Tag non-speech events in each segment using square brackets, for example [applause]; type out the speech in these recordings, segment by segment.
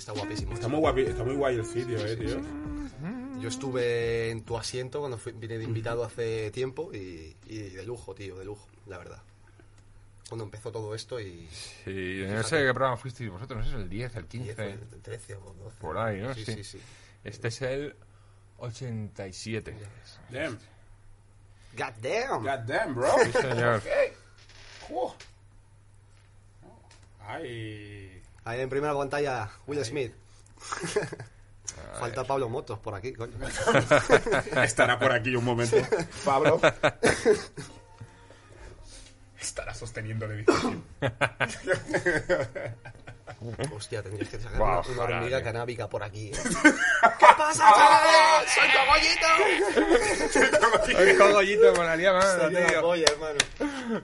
está guapísimo. Está muy, guapi- está muy guay el sitio, eh, tío. Yo estuve en tu asiento cuando fui- vine de invitado hace tiempo y, y de lujo, tío, de lujo, la verdad. Cuando empezó todo esto y... Sí, no sé qué programa fuisteis vosotros, no sé, el 10, el 10, 15, el 13 o 12. por ahí, ¿no? Sí, sí, sí. Este es el 87. Damn. God damn. God damn, bro. Sí, señor. Ok. Uh. Ay. Ahí en primera pantalla, Will Smith. [laughs] Falta Pablo Motos por aquí, coño. [laughs] Estará por aquí un momento. Pablo. [laughs] Estará sosteniendo el edificio. [laughs] Hostia, tendrías que sacar Guau, una, una hormiga canábica por aquí. ¿eh? ¿Qué pasa, chavales? ¡Soy Cogollito! El cogollito molaría más, tío. polla, hermano.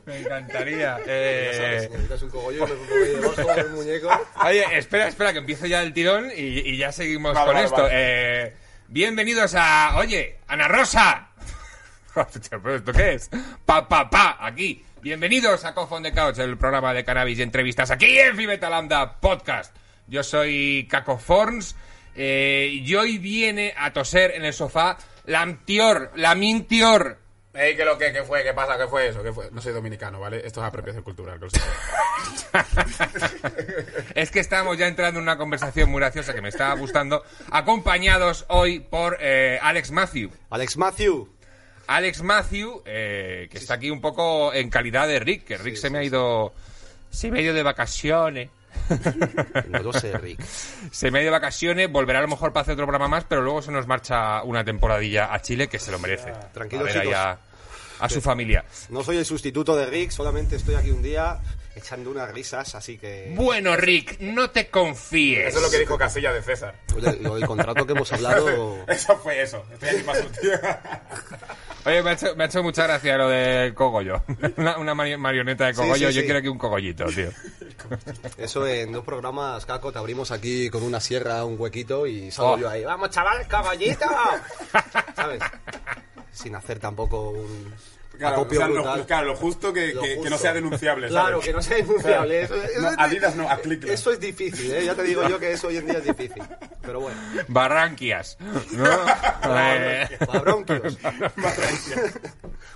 Me encantaría. Ya sabes, Eh, necesitas un cogollo y me pongo debajo del muñeco. Oye, espera, espera, que empiece ya el tirón y, y ya seguimos Vale, con vale, esto. vale. Eh, bienvenidos a. Oye, Ana Rosa. [laughs] Hostia, ¿pero esto qué es? Pa, pa, pa, aquí. Bienvenidos a Cough on the Couch, el programa de cannabis y entrevistas aquí en Fibetalanda Podcast. Yo soy Caco Forns eh, y hoy viene a toser en el sofá la Amtior, la Mintior. Ey, ¿qué lo que, qué fue? ¿Qué pasa? ¿Qué fue eso? ¿Qué fue? No soy dominicano, ¿vale? Esto es apropiación cultural. que. [laughs] Es que estamos ya entrando en una conversación muy graciosa que me estaba gustando, acompañados hoy por eh, Alex Matthew. Alex Matthew. Alex Matthew, eh, que está aquí un poco en calidad de Rick, que Rick se me ha ido... Se me ha ido de vacaciones. [laughs] No lo sé, Rick. Se me ha ido de vacaciones, volverá a lo mejor para hacer otro programa más, pero luego se nos marcha una temporadilla a Chile que se lo merece. A ver chicos. a, a su familia. No soy el sustituto de Rick, solamente estoy aquí un día echando unas risas, así que... Bueno, Rick, no te confíes. Eso es lo que dijo Casilla de César. Oye, lo del contrato que hemos hablado... [laughs] Eso fue eso. Estoy aquí. Oye, me ha, hecho, me ha hecho mucha gracia lo de cogollo. [laughs] una, una mari- marioneta de cogollo. sí, Yo sí. quiero aquí un cogollito, tío. Eso en dos programas, Caco, te abrimos aquí con una sierra, un huequito y salgo Oh. yo ahí. ¡Vamos, chavales, caballito! [laughs] ¿Sabes? Sin hacer tampoco un Claro, o sea, lo, claro, lo justo que, Lo que- no sea denunciable. ¿sabes? Claro, que no sea denunciable. Eso, eso No, es- Adidas no, a Click no. Eso es difícil, ¿eh? Ya te digo yo que eso hoy en día es difícil. Pero bueno, Barranquias. ¿no? [laughs] Eh, bronquios. [laughs]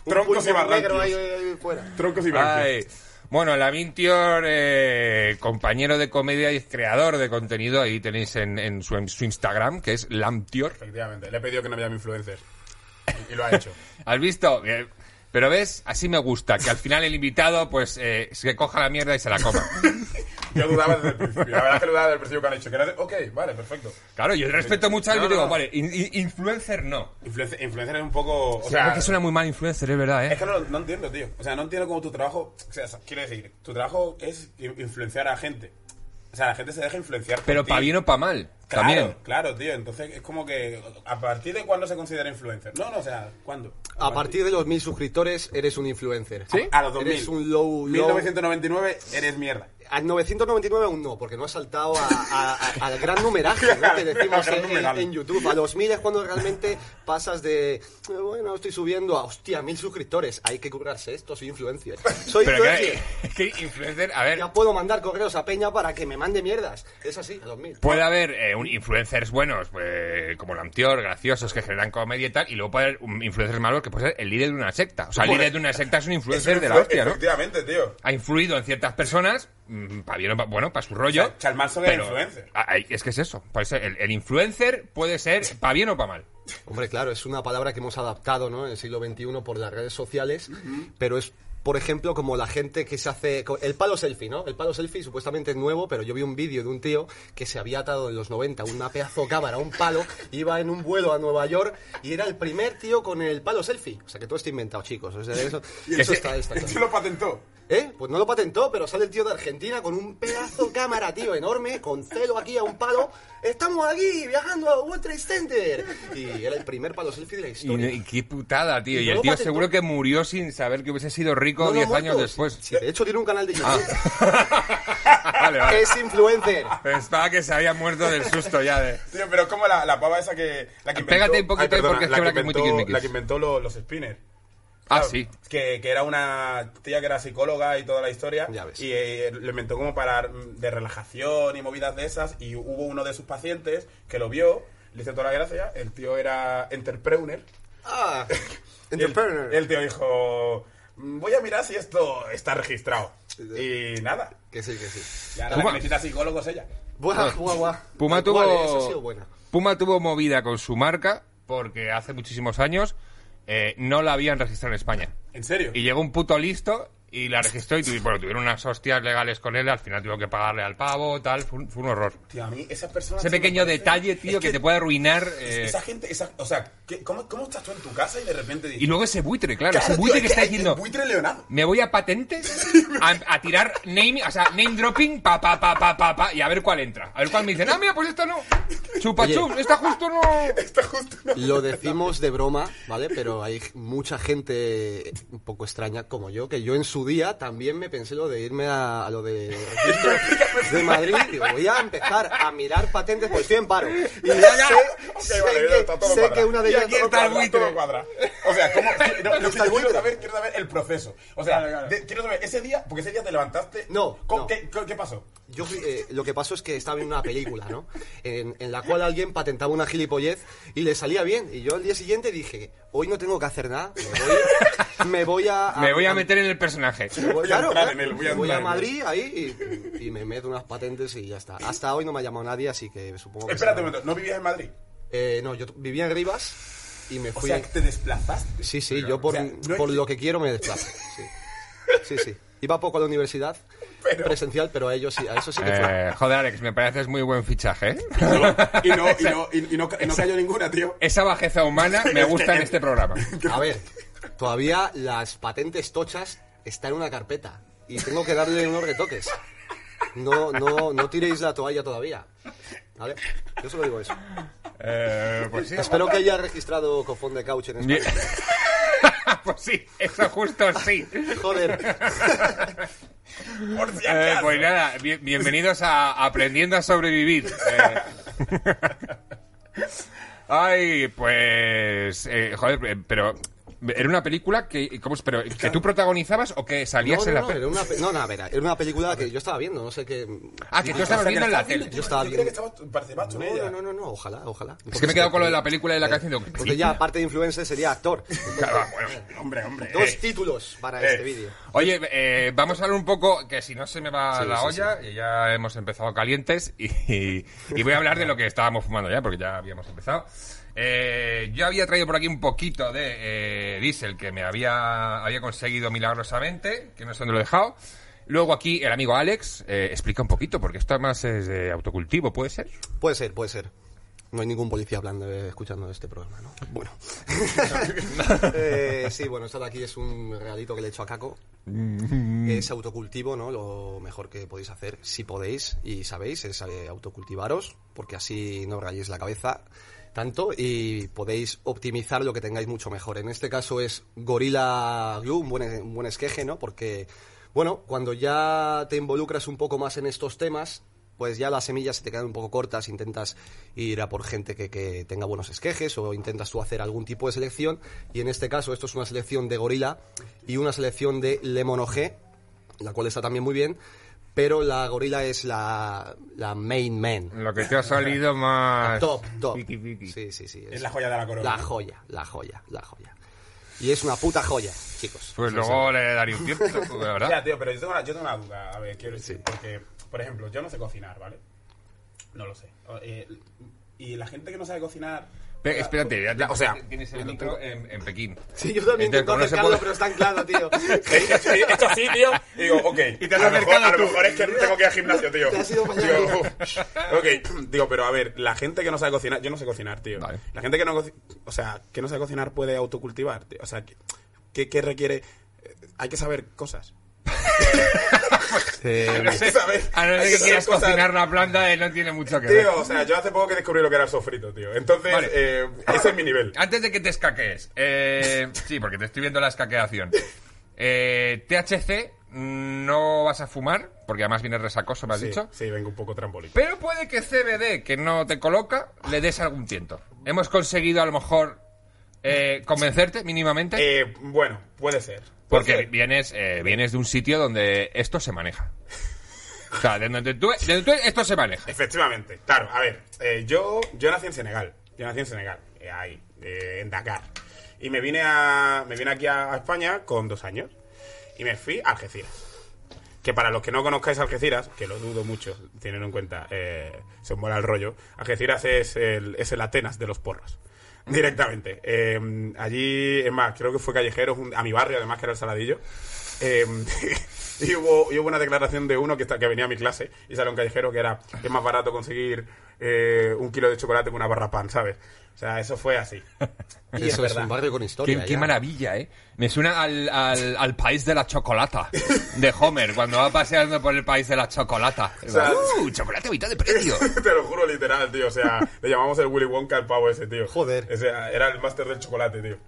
Un Troncos y ahí, ahí fuera. Troncos y ay. Bueno, la Mintior, eh, compañero de comedia y creador de contenido, ahí tenéis en, en su, en su Instagram, que es Lamtior. Efectivamente. Le he pedido que no me llame influencer. Y, y lo ha hecho. [laughs] ¿Has visto? Pero ves, así me gusta, que al final el invitado, pues, eh, se coja la mierda y se la coma. [laughs] Yo dudaba desde el principio. La verdad es que dudaba del principio que han hecho. Que era de, ok, vale, perfecto. Claro, yo respeto mucho a él, No, yo digo, vale, in- in- influencer no. Influencer, influencer es un poco. O sea, sea, que suena muy mal influencer, es verdad, Es ¿eh? que no, no entiendo, tío. O sea, no entiendo cómo tu trabajo. O sea, quiero decir, tu trabajo es in- influenciar a gente. O sea, la gente se deja influenciar. Pero para bien o para mal, Claro, también. claro, tío. Entonces es como que. ¿A partir de cuándo se considera influencer? No, no, o sea, ¿cuándo? A partir de los mil suscriptores eres un influencer. ¿Sí? A los 2000. Eres un low, low... 1999 eres mierda. Al 999 aún no, porque no has saltado a- a- a- al gran numeraje ¿no? que decimos en, en- YouTube. A los mil es cuando realmente pasas de, bueno, estoy subiendo a, hostia, mil suscriptores. Hay que currarse esto, soy influencer. Soy Pero influencer. [laughs] que, que influencer, a ver, Ya puedo mandar correos a Peña para que me mande mierdas. Es así, a los mil. puede haber eh, un influencers buenos, pues, como Lamtior, graciosos, que generan comedia y tal, y luego puede haber un influencers malos que puede ser el líder de una secta. O sea, el líder de una secta es un influencer de la hostia, ¿no? Efectivamente, tío. Ha influido en ciertas personas, para bien o pa- bueno, para su rollo. O sea, Charles Manson era influencer. Es que es eso. Puede ser- el, el influencer puede ser para bien o para mal. Hombre, claro, es una palabra que hemos adaptado ¿no? en el siglo XXI por las redes sociales, pero es, por ejemplo, como la gente que se hace... El palo selfie, ¿no? El palo selfie supuestamente es nuevo, pero yo vi un vídeo de un tío que se había atado en los 90 una pedazo cámara, un palo, iba en un vuelo a Nueva York y era el primer tío con el palo selfie. O sea, que todo está inventado, chicos. O sea, eso, [laughs] Y eso el- está, está [laughs] tío lo patentó. ¿Eh? Pues no lo patentó, pero sale el tío de Argentina con un pedazo cámara, tío, enorme, con celo aquí a un palo. Estamos aquí viajando a World Trade Center. Y era el primer palo selfie de la Y, historia. y qué putada, tío. Y Y, no el tío patentó. seguro que murió sin saber que hubiese sido rico No, no, 10 muerto. años después. Sí, de hecho tiene un canal de YouTube. [laughs] vale, vale. Es influencer. Pensaba que se había muerto del susto ya de... Tío, pero es como la, la pava esa que. La que inventó, Pégate un poquito ahí perdona, porque es que la que es muy inventó-. La que inventó lo- los spinners. Ah, sí. Que, que era una tía que era psicóloga y toda la historia. Ya ves. Y eh, lo inventó como para mm, de relajación y movidas de esas. Y hubo uno de sus pacientes que lo vio, le hizo toda la gracia. El tío era entrepreneur. Ah, [laughs] Y el- entrepreneur. El, tío dijo: "Mm, Voy a mirar si esto está registrado. Y nada. Que sí, que sí. Y ahora la Puma. que necesita psicólogos ella. Buah, buah, buah. Puma tuvo, esa ha sido buena. Puma tuvo movida con su marca porque hace muchísimos años eh, no la habían registrado en España. ¿En serio? Y llegó un puto listo y la registró y tuvi- bueno, tuvieron unas hostias legales con él. Al final tuvo que pagarle al pavo, tal. Fue un, fue un horror. Tío, a mí esas personas. Ese pequeño parece- detalle, tío, es que, te puede arruinar. eh, Esa gente, esa, o sea, ¿qué- cómo, ¿cómo estás tú en tu casa y de repente dices. y luego ese buitre, claro, Claro, ese tío, buitre es que está diciendo. El buitre Leonardo. Me voy a patentes a, a tirar name, o sea, name dropping, pa, pa, pa, pa, pa, pa, y a ver cuál entra. A ver cuál me dicen, ah, mira, pues esta no. Chupa chup, esta justo no. Está justo. ¿no? Lo decimos de broma, ¿vale? Pero hay mucha gente un poco extraña como yo, que yo en su día también me pensé lo de irme a, a lo de [laughs] de Madrid. Digo, voy a empezar a mirar patentes porque estoy en paro. [laughs] Y ya sé, Ok, sé que, sé una de Y ellas... aquí está el Todo buitre. cuadra. O sea, ¿cómo? No, [laughs] lo que Está el quiero saber, quiero saber el proceso. O sea, de- quiero saber ese día, porque ese día te levantaste. No, ¿Cómo- no. ¿Qué, qué, qué pasó? Yo eh, lo que pasó es que estaba en una película, ¿no? En, en la cual alguien patentaba una gilipollez y le salía bien. Y yo al día siguiente dije, hoy no tengo que hacer nada, me voy, me voy a... [laughs] Me voy a meter en el personaje. me voy, a claro, claro, en él, voy a voy a. Madrid ahí y, y me meto unas patentes y ya está. Hasta hoy no me ha llamado nadie, así que supongo que... Espérate un será- momento, ¿no vivías en Madrid? Eh, no, yo vivía en Rivas y me O fui... sea, que te desplazaste. Sí, sí, yo por, o sea, no por es- lo que quiero me desplazo. Sí, sí. sí. Iba poco a la universidad presencial, pero a ellos sí, a eso sí que fue. Eh, joder, Alex, me pareces muy buen fichaje, ¿eh? Y no, y no, y no, y no, y no cayó ninguna, tío. Esa bajeza humana [laughs] me gusta en este programa. A ver, todavía las patentes tochas están en una carpeta y tengo que darle unos retoques. No, no, no tiréis la toalla todavía. ¿Vale? Yo solo digo eso. Eh, pues sí. Espero que haya registrado Cofón de Couch en. España. [laughs] pues sí, eso justo sí. Joder. Por si Eh, pues nada, bien- bienvenidos a Aprendiendo a Sobrevivir. [laughs] Eh, Ay, pues... eh, joder, eh, pero... ¿Era una película que, ¿cómo es? pero, que tú protagonizabas o que salías No, en la no, era una, no, no, a ver, era una película que yo estaba viendo, no sé qué. Ah, que tú estabas que viendo en la tele. Yo estaba Yo creía que viendo. estabas, participabas con No, ella. no, no, no, ojalá, ojalá. Es que me he quedado con lo de la película y la canción. Digo, Porque ya, aparte de influencer, sería actor. Claro, bueno. Hombre, hombre. Dos eh. títulos para Eh. este vídeo. Oye, eh, vamos a hablar un poco, que si no se me va la olla, ya hemos empezado calientes, y voy a hablar de lo que estábamos fumando ya, porque ya habíamos empezado. Eh, yo había traído por aquí un poquito de eh, diésel que me había, había conseguido milagrosamente, que no sé dónde lo he dejado. Luego aquí el amigo Alex eh, explica un poquito, porque esto además es de autocultivo, ¿puede ser? Puede ser, puede ser. No hay ningún policía hablando, eh, escuchando este programa, ¿no? Bueno. [laughs] [laughs] Eh, sí, bueno, esto de aquí es un regalito que le he hecho a Caco. Es autocultivo, ¿no? Lo mejor que podéis hacer, si podéis y sabéis, es eh, autocultivaros, porque así no rayéis la cabeza tanto y podéis optimizar lo que tengáis mucho mejor. En este caso es Gorilla Glue, un buen, buen esqueje, ¿no? Porque, bueno, cuando ya te involucras un poco más en estos temas, pues ya las semillas se te quedan un poco cortas, intentas ir a por gente que, que tenga buenos esquejes o intentas tú hacer algún tipo de selección. Y en este caso, esto es una selección de Gorilla y una selección de Lemon OG, la cual está también muy bien, pero la Gorilla es la, la main man. Lo que te ha salido [laughs] más... Top, top. Piki, piki. Sí, sí, sí. Es la joya de la corona. La joya, la joya, la joya. Y es una puta joya, chicos. Pues Sí, luego le daré un tiempo, la [laughs] verdad. sea, tío, pero yo tengo, una, yo tengo una duda. A ver, quiero decir, porque, por ejemplo, yo no sé cocinar, ¿vale? No lo sé. Eh, y la gente que no sabe cocinar. Pe- espérate, ya te- o sea, tienes el micro en, en Pekín. Sí, yo también intento acercarlo, puede- pero está anclado, tío. he hecho así, tío, y digo, ok. Y te has a lo mejor, a lo mejor es que tengo que ir al gimnasio, tío. Te has ido para allá, Digo, ok, digo, pero a ver, la gente que no sabe cocinar, yo no sé cocinar, tío. Vale. La gente que no, o sea, que no sabe cocinar puede autocultivar, tío. O sea, ¿qué, qué requiere? Hay que saber cosas. [laughs] Eh, A no ser que quieras cosas. cocinar la planta, eh, no tiene mucho que ver. Tío, o sea, yo hace poco que descubrí lo que era el sofrito, tío. Entonces, Vale. eh, ese es mi nivel. Antes de que te escaquees, eh, sí, porque te estoy viendo la escaqueación. Eh, THC mm, no vas a fumar, porque además vienes resacoso, me has Sí, dicho. sí, vengo un poco trambolito. Pero puede que CBD, que no te coloca, le des algún tiento. Hemos conseguido a lo mejor eh, ¿convencerte mínimamente? Eh, bueno, puede ser. Porque ser. vienes, eh, vienes de un sitio donde esto se maneja. O sea, de donde tú, de donde tú- esto se maneja. Efectivamente, claro, a ver, eh, yo, yo nací en Senegal, yo nací en Senegal, eh, ahí, eh, en Dakar. Y me vine, a, me vine aquí a, a España con dos años y me fui a Algeciras. Que para los que no conozcáis Algeciras, que lo dudo mucho, teniendo en cuenta, eh, se mola el rollo, Algeciras es el, es el Atenas de los porros. Directamente. Eh, allí, es más, creo que fue Callejeros, a mi barrio, además, que era el Saladillo. Eh, [laughs] [laughs] y, hubo, y hubo una declaración de uno que, está, que venía a mi clase y salió un callejero que era que es más barato conseguir eh, un kilo de chocolate que una barra pan, ¿sabes? O sea, eso fue así. [laughs] Y Eso es un barrio con historia. qué maravilla, ¿eh? Me suena al, al, al país de la chocolata de Homer, cuando va paseando por el país de la chocolata. sea, ¡Uh! Chocolate a mitad de precio. [laughs] Te lo juro literal, tío. O sea, le llamamos el Willy Wonka al pavo ese, tío. Joder. Era el máster del chocolate, tío.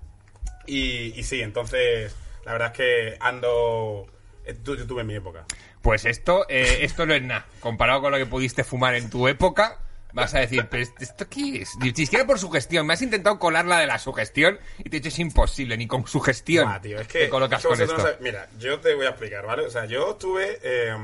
Y, y sí, entonces, la verdad es que ando... eh, Yo tuve mi época. Pues esto, eh, esto no es nada. Comparado con lo que pudiste fumar en tu época, vas a decir, pero ¿esto- ¿esto qué es? Ni siquiera por sugestión. Me has intentado colar la de la sugestión y te he dicho es imposible, ni con sugestión. Tío, es que... te colocas con esto. no Mira, yo te voy a explicar, ¿vale? O sea, yo estuve... eh,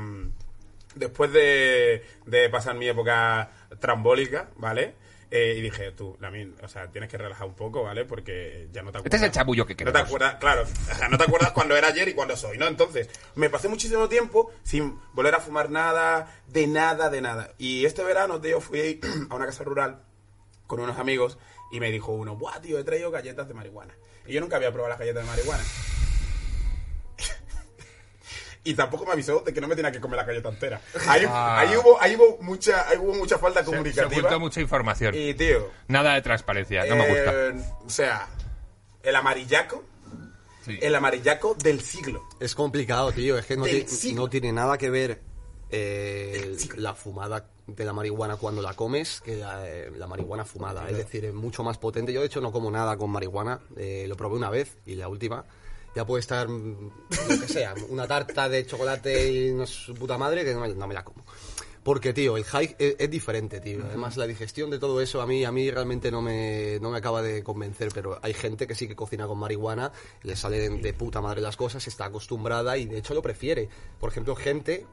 después de, de pasar mi época trambólica, ¿vale? Eh, y dije, tú, Lamin, o sea, tienes que relajar un poco, ¿vale? Porque ya no te acuerdas. Este es el chabullo que No te queremos. acuerdas, claro, o sea, no te acuerdas cuando era ayer y cuando soy, ¿no? Entonces, me pasé muchísimo tiempo sin volver a fumar nada, de nada, de nada. Y este verano, tío, fui a una casa rural con unos amigos y me dijo uno, buah, tío, he traído galletas de marihuana. Y yo nunca había probado las galletas de marihuana. Y tampoco me avisó de que no me tenía que comer la galleta entera. [laughs] Ahí, Ah. ahí hubo, ahí hubo mucha, ahí hubo mucha falta Se, se comunicativa. ocultó mucha información. y, tío, Nada de transparencia, no me gusta. eh, o sea, el amarillaco, Sí. el amarillaco del siglo. Es complicado, tío. Es que no, ti- no tiene nada que ver eh, la fumada de la marihuana cuando la comes que la, eh, la marihuana fumada. Es decir, es mucho más potente. Yo, de hecho, no como nada con marihuana. Eh, lo probé una vez y la última. Ya puede estar, mm, lo que sea, una tarta de chocolate y no es su puta madre que no, me- no me la como. Porque, tío, el high es, es diferente, tío. Además, la digestión de todo eso a mí, a mí realmente no me, no me acaba de convencer, pero hay gente que sí que cocina con marihuana, le salen de puta madre las cosas, está acostumbrada y de hecho lo prefiere. Por ejemplo, gente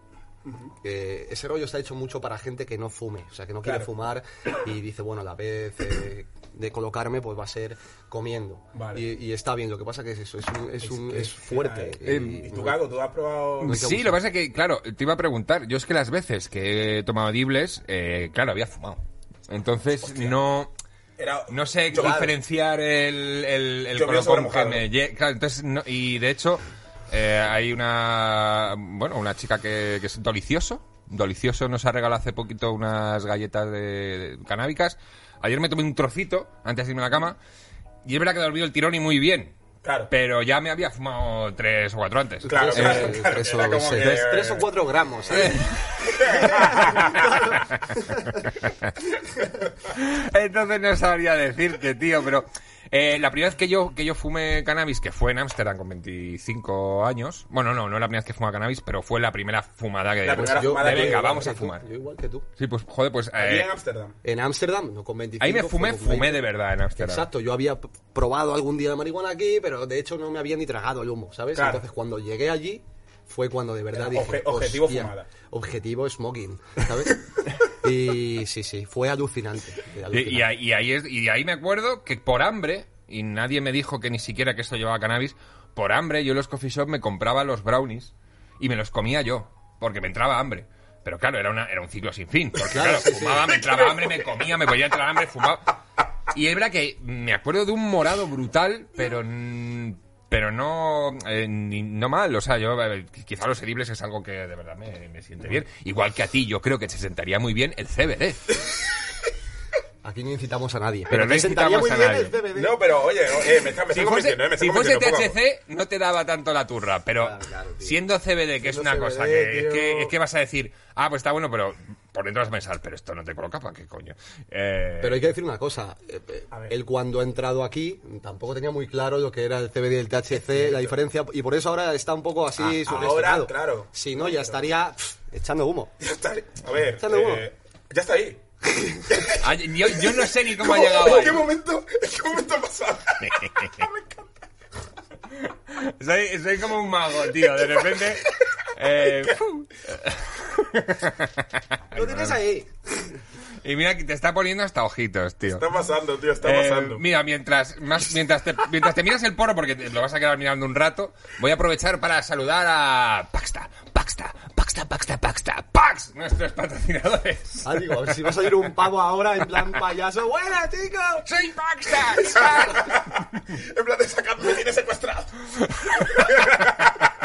que ese rollo está hecho mucho para gente que no fume, o sea, que no quiere fumar y dice, bueno, a la vez eh, de colocarme, pues va a ser comiendo. Vale. Y, y está bien, lo que pasa que es eso, es, un- es, un- es fuerte. Eh, y- ¿Y tú, Gago, tú has probado...? Sí, lo que pasa es que, claro, te iba a preguntar. Yo es que las veces que he tomado dibles, eh, claro, había fumado. Entonces, no... Era- No sé Yo- diferenciar el, el, colocón que me claro, entonces, no- y de hecho, eh, hay una, bueno, una chica que, que es delicioso. Delicioso nos ha regalado hace poquito unas galletas de, de canábicas. Ayer me tomé un trocito antes de irme a la cama. Y es verdad que he dormido el tirón y muy bien. Claro. Pero ya me había fumado tres o cuatro antes. Claro, eh, claro, tres o- como sí. que- tres- tres o cuatro gramos, ¿sabes? [laughs] Entonces no sabría decirte, tío, pero eh, la primera vez que yo, que yo fumé cannabis, que fue en Ámsterdam con 25 años, bueno, no, no es la primera vez que fumé cannabis, pero fue la primera fumada que... La primera Yo- fumada de que- venga, vamos a tú, fumar. Yo igual que tú. Sí, pues joder, pues... Eh, en Ámsterdam. En Ámsterdam, no con 25. ahí me fumé, fumé 20. de verdad en Ámsterdam. Exacto, yo había probado algún día la marihuana aquí, pero de hecho no me había ni tragado el humo, ¿sabes? Claro. Entonces cuando llegué allí fue cuando de verdad Era dije... obje- objetivo "Hostia, fumada". Objetivo smoking, ¿sabes? [laughs] y sí, sí, fue alucinante. fue Y, alucinante. y ahí, y ahí es- y ahí me acuerdo que por hambre, y nadie me dijo que ni siquiera que esto llevaba cannabis, por hambre yo en los coffee shop me compraba los brownies y me los comía yo, porque me entraba hambre. Pero claro, era, una, era un ciclo sin fin. Porque Claro, claro, sí, sí. fumaba, me entraba hambre, me comía, me podía entrar hambre, fumaba. Y es verdad que me acuerdo de un morado brutal, pero pero no eh, ni- no mal. O sea, yo eh, quizá los edibles es algo que de verdad me, me siente bien. Igual que a ti, yo creo que te sentaría muy bien el CBD. [laughs] Aquí no incitamos a nadie. Pero no incitamos muy a bien nadie. el. No, pero oye, eh, me está, me está Si fuese, convenciendo, eh, me está si fuese poco. THC no te daba tanto la turra, pero Claro, claro, tío. siendo CBD, que es una CBD, cosa que, tío. es que es que vas a decir, ah, pues está bueno, pero por dentro vas a pensar, pero esto no te coloca, ¿para qué coño? Eh, Pero hay que decir una cosa, eh, eh, él cuando ha entrado aquí tampoco tenía muy claro lo que era el CBD y el THC, la diferencia, y por eso ahora está un poco así Ah, ahora, claro. Si no, ya estaría pff, echando humo. [laughs] Ya está, a ver, Echando humo. eh, ya está ahí. [laughs] Yo, yo no sé ni cómo ha llegado ¿En ahí. qué momento? ¿En qué momento ha pasado? [laughs] Soy, soy como un mago, tío. De repente. eh. Lo tienes ahí. y mira que te está poniendo hasta ojitos, tío. Está pasando, tío, está Eh, pasando. mira, mientras, más, mientras, te, mientras te miras el poro, porque te- lo vas a quedar mirando un rato, voy a aprovechar para saludar a Paxta, Paxta, Paxta, Paxta, Paxta, Pax, nuestros patrocinadores. Ah, digo, si va a salir un pavo ahora en plan payaso. ¡Buena, chicos! ¡Soy Paxta! [laughs] En plan de sacar, me tiene secuestrado. [laughs]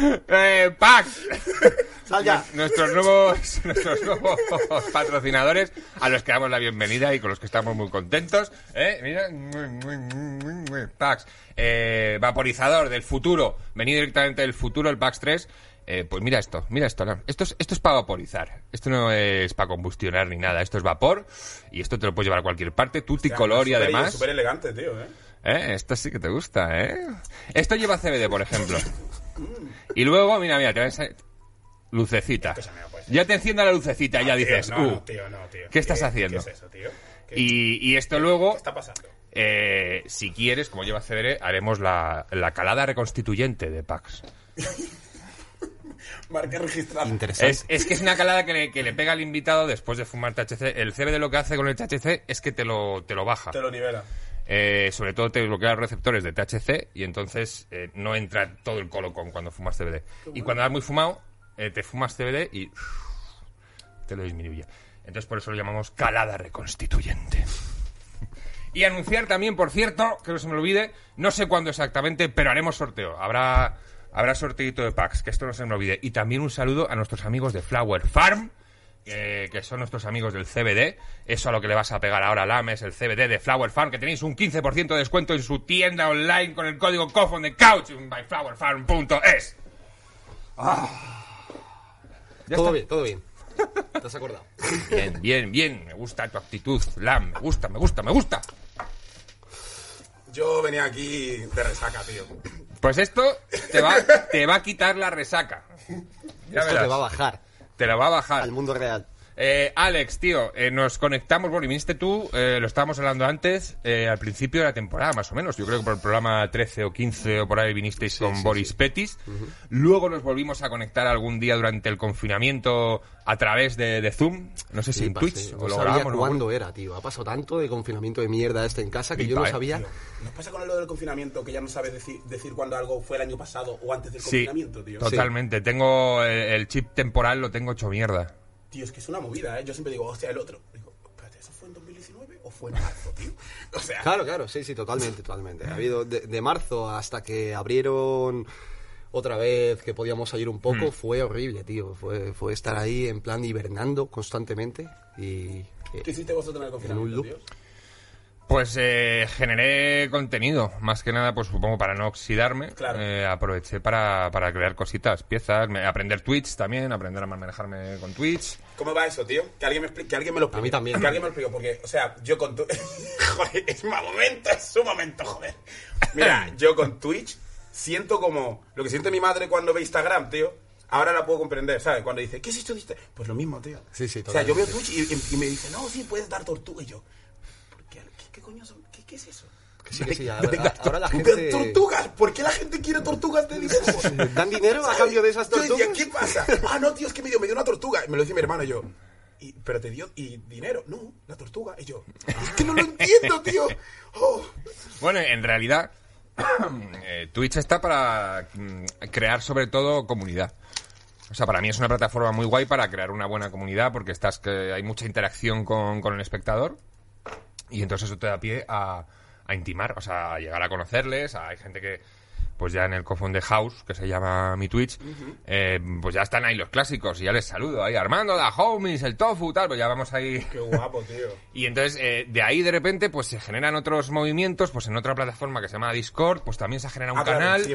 [laughs] eh, Pax, [laughs] ¡Sal ya! nuestros nuevos, [laughs] nuestros nuevos patrocinadores, a los que damos la bienvenida y con los que estamos muy contentos. ¿eh? Mira, Pax, eh, vaporizador del futuro, venido directamente del futuro, el Pax 3. Eh, pues mira esto, mira esto, esto es, esto es para vaporizar, esto no es para combustionar ni nada, esto es vapor y esto te lo puedes llevar a cualquier parte, multicolor y además... Súper elegante, tío, ¿eh? ¿Eh? Esto sí que te gusta, ¿eh? Esto lleva CBD, por ejemplo. Y luego, mira, mira, te a enseñar- Lucecita. Escúchame, pues. Ya te enciende la lucecita, ya Tío, dices, no, uh, no, tío, no, tío. ¿qué estás haciendo? ¿Qué es eso, tío? ¿Qué, Y, y esto luego, qué está pasando? eh, si quieres, como lleva CBD, haremos la, la calada reconstituyente de Pax. [laughs] Marca registrada. Interesante. Es, es que es una calada que le, que le pega al invitado después de fumar THC. El CBD lo que hace con el THC es que te lo, te lo baja. Te lo nivela. Eh, sobre todo te bloquea los receptores de THC y entonces eh, no entra todo el colocón cuando fumas CBD. Y cuando vas muy fumado, eh, te fumas CBD y uff, te lo disminuye. Entonces por eso lo llamamos calada reconstituyente. [laughs] Y anunciar también, por cierto, que no se me olvide, no sé cuándo exactamente, pero haremos sorteo. Habrá, habrá sorteito de packs, que esto no se me olvide. Y también un saludo a nuestros amigos de Flower Farm, eh, que son nuestros amigos del CBD. Eso a lo que le vas a pegar ahora al AME es el CBD de Flower Farm, que tenéis un 15% de descuento en su tienda online con el código COFON de Couch en byflowerfarm.es. Ya Todo está. bien, todo bien. ¿Te has acordado? Bien, bien, bien. Me gusta tu actitud, Lam. Me gusta, me gusta, me gusta. Yo venía aquí de resaca, tío. Pues esto te va, te va a quitar la resaca. Ya Esto verás. te va a bajar Te la va a bajar. al mundo real. Eh, Alex, tío, eh, nos conectamos, bueno, y viniste tú, eh, lo estábamos hablando antes, eh, al principio de la temporada, más o menos. Yo creo que por el programa 13 o 15 o por ahí vinisteis con sí, Boris Petis. Luego nos volvimos a conectar algún día durante el confinamiento a través de, de Zoom. No sé si en Twitch No lo sabía grabamos. ¿no? cuándo era, tío. Ha pasado tanto de confinamiento de mierda este en casa que yo no eh, sabía. Tío, ¿Nos pasa con lo del confinamiento que ya no sabes decir, decir cuándo algo fue el año pasado o antes del Sí, confinamiento, tío? totalmente. Tengo el, el chip temporal, lo tengo hecho mierda. Tío, es que es una movida, ¿eh? Yo siempre digo, hostia, el otro. Digo, espérate, ¿eso fue en 2019 o fue en marzo, tío? [laughs] O sea, Claro, claro, sí, sí, totalmente, totalmente. Ha habido de, de marzo hasta que abrieron otra vez que podíamos salir un poco, Mm. fue horrible, tío. Fue, fue estar ahí en plan hibernando constantemente y... eh, ¿qué hiciste vosotros en el confinamiento, loop. tío? Pues eh, generé contenido, más que nada, pues supongo para no oxidarme. Claro. Eh, aproveché para, para crear cositas, piezas, me- aprender Twitch también, aprender a manejarme con Twitch. ¿Cómo va eso, tío? Que alguien me explique, que alguien me lo explique. A mí también. Que alguien me lo explique, porque, o sea, yo con tu... [laughs] joder, es mi momento, es su momento, joder. Mira, yo con Twitch siento como lo que siente mi madre cuando ve Instagram, tío. Ahora la puedo comprender, ¿sabes? Cuando dice, ¿qué es esto? Pues lo mismo, tío. Sí, sí, O sea, yo veo. Twitch y, y- y me dice, no, sí, puedes dar tortuga. Y yo, ¿por qué, qué, qué coño son? ¿Qué, qué es eso? Que sí, que sí, ahora- ahora la tortugas, gente- Tortugas, ¿por qué la gente quiere tortugas de dibujo? [laughs] ¿Dan dinero a cambio de esas Yo decía, tortugas? ¿qué pasa? Ah, no, tío, es que me dio, me dio una tortuga. Me lo dice mi hermano y yo. Y, pero te dio y dinero. No, la tortuga. Y yo. Es que no lo entiendo, tío. Oh. Bueno, en realidad, [coughs] eh, Twitch está para mm, crear sobre todo comunidad. O sea, para mí es una plataforma muy guay para crear una buena comunidad porque estás que hay mucha interacción con, con el espectador y entonces eso te da pie a, a intimar, o sea, a llegar a conocerles. hay gente que, pues ya en el cofón de House, que se llama mi Twitch, eh, pues ya están ahí los clásicos y ya les saludo. Ahí Armando, la homies, el tofu, tal, pues ya vamos ahí. Qué guapo, tío. [laughs] Y entonces, eh, de ahí de repente, pues se generan otros movimientos, pues en otra plataforma que se llama Discord, pues también se genera un Ah, claro, canal sí,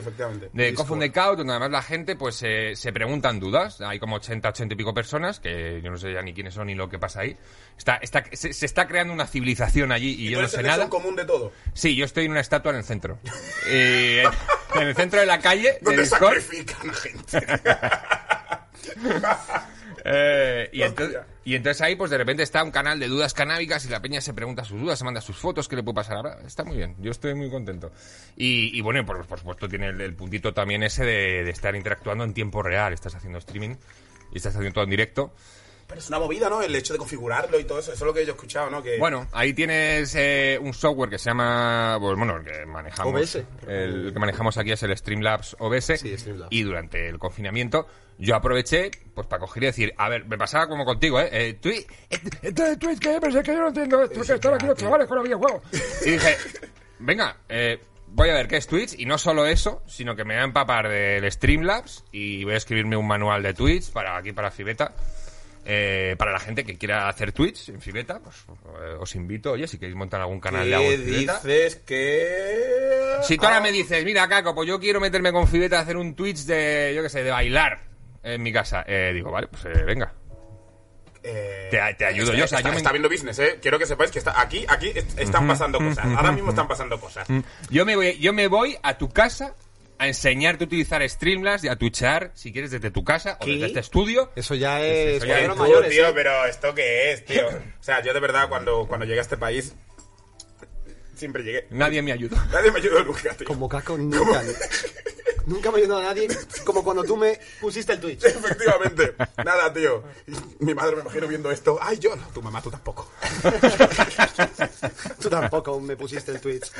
de. Coffin the Couch, donde además la gente, pues eh, se preguntan dudas. Hay como 80, 80 y pico personas, que yo no sé ya ni quiénes son ni lo que pasa ahí. Está, está, se, se está creando una civilización allí y, yo no sé nada. común de todo. Sí, yo estoy en una estatua en el centro. [laughs] Eh, en el centro de la calle, de Donde Discord. sacrifican a gente. [laughs] Eh, y, entonces, Hostia. y entonces ahí, pues de repente está un canal de dudas canábicas y la peña se pregunta sus dudas, se manda sus fotos, ¿qué le puede pasar ahora? Está muy bien, yo estoy muy contento. Y, y bueno, por, por supuesto tiene el, el puntito también ese de, de estar interactuando en tiempo real. Estás haciendo streaming y estás haciendo todo en directo. Pero es una movida, ¿no? El hecho de configurarlo y todo eso. Eso es lo que yo he escuchado, ¿no? Que... Bueno, ahí tienes eh, un software que se llama, pues, bueno, el que manejamos. OBS. El que manejamos aquí es el Streamlabs OBS. Sí, Streamlabs. Y durante el confinamiento yo aproveché pues para coger y decir, a ver, me pasaba como contigo, ¿eh? eh Twitch, entonces Twitch, ¿qué? Pero si es que yo no entiendo esto, que están aquí los chavales con los videojuegos. Y dije, venga, eh, voy a ver qué es Twitch y no solo eso, sino que me voy a empapar del Streamlabs y voy a escribirme un manual de Twitch para aquí para Fibeta. Eh, para la gente que quiera hacer Twitch en Fibeta, pues eh, os invito, oye, si queréis montar algún canal de algo ¿Qué en Fibeta. dices que...? Si tú ahora Ah, me dices, mira, Caco, pues yo quiero meterme con Fibeta a hacer un Twitch de, yo qué sé, de bailar en mi casa, eh, digo, vale, pues venga. Te- te ayudo está- yo, o sea, está, yo me- está viendo business, ¿eh? Quiero que sepáis que está aquí, aquí est- están pasando cosas. Ahora mismo están pasando cosas. Yo me voy, yo me voy a tu casa a enseñarte a utilizar Streamlabs y a tuchar, si quieres, desde tu casa o ¿Qué? desde este estudio. Eso ya es Eso ya Tú, mayores. tío, ¿eh? pero ¿esto qué es, tío? [coughs] O sea, yo de verdad, cuando, cuando llegué a este país, siempre llegué. Nadie me ayudó. Nadie me ayudó nunca, tío. Como Caco nunca. nunca me ha ayudado a nadie como cuando tú me pusiste el Twitch. Efectivamente. [laughs] Nada, tío. Mi madre me imagino viendo esto. Ay, yo no. Tu mamá, tú tampoco. [laughs] Tú tampoco me pusiste el Twitch.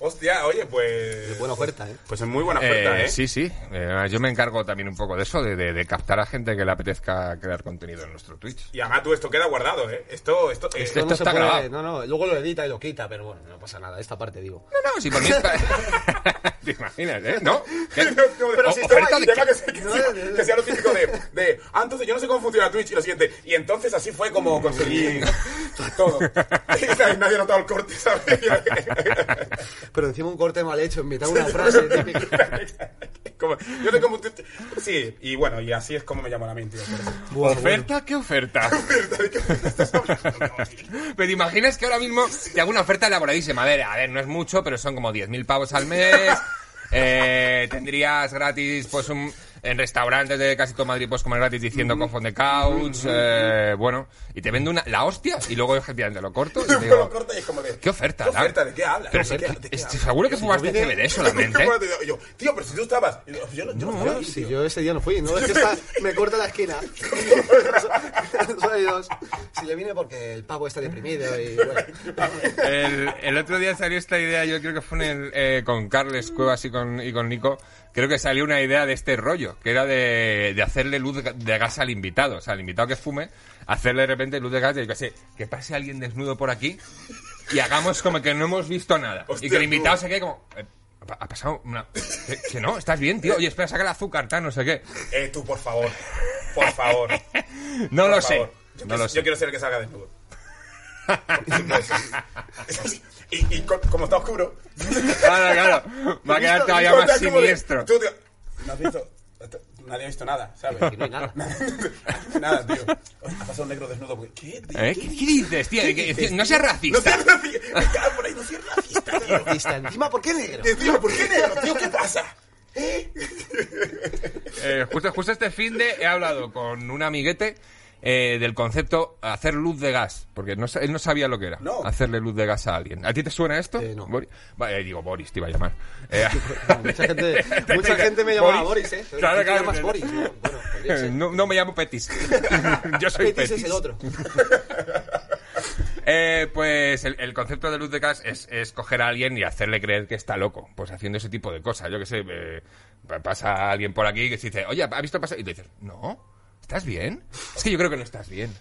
Hostia, oye, pues... Buena oferta, ¿eh? Pues es muy buena oferta, Eh, ¿eh? Sí, sí. Eh, yo me encargo también un poco de eso, de, de- de captar a gente que le apetezca crear contenido en nuestro Twitch. Y además tú, esto queda guardado, ¿eh? Esto, esto... eh, Esto no se está puede- grabado. No, no, luego lo edita y lo quita, pero bueno, no pasa nada. Esta parte digo. No, no, si por mí está... [laughs] ¿Te imaginas, eh? ¿No? [laughs] No, no, Pero o- si estaba de ahí, que, sea, que, sea, que sea lo típico de, de, ah, entonces yo no sé cómo funciona Twitch y lo siguiente. Y entonces así fue como conseguí todo. [laughs] Y nadie ha notado el corte, ¿sabes? Pero encima un corte mal hecho en mitad de una frase. [laughs] típica. Como- yo. Sí, y bueno, y así es como me llamo la mente. eso. Buah, bueno. ¿Oferta? ¿Qué oferta? [laughs] Pero te imaginas que ahora mismo te hago una oferta elaboradísima. A ver, a ver, no es mucho, pero son como 10.000 pavos al mes. Eh, tendrías gratis, pues, un, en restaurantes de casi todo Madrid, pues, comer gratis diciendo cough on the couch. eh, bueno, y te vendo una, la hostia y luego, efectivamente, lo corto y te digo, lo corta y es como de... ¿qué oferta? ¿Qué oferta? ¿De qué hablas? Pero ¿De se- qué- de qué es- hablas? seguro que fumaste CBD solamente. yo, tío, pero si tú estabas... Yo, yo no, yo no, Si yo ese día no fui, no es que está, me corta la esquina. [laughs] Soy dos. Si le vine porque el pavo está deprimido y bueno. El, el otro día salió esta idea, yo creo que fue en el, eh, con Carles Cuevas y con, y con Nico, creo que salió una idea de este rollo, que era de, de hacerle luz de ga- de gas al invitado, o sea, al invitado que fume, hacerle de repente luz de gas y sé, que pase alguien desnudo por aquí y hagamos como que no hemos visto nada. Hostia, y que el invitado se quede como... eh, ha pasado una... Que no, ¿estás bien, tío? Oye, espera, saca el azúcar, tal, no sé qué. Eh, tú, por favor. Por favor. [laughs] No por lo sé. Yo, No quiero, lo yo sé. quiero ser el que salga desnudo. [laughs] [laughs] y, y co- como está oscuro... Claro, claro. Va a [laughs] quedar todavía más sea, como de- siniestro. tú, tío, no has visto... Nadie ha visto nada, ¿sabes? Aquí no hay nada. [laughs] nada, tío. Ha pasado un negro desnudo. porque- ¿Qué? tío? ¿Eh? ¿Qué, qué dices, tío? ¿Qué dices, no tío? seas No racista. seas racista. Caga por ahí, no seas racista, [laughs] tío. Encima, ¿por qué negro? Y encima, ¿por qué negro, tío? ¿Qué pasa? Eh, justo, justo este fin de he hablado con un amiguete eh, del concepto hacer luz de gas, porque no, él no sabía lo que era, No. hacerle luz de gas a alguien. ¿A ti te suena esto? Eh, no. Eh, digo, Boris, te iba a llamar. [laughs] Mucha gente, mucha gente [laughs] me llamaba Boris, ¿eh? Claro, ¿Tú te claro. llamas Boris? No, Bueno, podría [laughs] ser. no, no me llamo Petis. Yo soy Petis Petis. es el otro. Eh, pues el, el concepto de luz de gas es, es coger a alguien y hacerle creer que está loco, pues haciendo ese tipo de cosas. Yo que sé, eh, pa- pasa alguien por aquí que se dice, oye, ¿ha visto pasar? Y te dices, no, ¿estás bien? Es que yo creo que no estás bien.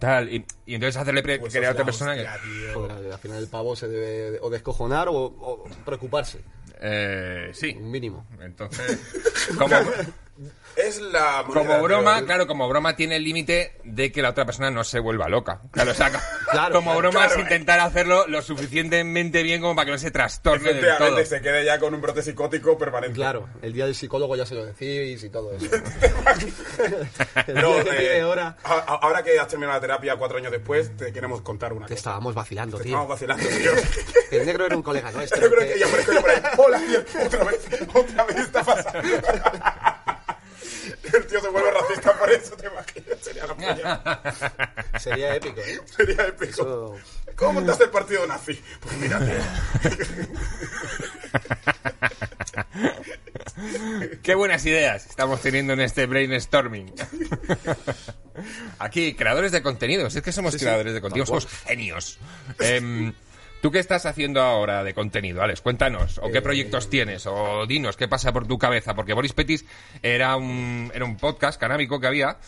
Tal, y, y entonces hacerle pre- Pues creer a otra hostia, persona que... hostia. Joder, al final el pavo se debe o descojonar o, o preocuparse. Eh, sí. Un mínimo. Entonces, como, [laughs] Es la como broma, claro, como broma tiene el límite de que la otra persona no se vuelva loca. Claro, o sea, [laughs] Claro, como broma claro, es intentar hacerlo lo suficientemente bien como para que no se trastorne del todo. Efectivamente, se quede ya con un brote psicótico permanente. Claro, el día del psicólogo ya se lo decís y todo eso. [laughs] No, eh, ahora ahora que has terminado la terapia cuatro años después, te queremos contar una te cosa. estábamos vacilando, Te tío. Estamos vacilando, tío. [laughs] El negro era un colega nuestro. Yo creo que- que ya por ahí. Hola, tío, otra vez, otra vez está pasando. [laughs] tío se vuelve racista por eso, te imaginas. Sería la [laughs] polla. Sería épico, ¿eh? Sería épico. Eso- ¿Cómo montaste el partido nazi? Pues mira, tío. [laughs] Qué buenas ideas estamos teniendo en este brainstorming. Aquí, creadores de contenidos. Es que somos creadores de contenidos, somos genios. Em, ¿Tú qué estás haciendo ahora de contenido, Alex? Cuéntanos. ¿O qué Eh, proyectos tienes? O dinos, ¿qué pasa por tu cabeza? Porque Boris Petis era un, era un podcast canábico que había,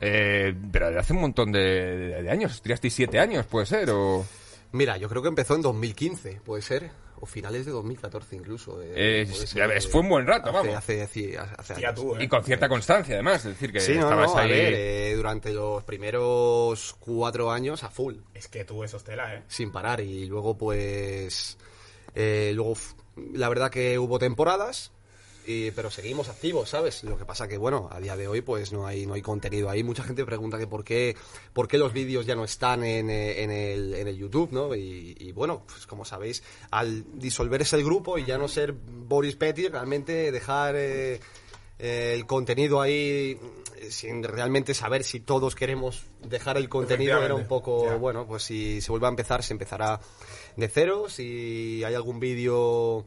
eh, pero de hace un montón de, de años. ¿Tirasteis siete años, puede ser? O... Mira, yo creo que empezó en 2015, puede ser. O finales de 2014 incluso. eh, Eh, fue un buen rato, hace, vamos. Hace, hace, hace Ya años. tú, ¿eh? Y con cierta constancia, además. Es decir, que Sí, no, estabas no, a ahí... ver, eh, durante los primeros cuatro años a full, Es que tú eso es tela, ¿eh? sin parar. Y luego, pues. eh, luego, la verdad que hubo temporadas, y, pero seguimos activos, ¿sabes? Lo que pasa que, bueno, a día de hoy, pues no hay, no hay contenido ahí. Mucha gente pregunta que por qué, por qué los vídeos ya no están en, eh, en el, en el YouTube, ¿no? Y, y, bueno, pues como sabéis, al disolverse el grupo y ya no ser Boris Petty, realmente dejar. eh, el contenido ahí eh, sin realmente saber si todos queremos dejar el contenido era un poco ya. bueno pues si se vuelve a empezar se empezará de cero si hay algún vídeo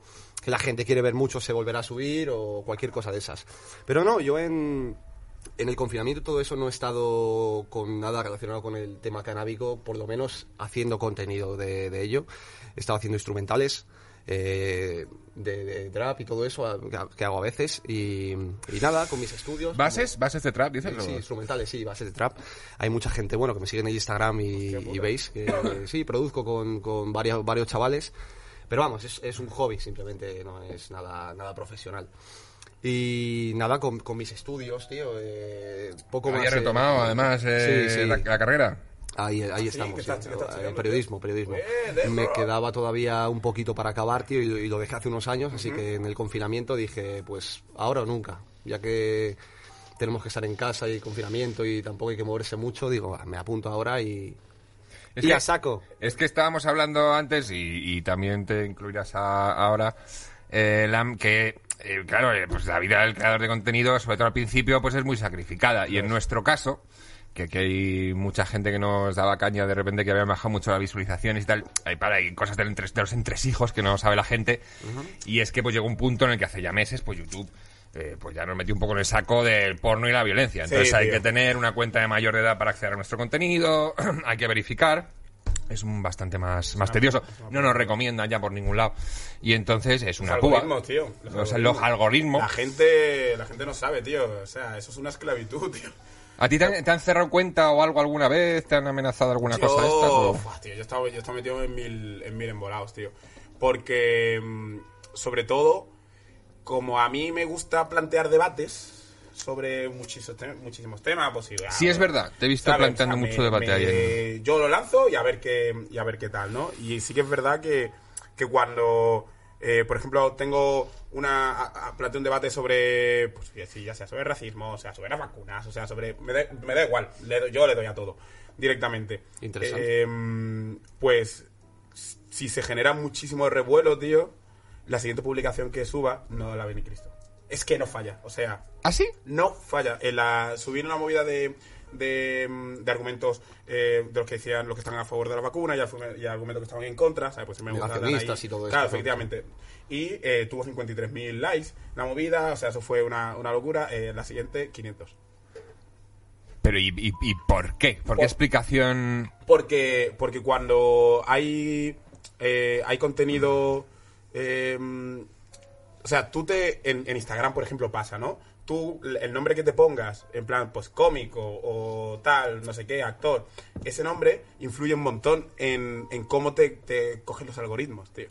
que la gente quiere ver mucho se volverá a subir o cualquier cosa de esas pero no yo en en el confinamiento todo eso no he estado con nada relacionado con el tema canábico, por lo menos haciendo contenido de, de ello. He estado haciendo instrumentales eh, de, de trap y todo eso que, hago a veces. Y, y nada, con mis estudios. ¿Bases? ¿Bases de trap, dices? Sí, o- instrumentales, sí, bases de trap. Hay mucha gente, bueno, que me sigue en Instagram y, y veis que eh, sí, produzco con, con varios, varios chavales. Pero vamos, es, es un hobby, simplemente no es nada, nada profesional. Y nada, con, con mis estudios, tío, eh, poco más... Había eh, retomado, además, eh, sí, sí. La, la carrera. Ahí, ahí ¿qué estamos, sí. periodismo, periodismo. Bien, Me quedaba todavía un poquito para acabar, tío, y, lo- y lo dejé hace unos años, así que en el confinamiento dije, pues ahora o nunca, ya que tenemos que estar en casa y confinamiento y tampoco hay que moverse mucho, digo, "Ah, me apunto ahora y, Es y que- a saco. Es que estábamos hablando antes, y, y también te incluirás a- ahora, eh, Lam, que, eh, claro, eh, pues la vida del creador de contenido, sobre todo al principio, pues es muy sacrificada. Y en nuestro caso, que aquí hay mucha gente que nos daba caña de repente que habían bajado mucho las visualizaciones y tal, hay, para, hay cosas del entre- de los entresijos que no sabe la gente. Y es que pues llegó un punto en el que hace ya meses, pues YouTube... eh, pues ya nos metió un poco en el saco del porno y la violencia. Entonces Sí, hay tío. que tener una cuenta de mayor edad para acceder a nuestro contenido, [clears throat] hay que verificar. Es un bastante más, más tedioso. No nos recomiendan ya por ningún lado. Y entonces es una Los cuba. algoritmos, tío. Los algoritmos. La gente, la gente no sabe, tío. O sea, eso es una esclavitud, tío. ¿A ti te han, te han cerrado cuenta o algo alguna vez? ¿Te han amenazado alguna cosa de estas? O- tío, yo estaba, yo estaba metido en mil, en mil embolados, tío. Porque, mm, sobre todo, como a mí me gusta plantear debates sobre muchísimos, te- muchísimos temas, pues sí, ah, Sí, es verdad. Te he visto ¿sabes? planteando O sea, mucho me- debate me- ahí. Yo lo lanzo y a ver qué, y a ver qué tal, ¿no? Y sí que es verdad que, que cuando, eh, por ejemplo, tengo una a- a- planteo un debate sobre, pues ya sea sobre racismo, o sea sobre las vacunas, o sea sobre, me da, me da igual, le doy- yo le doy a todo directamente. Interesante. Eh, pues si se genera muchísimo revuelo, tío, la siguiente publicación que suba no la ve ni Cristo. Es que no falla, o sea, ¿Ah, sí? no falla. En la, subir una movida de, de, de argumentos eh, de los que decían los que estaban a favor de la vacuna y, y argumentos que estaban en contra, ¿sabes? Pues me gusta dar ahí- y todo esto, Claro, efectivamente. Y eh, tuvo 53.000 likes la movida, o sea, eso fue una, una locura. Eh, la siguiente, 500. Pero ¿y, y, y por qué? ¿Por qué Por- explicación...? Porque, porque cuando hay, eh, hay contenido... eh, o sea, tú te... En, en Instagram, por ejemplo, pasa, ¿no? Tú, el nombre que te pongas, en plan, pues cómico o tal, no sé qué, actor, ese nombre influye un montón en, en cómo te, te cogen los algoritmos, tío.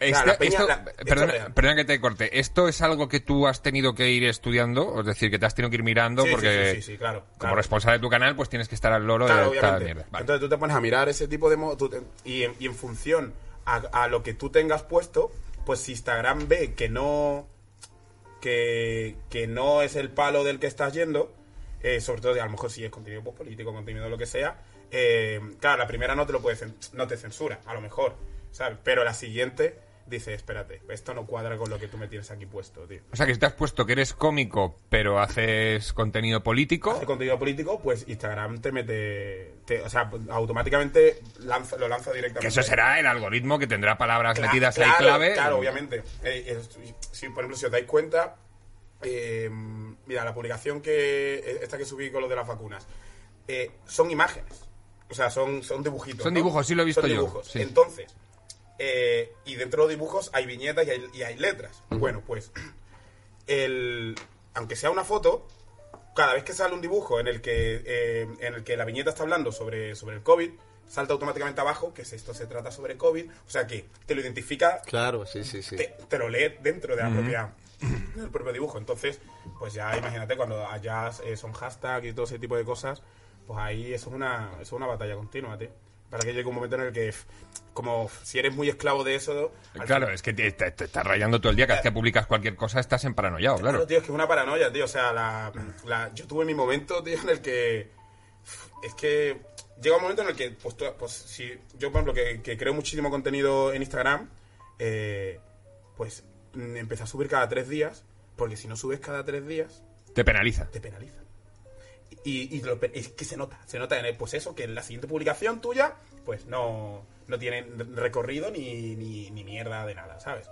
Esto- la peña- esto- la- esto es perdona, que te corte. ¿Esto es algo que tú has tenido que ir estudiando? Es decir, que te has tenido que ir mirando Sí, porque... sí, sí, claro, Como claro. responsable de tu canal, pues tienes que estar al loro Claro, de obviamente. mierda. Vale. Entonces tú te pones a mirar ese tipo de... tú te- y, en, y en función a, lo que tú tengas puesto, pues si Instagram ve que no... Que, que no es el palo del que estás yendo, eh, sobre todo a lo mejor si es contenido pues, político, contenido lo que sea, eh, claro, la primera no te lo puede cen- no te censura, a lo mejor, ¿sabes? Pero la siguiente dice, espérate, esto no cuadra con lo que tú me tienes aquí puesto, tío. O sea, que si te has puesto que eres cómico, pero haces contenido político. Hace contenido político, pues Instagram te mete, te- o sea, automáticamente lanza- lo lanza directamente. Que eso será el algoritmo que tendrá palabras Cla- metidas claro, ahí clave. Claro, obviamente. Eh, es- si, por ejemplo, si os dais cuenta, eh, mira, la publicación que esta que subí con lo de las vacunas, eh, son imágenes. O sea, son, son dibujitos. Son ¿no? dibujos, sí lo he visto Son yo, dibujos. sí. Entonces, eh, y dentro de los dibujos hay viñetas y hay, y hay letras. Bueno, pues, el, aunque sea una foto, cada vez que sale un dibujo en el que, eh, en el que la viñeta está hablando sobre, sobre el COVID, salta automáticamente abajo que si esto se trata sobre COVID. O sea que te lo identifica, Claro, sí, sí, sí. te, te lo lee dentro de la propia, del propio dibujo. Entonces, pues ya imagínate cuando allá eh, son hashtags y todo ese tipo de cosas, pues ahí eso es una, eso es una batalla continua, tío. Para que llegue un momento en el que, como si eres muy esclavo de eso... Claro, es que te, te- te estás rayando todo el día. Cada vez que publicas cualquier cosa estás en paranoiado, Claro, claro. tío, es que es una paranoia, tío. O sea, la, la- yo tuve mi momento, tío, en el que. Es que llega un momento en el que, pues, tú- pues si yo, por ejemplo, que, que creo muchísimo contenido en Instagram, eh, pues mm, empecé a subir cada tres días, porque si no subes cada tres días, Te penaliza. te penalizan. Y, es que se nota, se nota en el, pues eso, que en la siguiente publicación tuya, pues no, no tiene recorrido ni, ni, ni mierda de nada, ¿sabes?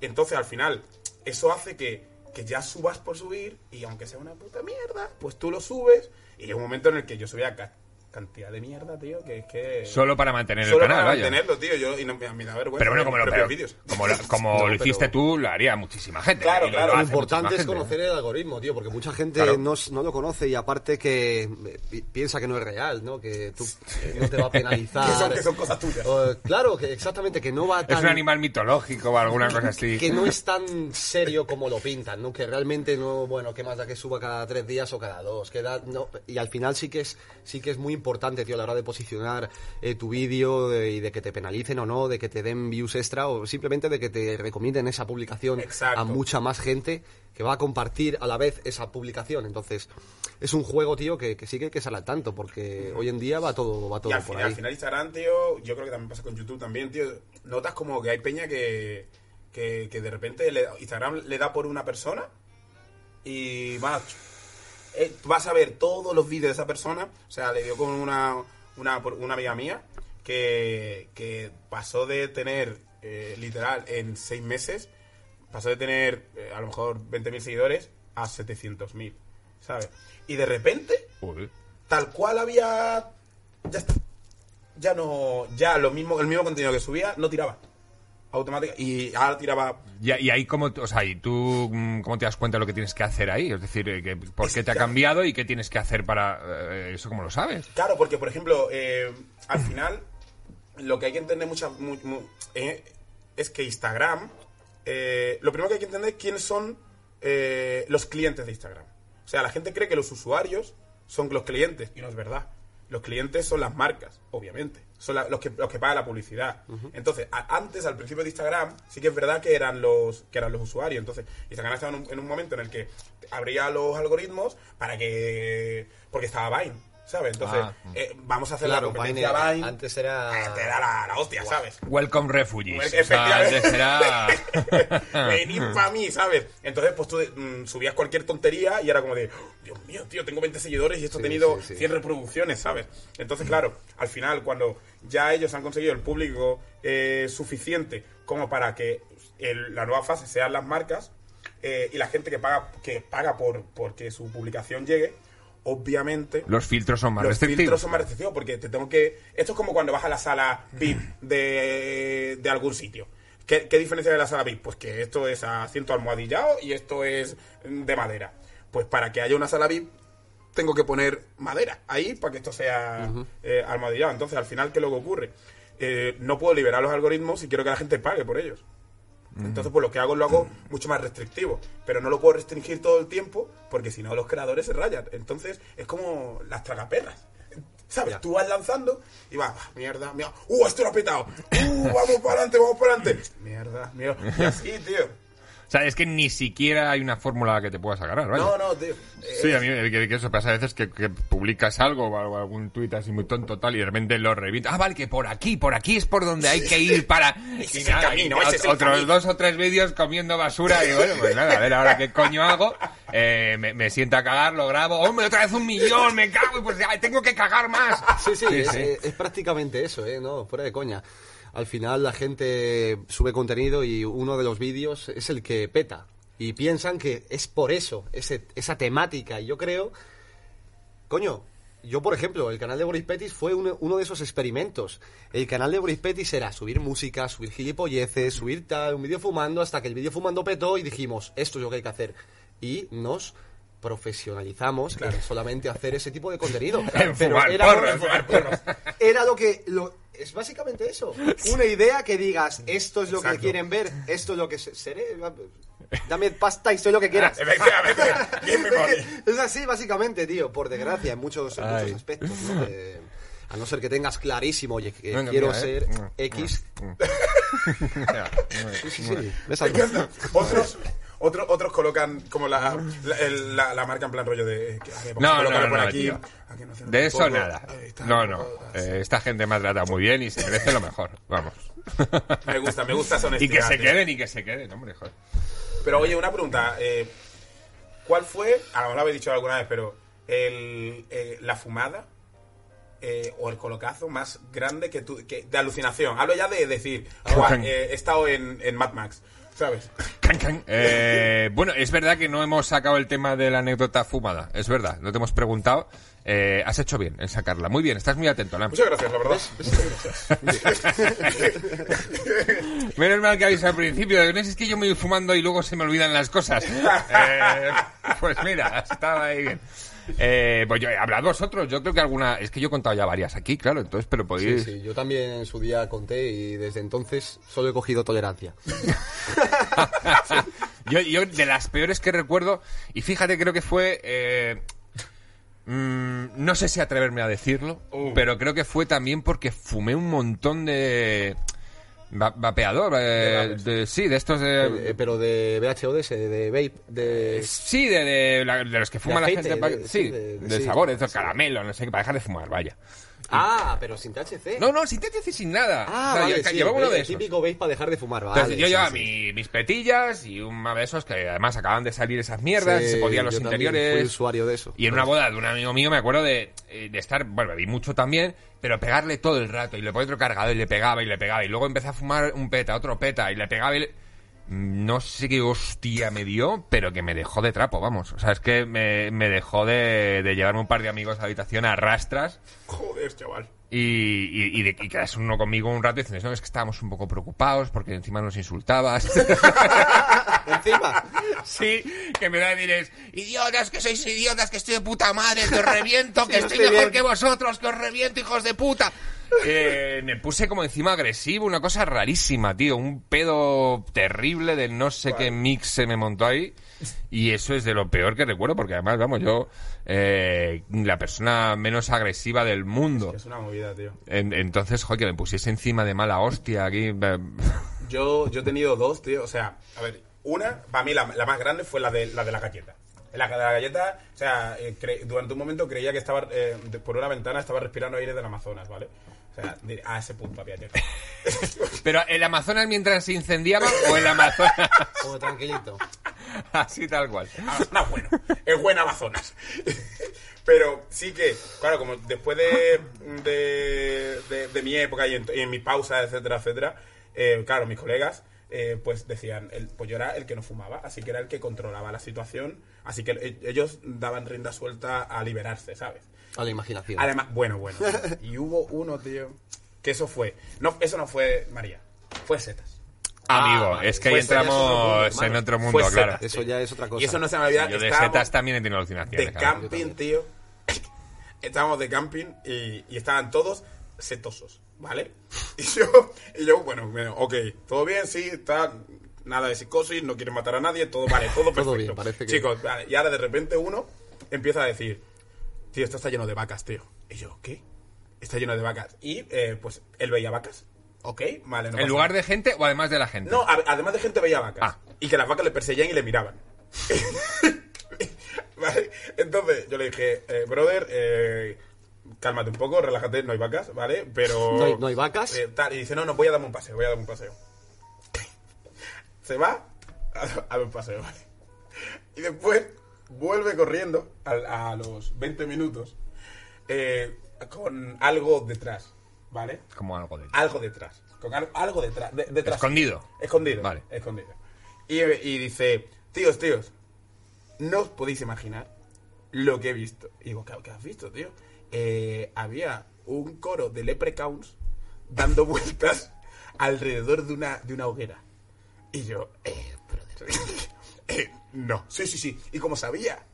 Entonces al final, eso hace que, que ya subas por subir, y aunque sea una puta mierda, pues tú lo subes, y llega un momento en el que yo subía cantidad de mierda, tío, que es que... Solo para mantener Solo el canal, para vaya. mantenerlo, tío, yo, y no, me, me da vergüenza. Pero bueno, como lo, pero- como lo, [laughs] como No, lo hiciste pero- tú, lo haría muchísima gente. Claro, lo claro. Lo importante es gente. conocer el algoritmo, tío, porque mucha gente Claro. no, no lo conoce y aparte que eh, pi- piensa que no es real, ¿no? Que tú no te va a penalizar. [laughs] Que son- que son cosas tuyas. O, claro, que exactamente, que no va tan... Es un animal mitológico o alguna cosa así. que no es tan [laughs] serio como lo pintan, ¿no? Que realmente no, bueno, ¿qué más da que suba cada tres días o cada dos? Que da- no, y al final sí que es sí que es muy importante, tío, a la hora de posicionar eh, tu vídeo de- y de que te penalicen o no, de que te den views extra o simplemente de que te recomienden esa publicación Exacto. a mucha más gente que va a compartir a la vez esa publicación. Entonces, es un juego, tío, que, que sí que hay que estar al tanto porque hoy en día va todo, va todo Y al, por final, ahí. al final Instagram, tío, yo creo que también pasa con YouTube también, tío. Notas como que hay peña que, que, que de repente le- Instagram le da por una persona y vas, eh, vas a ver todos los vídeos de esa persona. O sea, le dio con una, una, una amiga mía que, que pasó de tener, eh, literal, en seis meses, pasó de tener eh, a lo mejor 20.000 seguidores a 700.000, ¿sabes? Y de repente tal cual había ya está ya no ya lo mismo el mismo contenido que subía no tiraba automática y ahora tiraba Y, y ahí, cómo, o sea, ¿y tú mm, cómo te das cuenta de lo que tienes que hacer ahí? Es decir, eh, que, ¿por qué te ha cambiado y qué tienes que hacer para eh, eso? ¿Cómo lo sabes? claro porque por ejemplo eh, al final lo que hay que entender mucha, mu- mu- eh, es que Instagram eh, lo primero que hay que entender es quiénes son los clientes de Instagram o sea la gente cree que los usuarios son los clientes y no es verdad los clientes son las marcas, obviamente. Son la- los, que, los que pagan la publicidad. Entonces, a- antes, al principio de Instagram, sí que es verdad que eran los, que eran los usuarios. Entonces, Instagram estaba en un, en un momento en el que abría los algoritmos para que... Porque estaba Vine, ¿sabes? Entonces, Ah. eh, vamos a hacer Claro, la competencia Vine, antes era- Eh, Te da la, la hostia, ¿sabes? Welcome refugees. O sea, antes era... [laughs] Venid para mí, ¿sabes? Entonces, pues tú mm, subías cualquier tontería y era como de, "Oh, Dios mío, tío, tengo 20 seguidores y esto Sí, ha tenido sí, sí. 100 reproducciones, ¿sabes? Entonces, claro, al final, cuando ya ellos han conseguido el público eh, suficiente como para que el- la nueva fase sean las marcas eh, y la gente que paga, que paga por porque su publicación llegue, obviamente Los filtros son más los restrictivos. filtros son más restrictivos porque te tengo que. Esto es como cuando vas a la sala VIP de, de algún sitio. ¿Qué, qué diferencia de la sala VIP? Pues que esto es asiento almohadillado y esto es de madera. Pues para que haya una sala VIP, tengo que poner madera ahí para que esto sea eh, almohadillado. Entonces, al final, ¿qué es lo que ocurre? Eh, no puedo liberar los algoritmos si quiero que la gente pague por ellos. Entonces, pues lo que hago lo hago mucho más restrictivo. Pero no lo puedo restringir todo el tiempo porque si no los creadores se rayan. Entonces, es como las tragaperras. ¿Sabes? Ya. Tú vas lanzando y vas, "Ah, mierda, mierda. ¡Uh, esto lo ha petado! ¡Uh, vamos para adelante, vamos para adelante! [laughs] Mierda, mierda. Y así, tío. Sea, es que ni siquiera hay una fórmula que te puedas agarrar, ¿vale? No, no, tío. Sí, a mí eh, que, que eso pasa a veces que, que publicas algo o algún tuit así muy tonto tal y de repente lo revienta. Ah, vale, que por aquí, por aquí es por donde hay que ir para... [laughs] Ese Y nada, camino, y ese otros dos o tres vídeos comiendo basura y bueno, pues nada, a ver ahora qué coño hago. Eh, me, me siento a cagar, lo grabo. ¡Hombre, otra vez un millón! ¡Me cago! Y pues ya, tengo que cagar más. Sí, sí, Sí, es, sí. eh, es prácticamente eso, ¿eh? No, fuera de coña. Al final la gente sube contenido y uno de los vídeos es el que peta. Y piensan que es por eso, ese, esa temática. Y yo creo, coño, yo por ejemplo, el canal de Boris Petis fue uno, uno de esos experimentos. El canal de Boris Petis era subir música, subir gilipolleces, subir tal, un vídeo fumando, hasta que el vídeo fumando petó y dijimos, esto es lo que hay que hacer. Y nos profesionalizamos en solamente hacer ese tipo de contenido. [laughs] En Pero fumar era- fumar porros. era lo que lo, es básicamente eso [laughs] una idea que digas esto es lo que quieren ver esto es lo que se- seré dame pasta y soy lo que quieras [laughs] me money. es así básicamente tío por desgracia en muchos, en muchos aspectos ¿no? Eh, a no ser que tengas clarísimo oye quiero mira, ¿eh? ser Mm, X [laughs] sí, sí, sí. Encanta. Otros, otros, otros colocan como la, la, el- la- la marca en plan rollo de... eh, ver, a No, no, no, por aquí, tío. no De eso poco, nada. eh, está No, no. Eh, esta gente me ha tratado muy bien y se merece lo mejor. Vamos. [laughs] Me gusta, me gusta esa Y honestidad. que se tío. queden y que se queden, hombre, joder. Pero oye, una pregunta. eh, ¿Cuál fue, a lo mejor lo habéis dicho alguna vez, pero el, eh, la fumada eh, o el colocazo más grande que tú, que, de alucinación? Hablo ya de decir, "Buah, eh, he estado en, en Mad Max, ¿sabes? Can, can. Eh, bueno, es verdad que no hemos sacado el tema de la anécdota fumada. Es verdad, no te hemos preguntado. Eh, has hecho bien en sacarla. Muy bien, estás muy atento, Lam. Muchas gracias, la verdad. [laughs] Menos mal que habéis al principio. No es que yo me voy fumando y luego se me olvidan las cosas. [laughs] Eh, pues mira, estaba ahí bien. Eh, pues yo, hablad vosotros. Yo creo que alguna. Es que yo he contado ya varias aquí, claro. Entonces, pero Sí, podéis. sí, yo también en su día conté y desde entonces solo he cogido tolerancia. [laughs] yo, yo, de las peores que recuerdo, y fíjate, creo que fue. eh, mm, no sé si atreverme a decirlo, pero creo que fue también porque fumé un montón de. Va- vapeador, eh, de- sí, de estos de. Eh, pero de VHODs, de, de vape, de... Sí, de, de, la- de los que fuman la gente. sí, sí, de- sí. sabores, de caramelo, no sé qué, para dejar de fumar, vaya. Ah, pero sin THC. No, no, sin THC, sin nada. Ah, O sea, vale, yo- sí, llevaba uno de esos. típico vape para dejar de fumar, vale. Entonces yo sí, llevaba sí. mi- mis petillas y uno de esos que además acaban de salir esas mierdas, se podían los yo interiores. fui usuario de eso. Y en una boda de un amigo mío me acuerdo de, eh, de estar, bueno, bebí mucho también, pero pegarle todo el rato y le ponía otro cargador y le pegaba y le pegaba y luego empecé a fumar un peta, otro peta y le pegaba y le... No sé qué hostia me dio, pero que me dejó de trapo, vamos. O sea, es que me, me dejó de, de llevarme un par de amigos a la habitación a rastras Joder, chaval. Y, y, y de, y quedarse uno conmigo un rato y diciendo, no, es que estábamos un poco preocupados porque encima nos insultabas. [laughs] Encima. Sí, que me da decir es, idiotas, que sois idiotas, que estoy de puta madre, que os reviento, que Sí, estoy estoy mejor bien. que vosotros, que os reviento, hijos de puta. Eh, me puse como encima agresivo, una cosa rarísima, tío, un pedo terrible de no sé qué mix se me montó ahí. Y eso es de lo peor que recuerdo, porque además, vamos, yo, eh, la persona menos agresiva del mundo. Es una movida, tío. En- entonces, joder, que me pusiese encima de mala hostia aquí. Yo, yo he tenido dos, tío. O sea, a ver, una, para mí la, la más grande fue la de la, de la galleta. La de la galleta, o sea, eh, cre- durante un momento creía que estaba, eh, de- por una ventana estaba respirando aire del Amazonas, ¿vale? O sea, a ese punto había llegado. [laughs] Pero el Amazonas mientras se incendiaba o el Amazonas Como tranquilito. [laughs] así tal cual. Amazonas bueno, es buen Amazonas. [laughs] Pero sí que, claro, como después de, de, de- de mi época y en, y en mi pausa, etcétera, etcétera, eh, claro, mis colegas eh, pues decían, el, pues yo era el que no fumaba, así que era el que controlaba la situación, así que ellos daban rienda suelta a liberarse, ¿sabes? A la imaginación. Además, bueno, bueno. [laughs] Y hubo uno, tío, que eso fue, no, eso no fue María, fue Setas. Amigo, vale. es que ahí Pues mundo, entramos en otro mundo, claro. setas. Eso ya es otra cosa. Y eso no se me olvida. Yo de también he tenido alucinaciones. de claro. camping, tío. [laughs] Estábamos de camping y, y estaban todos setosos, ¿vale? [laughs] Y yo, y yo bueno, bueno, ok, todo bien, sí, está nada de psicosis, no quieren matar a nadie, todo vale, [laughs] todo perfecto. bien, parece que- Chicos, vale, y ahora de repente uno empieza a decir, tío, esto está lleno de vacas, tío. Y yo, ¿qué? Está lleno de vacas. Y eh, pues él veía vacas. Ok, vale, no ¿En lugar nada. de gente o además de la gente? No, a- además de gente veía vacas. Ah. y que las vacas le perseguían y le miraban. [laughs] ¿Vale? Entonces yo le dije, eh, brother, eh, cálmate un poco, relájate, no hay vacas, ¿vale? Pero... [laughs] No hay- no hay vacas. eh, tal, y dice, no, no, voy a darme un paseo, voy a darme un paseo. [laughs] Se va a, a dar un paseo, ¿vale? Y después vuelve corriendo a, a los 20 minutos eh, con algo detrás, ¿vale? Como algo de... Algo detrás. Con al- algo detrás. de- detrás. Escondido. Escondido. Vale. Escondido. Y, y dice, tíos, tíos, no os podéis imaginar lo que he visto. Y digo, ¿qué, qué has visto, tío? Eh, había un coro de leprechauns dando [laughs] vueltas alrededor de una, de una hoguera. Y yo, eh, brother, [laughs] eh, no. Sí, sí, sí. Y como sabía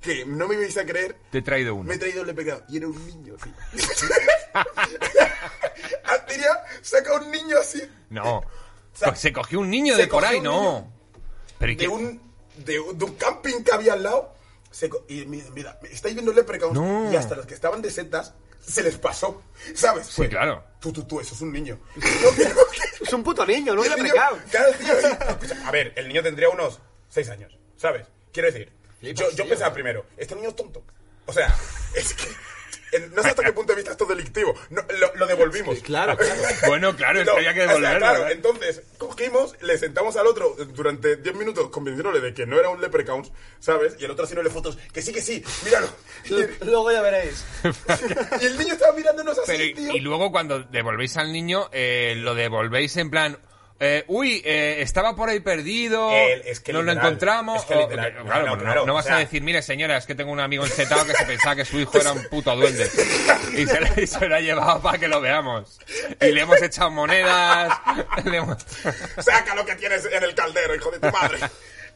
que no me ibais a creer, Te he traído uno. me he traído el leprechaun. Y era un niño, tío. [laughs] Saca un niño así. No. sea, se cogió un niño de por ahí, no. Pero ¿y de qué? un, de, un- de un camping que había al lado. se y mira, mira, estáis viendo Leprechauns No. y hasta los que estaban de setas se les pasó, ¿sabes? Sí, claro. Tú, tú, tú, eso es un niño. [laughs] Es un puto niño, no. Claro, tío. escucha, a ver, el niño tendría unos 6 años, ¿sabes? Quiero decir, yo, yo pensaba primero, este niño es tonto. O sea, [laughs] es que. No sé hasta qué punto de vista esto es delictivo. No, lo, lo devolvimos. Claro, claro. Bueno, claro, es No, que había que o sea, devolverlo. claro, ¿verdad? entonces cogimos, le sentamos al otro durante 10 minutos convenciéndole de que no era un leprechaun, ¿sabes? Y el otro haciéndole fotos, que sí, que sí, míralo. [laughs] Luego ya veréis. [laughs] y el niño estaba mirándonos así, Pero, y- tío. y luego cuando devolvéis al niño, eh, lo devolvéis en plan... eh, uy, eh, estaba por ahí perdido, El- es que no lo encontramos. es que o- literal, claro, no, claro, no, no, claro, no o vas sea- a decir, mire señora, es que tengo un amigo enchetado que se pensaba que su hijo era un puto duende. Y se, lo- y se lo ha llevado para que lo veamos. Y le hemos echado monedas. le hemos- [laughs] Saca lo que tienes en el caldero, hijo de tu madre. [laughs]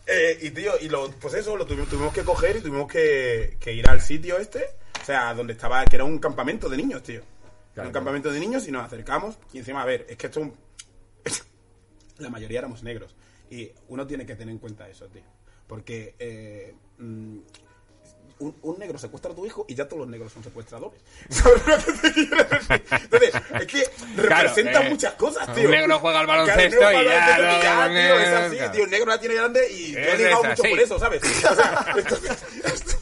Eh, y tío, y lo, pues eso, lo tuvimos, tuvimos que coger y tuvimos que, que ir al sitio este, o sea, donde estaba, que era un campamento de niños, tío. Era un campamento de niños y nos acercamos. Y encima, a ver, es que esto es un- La mayoría éramos negros. Y uno tiene que tener en cuenta eso, tío. Porque eh, mm, un, un negro secuestra a tu hijo y ya todos los negros son secuestradores. [laughs] ¿Sabes lo que te quiero decir? Entonces, es que representa eh, muchas cosas, un tío. negro juega al Claro, baloncesto un negro y juega al ya baloncesto lo- y tío, es así, claro. tío. El negro la tiene grande y yo he ligado mucho sí. por eso, ¿sabes? [laughs] O sea, esto, esto,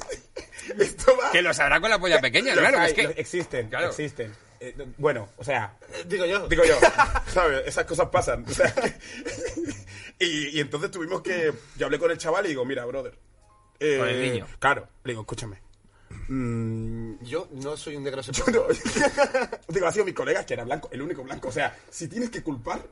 esto va... Que lo sabrá con la polla pequeña, claro. hay, es que... existen, Claro. existen. Eh, bueno, o sea, Digo yo. Digo yo, [laughs] ¿sabes? Esas cosas pasan. o sea, [laughs] y, y entonces tuvimos que. Yo hablé con el chaval y digo, mira, brother. eh, Con el niño. Claro, le digo, escúchame. Mm, Yo no soy un negro no- [laughs] digo, ha sido mi colega que era blanco, el único blanco. O sea, si tienes que culpar.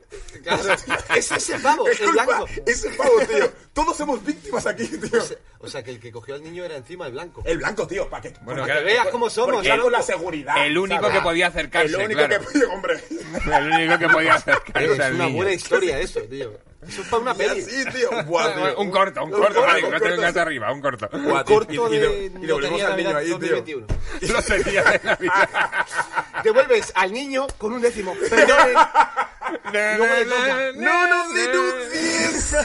Claro, [laughs] es ese pavo, es el culpa, blanco. Ese pavo, tío. Todos somos víctimas aquí, tío. O sea, o sea, que el que cogió al niño era encima el blanco. El blanco, tío, para que, Bueno, para claro, que veas cómo somos, con la seguridad. El único ¿sabes? que podía acercarse, El único claro. que podía, hombre. [laughs] El único que podía acercarse es al una niño. buena historia eso, tío. Eso es para una peli. así, tío. [laughs] Buah, tío. Un corto, un corto, vale, no corto, tengas sí. arriba, un corto. Buah, tío, Corto y- y de y le volvemos Lotería al niño ahí, tío. 2021. [laughs] Lo sería de Navidad. [laughs] Devuelves al niño con un décimo. Toca. ¡No nos denuncies!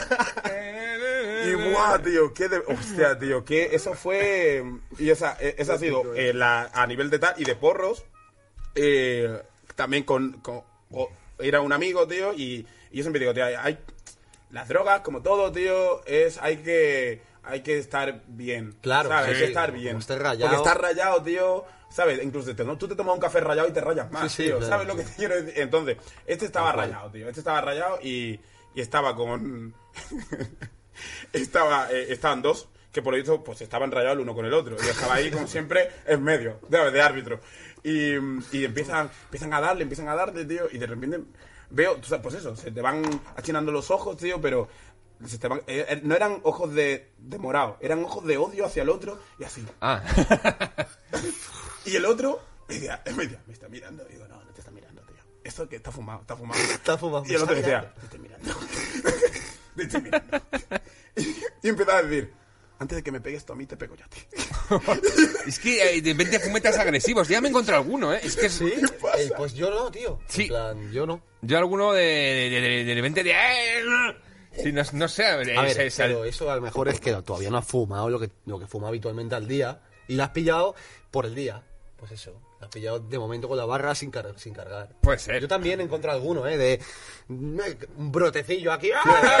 Y buah, tío, qué de... Hostia, tío, que eso fue... Y esa, eh, esa ha sido eh, la, a nivel de tal y de porros. eh, también con... era un amigo, tío, y, y yo siempre digo, tío, hay... Las drogas, como todo, tío, es... Hay que... Hay que estar bien. Claro, ¿sabes? Hay que estar bien. estés rayado. Porque estás rayado, tío. ¿Sabes? Incluso te- tú te tomas un café rayado y te rayas más, Sí, sí, tío. claro, ¿Sabes lo que te quiero decir? Entonces, este estaba rayado, tío. Este estaba rayado y, y estaba con. [laughs] estaba, eh, estaban dos que por lo visto pues estaban rayados el uno con el otro. Y estaba ahí, como siempre, [laughs] en medio, de, de árbitro. Y, y empiezan, empiezan a darle, empiezan a darle, tío. Y de repente veo, tú sabes, pues eso, se te van achinando los ojos, tío, pero. se te van- eh, eh, no eran ojos de, de morado, eran ojos de odio hacia el otro y así. Ah. [laughs] Y el otro me decía, me, decía, me está mirando. Y digo, no, no te está mirando, tío. Esto que está fumado, está fumado. [laughs] Está fumado, Y el otro decía, te estoy mirando. te estoy mirando. [laughs] Y, y empezaba a decir, antes de que me pegues tú a mí, te pego yo a ti. [laughs] Es que eh, de repente fumetas agresivos. Ya me encontré alguno, ¿eh? Es que Sí, pasa? eh, pues yo no, tío. Sí. En plan, yo no. yo alguno de, de, de, de repente de... ¡eh! Sí, no, no sé, A ver, es- es- pero eso a lo mejor es que todavía no has fumado lo que, lo que fuma habitualmente al día y lo has pillado por el día. Pues eso. Te has pillado de momento con la barra sin, car- sin cargar. Puede ser. Yo también encontré alguno, ¿eh? De un brotecillo aquí. ¡ah!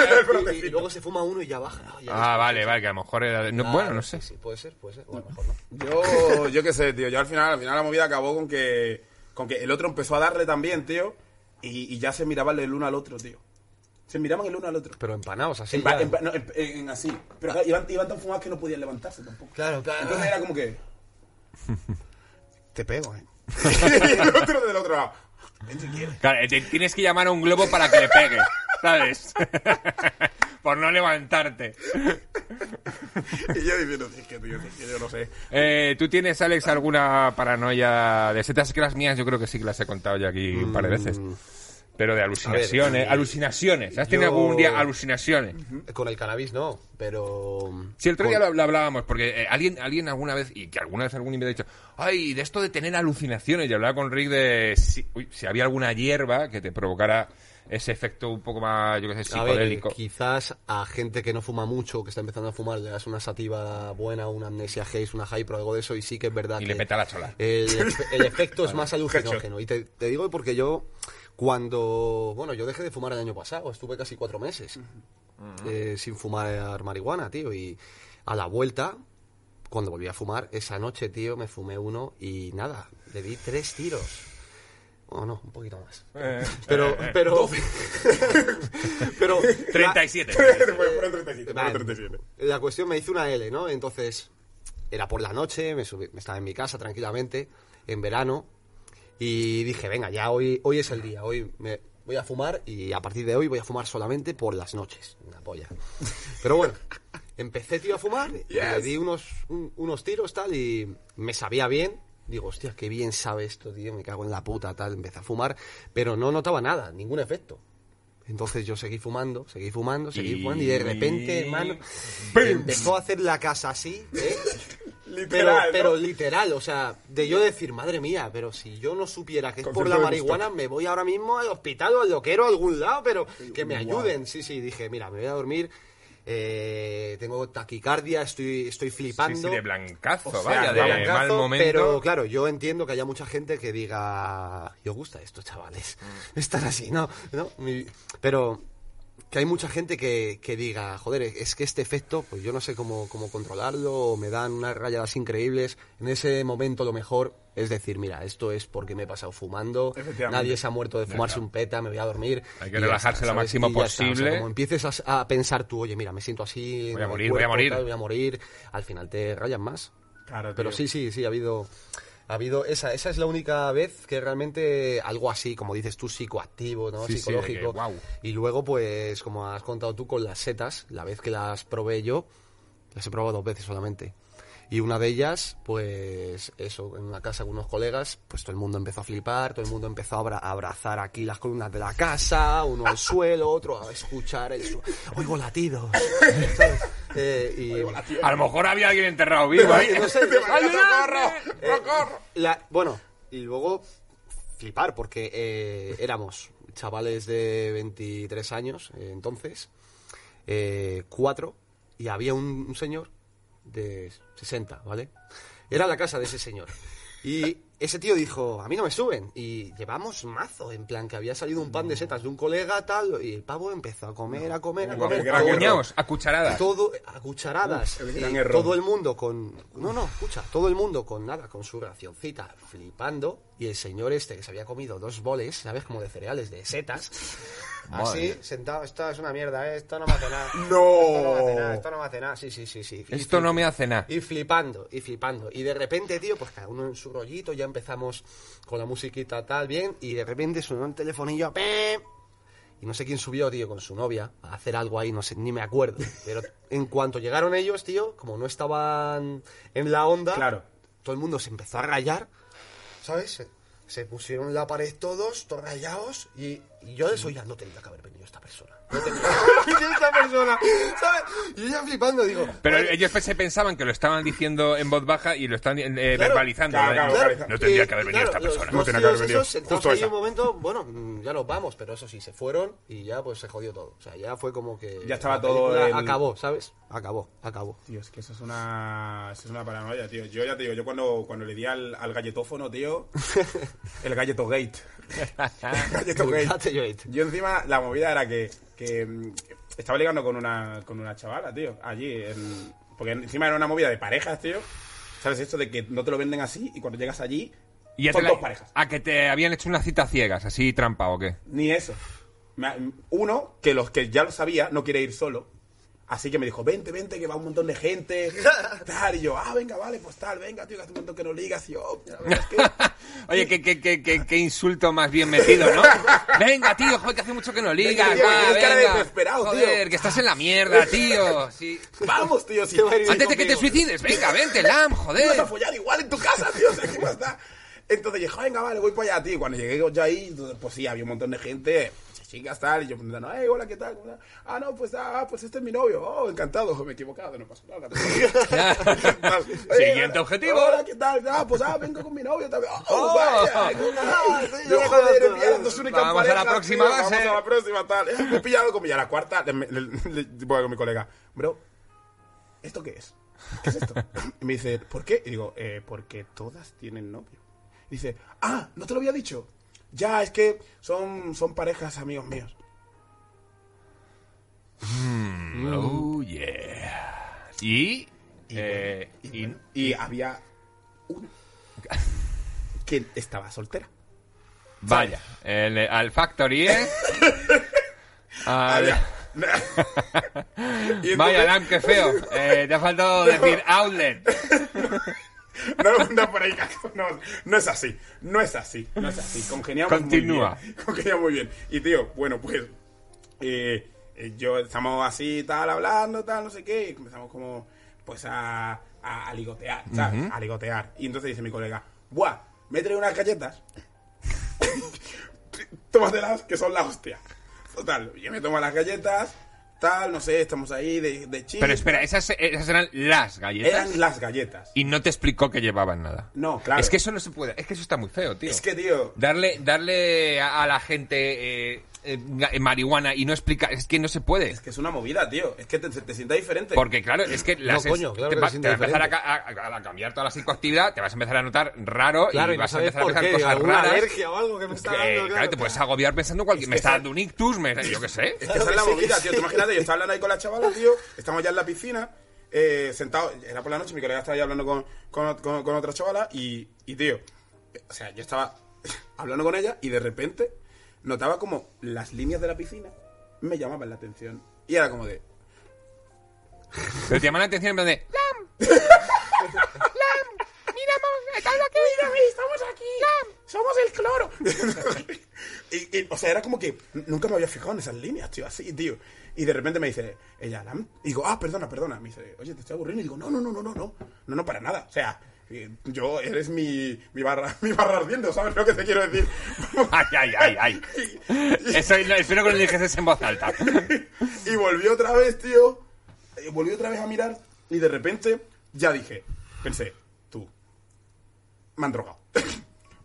y, y luego se fuma uno y ya baja. ya Ah, vale, vale, que a lo mejor era... no, sí. bueno, no sé. sí, puede ser, puede ser. O a lo mejor no. Yo, yo qué sé, tío. Yo al final, al final la movida acabó con que, con que el otro empezó a darle también, tío. Y, y ya se miraban el uno al otro, tío. Se miraban el uno al otro. Pero empanados así. No, en- en así. Pero iban, iban tan fumados que no podían levantarse tampoco. Claro, claro. Entonces era como que. [laughs] Te pego, eh. y [laughs] el otro del otro lado. Claro, te- tienes que llamar a un globo para que le pegue, ¿sabes? [laughs] Por no levantarte. Y yo diciendo, es que, tío, es que yo no sé. Eh, ¿Tú tienes, Alex, alguna paranoia de setas? Que las mías yo creo que sí que las he contado ya aquí un par de veces. Pero de alucinaciones, eh, alucinaciones. ¿Has tenido yo- algún día alucinaciones? Con el cannabis no, pero. Sí, el otro día lo, lo hablábamos, porque eh, alguien, alguien alguna vez, y que alguna vez algún invitado ha dicho, ay, de esto de tener alucinaciones, y hablaba con Rick de si, uy, si había alguna hierba que te provocara ese efecto un poco más, yo qué sé, A ver, psicodélico. quizás a gente que no fuma mucho, que está empezando a fumar, le das una sativa buena, una amnesia haze, una hype o algo de eso, y sí que es verdad Y que le peta la chola. El, [laughs] efe- el efecto es más alucinógeno. Y te, te digo porque yo, cuando. Bueno, yo dejé de fumar el año pasado, estuve casi cuatro meses eh, sin fumar marihuana, tío. Y a la vuelta, cuando volví a fumar, esa noche, tío, me fumé uno y nada, le di tres tiros. O no, un poquito más. Eh, Pero, pero. [laughs] pero. 37. [laughs] Fueron 37, Vale. fueron 37. La cuestión me hice una L, ¿no? Entonces, era por la noche, me, subí- me estaba en mi casa tranquilamente, en verano, y dije, venga, ya hoy, hoy es el día, hoy me voy a fumar y a partir de hoy voy a fumar solamente por las noches. Una polla. Pero bueno, empecé, tío, a fumar, y le di unos, un- unos tiros, tal, y me sabía bien. Digo, hostia, qué bien sabe esto, tío, me cago en la puta, tal. Empecé a fumar, pero no notaba nada, ningún efecto. Entonces yo seguí fumando, seguí fumando, seguí Y- fumando y de repente, hermano, empezó a hacer la casa así, ¿eh? Pero, Literal, ¿no? pero literal, o sea, de yo decir, madre mía, pero si yo no supiera que es por la marihuana, me voy ahora mismo al hospital o al loquero a algún lado, pero que me ayuden. Sí, sí, dije, mira, me voy a dormir, eh, tengo taquicardia, estoy, estoy Sí, flipando. sí, de blancazo, O vaya, de de Blancazo, mal momento. Pero claro, yo entiendo que haya mucha gente que diga, yo gusta esto, chavales, Mm. [laughs] estar así, ¿no? ¿no? Mi- Pero que hay mucha gente que, que diga, joder, es que este efecto, pues yo no sé cómo, cómo controlarlo, o me dan unas rayadas increíbles. En ese momento lo mejor es decir, mira, esto es porque me he pasado fumando, nadie se ha muerto de fumarse un peta, me voy a dormir. Hay que relajarse lo máximo Y ya está. O sea, posible. como empieces a, a pensar tú, oye, mira, me siento así, Voy a morir, voy a morir. tal, voy a morir, al final te rayan más. Claro, Pero tío. sí, sí, sí, ha habido. Ha habido esa, esa es la única vez que realmente algo así, como dices tú, psicoactivo, ¿no? Sí, Psicológico. que. Y luego, pues, como has contado tú con las setas, la vez que las probé yo, las he probado dos veces solamente. Y una de ellas, pues, eso, en una casa con unos colegas, pues todo el mundo empezó a flipar, todo el mundo empezó a, abra- a abrazar aquí las columnas de la casa, uno al suelo, otro a escuchar el suelo. Oigo latidos. ¿sabes? [laughs] Eh, y, A lo mejor había alguien enterrado vivo ahí. no sé, ¡Ay, socorro! eh, ¡Socorro! la- bueno, y luego flipar, porque eh, éramos chavales de 23 años, eh, entonces, eh, cuatro, y había un, un señor de 60, ¿vale? Era la casa de ese señor. Y ese tío dijo, a mí no me suben. Y llevamos mazo, en plan, que había salido un pan de setas de un colega, tal, y el pavo empezó a comer, a comer, a comer. error. Cuñaos, a cucharadas. todo a cucharadas Uf, el y todo el mundo con no no escucha todo el mundo con nada con su racioncita flipando y el señor este que se había comido dos boles sabes como de cereales de setas así sentado esto es una mierda ¿eh? esto no me hace nada [laughs] No. esto no me hace nada esto no me hace nada sí sí sí sí Y Esto no me hace nada. y flipando, y flipando. Y de repente, tío, pues cada uno en su rollito, ya empezamos con la musiquita tal, bien, y de repente sonó un telefonillo, ¡pim! y no sé quién subió, tío, con su novia a hacer algo ahí, no sé, ni me acuerdo. Pero en cuanto llegaron ellos, tío, como no estaban en la onda, Claro. todo el mundo se empezó a rayar, ¿sabes? Se, pusieron la pared todos, todos rayados, y yo de eso ya no tendría que haber venido esta persona. No tendría- dice esta persona? ¿Sabes? Y yo ya flipando, digo... Pero "Oye, ellos se pensaban que lo estaban diciendo en voz baja y lo están eh, Claro, verbalizando. claro, ¿eh? claro, claro. No tendría que haber venido claro, esta persona. Los, No tenía que haber venido. Justo ahí esa. un momento, bueno, mm, ya nos vamos, pero eso sí, se fueron y ya pues se jodió todo. O sea, ya fue como que... Ya estaba todo el- Acabó, ¿sabes? Acabó, acabó. Tío, es que eso es una, eso es una paranoia, tío. Yo ya te digo, yo cuando, cuando le di al, al galletófono, tío, [laughs] el galleto [laughs] Yo encima, la movida era que, que, mm, estaba ligando con una, con una chavala, tío, allí. en- porque encima era una movida de parejas, tío. ¿Sabes esto de que no te lo venden así y cuando llegas allí, Y son la- dos parejas? A que te habían hecho una cita ciegas, así trampa o qué. Ni eso. Uno, que los que ya lo sabía, no quiere ir solo. Así que me dijo, vente, vente, que va un montón de gente. [laughs] Tal, y yo, ah, venga, vale, pues tal, venga, tío, que hace un montón que no ligas. Y yo, "Mira, la verdad es que... [laughs] Oye, qué, qué, qué, qué, insulto más bien metido, ¿no? [laughs] Venga, tío, joder, que hace mucho que no ligas. Venga, tío, va, que tienes cara de venga. desesperado, tío. Joder, que estás en la mierda, tío. Sí. Vamos, tío, si. Antes de que te suicides, venga, vente, Lam, vas a joder. follar igual en tu casa, tío, o sea, ¿qué más da? Entonces dije, venga, vale, voy para allá, tío. Cuando llegué yo ahí, pues sí, había un montón de gente, chicas, tal, y yo preguntando, eh, hola, ¿qué tal? Ah, no, pues, ah, pues este es mi novio. Oh, encantado, [laughs] me he equivocado, no pasa nada. [laughs] Siguiente objetivo. Hola, ¿qué tal? Ah, pues, ah, vengo con mi novio también. Oh, Oh. Ah, [laughs] Vamos a la próxima base. Vamos a la próxima, tal. Me he pillado con mi, a la cuarta, le, voy con mi colega, bro, ¿esto qué es? ¿Qué es esto? Y me dice, ¿por qué? Y digo, eh, porque todas tienen novio. Y dice, ah, ¿no te lo había dicho? Ya, es que son, son parejas amigos míos. Oh, yeah. Y... eh, Y, y- bueno, y había una [laughs] que estaba soltera. Vaya, el- al Factory, ¿eh? [laughs] Al- [laughs] Vaya, Lam, qué feo. Eh, te ha faltado decir outlet. No, no, por ahí, no, no es así, no es así, no es así. Congeniamos Continúa. muy bien. Congeniamos muy bien. Y tío, bueno, pues eh, eh, yo estamos así, tal, hablando, tal, no sé qué, y comenzamos como, pues a, a, a ligotear, ¿sabes? A ligotear. Y entonces dice mi colega, buah, me trae unas galletas, [laughs] tómatelas, que son la hostia. Total, yo me tomo las galletas, tal, no sé, estamos ahí de, de. Pero espera, esas, esas eran las galletas. Eran las galletas. Y no te explicó que llevaban nada. No, claro. Es que eso no se puede. Es que eso está muy feo, tío. Es que, tío, Darle, darle a, a la gente eh, eh, ga- marihuana y no explicar. Es que no se puede. Es que es una movida, tío. Es que te, te sienta diferente. Porque, claro, es que las coño, claro te, que va, se siente te va a empezar a, cambiar toda la psicoactividad, te vas a empezar a notar raro Claro, y y no vas a empezar a pensar cosas raras. alergia o algo que me está que, dando, claro, claro. te puedes agobiar pensando cualquier. Es me está dando un ictus, me, yo qué sé. Es que esa es la movida, tío. Imagínate, yo estaba hablando ahí con la chavala, tío. Estamos ya en la piscina, eh, sentado. Era por la noche, mi colega estaba ya hablando con, con, con- con otra chavala. Y, y, tío, eh, o sea, yo estaba [laughs] hablando con ella y de repente notaba como las líneas de la piscina me llamaban la atención. Y era como de. Pero te llaman la atención en plan de. ¡Lam! [laughs] ¡Lam! ¡Miramos! ¡Estás aquí! ¡Estamos aquí! ¡Lam! ¡Somos el cloro! [laughs] o sea, era como que nunca me había fijado en esas líneas, tío, así, tío. Y de repente me dice, ella, Lam. Y digo, ah, perdona, perdona. Me dice, oye, te estoy aburriendo. Y digo, no, no, no, no, no, no. No, no, para nada. O sea, yo, eres mi, mi barra, [laughs] mi barra ardiendo, ¿sabes lo que te quiero decir? [laughs] ¡Ay, ay, ay, ay! [laughs] Eso, no, espero que lo dijeses en voz alta. y volvió otra vez, tío. eh, Volvió otra vez a mirar. Y de repente, ya dije, pensé, tú, me han drogado.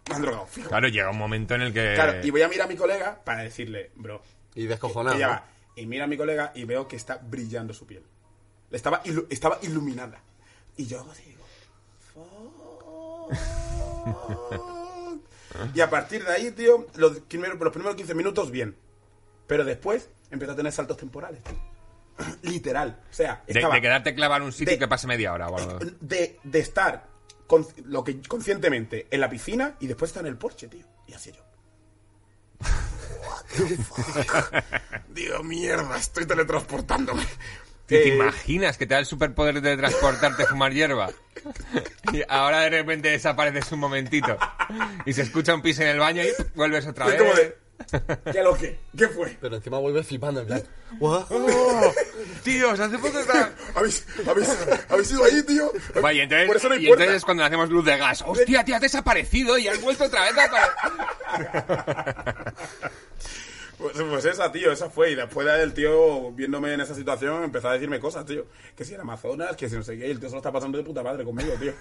me han drogado, fijo. Claro, llega un momento en el que. Claro, y voy a mirar a mi colega para decirle, bro. Y descojonado. Y. Y mira a mi colega y veo que está brillando su piel. Estaba, ilu- estaba iluminada. Y yo digo. [laughs] Y a partir de ahí, tío, los, primeros- los primeros 15 minutos, bien. Pero después empezó a tener saltos temporales. tío. [clears throat] Literal. O sea, De, estaba de quedarte clavar en un sitio de- que pase media hora o algo. de, de estar con- lo que conscientemente en la piscina y después estar en el porche, tío. Y así yo. [laughs] What the fuck? Digo, mierda, estoy teletransportándome. ¿Te, te Eh, imaginas que te da el superpoder de transportarte a fumar hierba? Y ahora de repente desapareces un momentito. Y se escucha un pis en el baño y vuelves otra vez. como de, ¿Qué lo que? ¿Qué fue? Pero encima vuelve flipando, en plan... "What?". ¡Oh! Tíos, hace poco estaba... ¿Habéis, habéis, habéis ido ahí, tío? Vaya, entonces, Por eso no hay y puerta. entonces es cuando le hacemos luz de gas. ¡Hostia, tío, has desaparecido y has vuelto otra vez a apare- Pues, pues esa, tío, esa fue. Y después el tío, viéndome en esa situación, empezó a decirme cosas, tío. Que si era Amazonas, que si no sé qué. Y el tío se lo está pasando de puta madre conmigo, tío.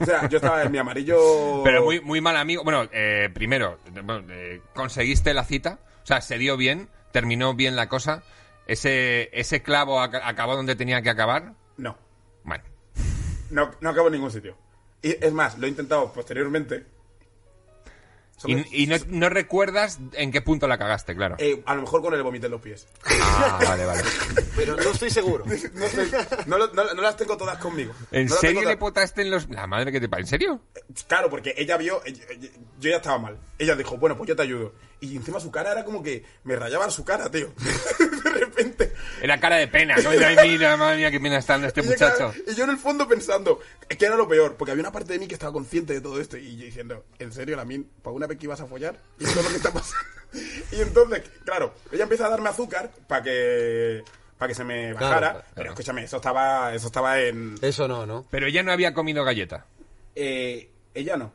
O sea, yo estaba en mi amarillo... Pero muy, muy mal amigo. Bueno, eh, primero, eh, ¿conseguiste la cita? O sea, ¿se dio bien? ¿Terminó bien la cosa? ¿Ese, ese clavo ac- acabó donde tenía que acabar? No, Bueno. no, no acabo en ningún sitio. Y es más, lo he intentado posteriormente. Y, y no, no recuerdas en qué punto la cagaste, claro. eh, a lo mejor con el vomité en los pies. Ah, vale, vale. [laughs] Pero no estoy seguro. No, las tengo todas conmigo. ¿En serio le potaste en los... La madre que te pa- ¿En serio? Claro, porque ella vio, ella- ella- yo ya estaba mal. Ella dijo, bueno, pues yo te ayudo. Y encima su cara era como que me rayaba su cara, tío. [laughs] Era cara de pena. ¿no? Ay, mira, madre mía, qué pena está dando este Y yo, muchacho. claro, y yo en el fondo pensando que era lo peor, porque había una parte de mí que estaba consciente de todo esto y yo diciendo, ¿en serio, Lamin? ¿Para una vez que ibas a follar? Y esto es lo que está pasando. [laughs] y entonces, claro, ella empieza a darme azúcar para que para que se me Claro, bajara, claro. pero escúchame, eso estaba eso estaba en Eso no, ¿no? Pero ella no había comido galleta. eh, ella no.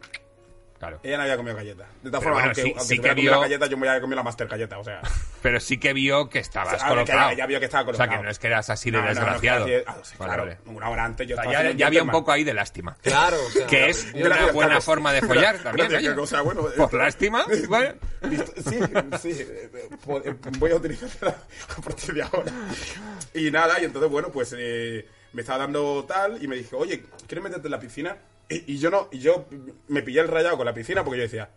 Claro. Ella no había comido galleta. De todas formas, bueno, aunque, sí- aunque sí se que vio- la galleta, yo me había comido la Master galleta, o sea. [laughs] Pero sí que vio que estabas O sea, colocado. que ya vio que estaba O sea, que colocado. no es que eras así de No, no, no, desgraciado. que así- ah, sí, Vale, claro, vale. una hora antes yo O sea, estaba ya, había un poco ahí de lástima. Claro, o sea, Que es Gracias, una buena Carlos. forma de follar también, Gracias, oye. que, o sea, bueno, [laughs] Por lástima, [laughs] bueno. Sí, sí, eh, eh, eh, voy a utilizarla a partir de ahora. Y nada, y entonces, bueno, pues eh, me estaba dando tal y me dije, oye, ¿quieres meterte en la piscina? Y, y yo no, y yo me pillé el rayado con la piscina porque yo decía,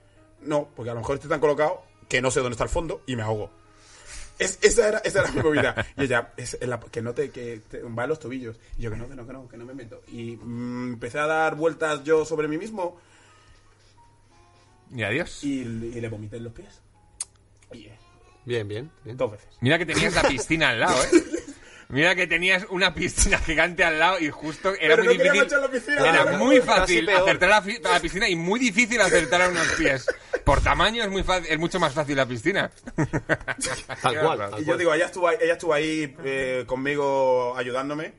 no, porque a lo mejor estoy tan colocado que no sé dónde está el fondo y me ahogo. Es- esa, era, esa era mi movida. Y ella, es la- que no te, que te va en los tobillos. Y yo, que no, que no, que no, que no me meto. Y mm, empecé a dar vueltas yo sobre mí mismo Y adiós. y, y le vomité en los pies. Y, eh, Bien, bien. bien. dos veces. Mira que tenías la piscina al lado, ¿eh? [laughs] Mira que tenías una piscina [laughs] gigante al lado y justo era Pero muy no difícil. la piscina. Era Claro, muy fácil acertar la, fi- a la piscina y muy difícil acertar a unos pies. Por tamaño es muy fácil, es mucho más fácil la piscina. [laughs] Tal cual. tal Y yo cual. digo, ella estuvo ahí, ella estuvo ahí eh, conmigo ayudándome,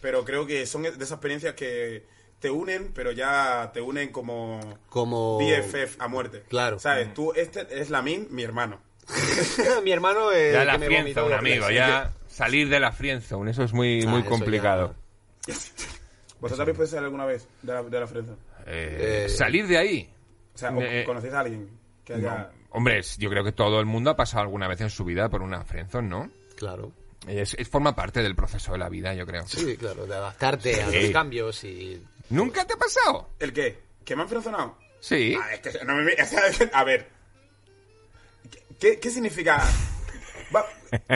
pero creo que son de esas experiencias que te unen, pero ya te unen como, Como- BFF a muerte. Claro. ¿Sabes? Tú, este es la min, mi hermano. [laughs] Mi hermano eh, Ya que la me vomitó friendzone, los amigo, ya salir de la friendzone, eso es muy, Ah, muy complicado. ¿Vosotros habéis pensado alguna vez de la, de la friendzone? Eh, Eh, salir de ahí. O sea, ¿o Eh, ¿conocéis a alguien que haya... Hombre, es- yo creo que todo el mundo ha pasado alguna vez en su vida por una friendzone, ¿no? Claro. Es, es- forma parte del proceso de la vida, yo creo. Sí, claro, de adaptarte a Sí. los cambios y... ¿Nunca te ha pasado? ¿El qué? ¿Que me han frenzonado? Sí. Ah, es que no me [laughs] a ver. ¿Qué, qué significa? Va,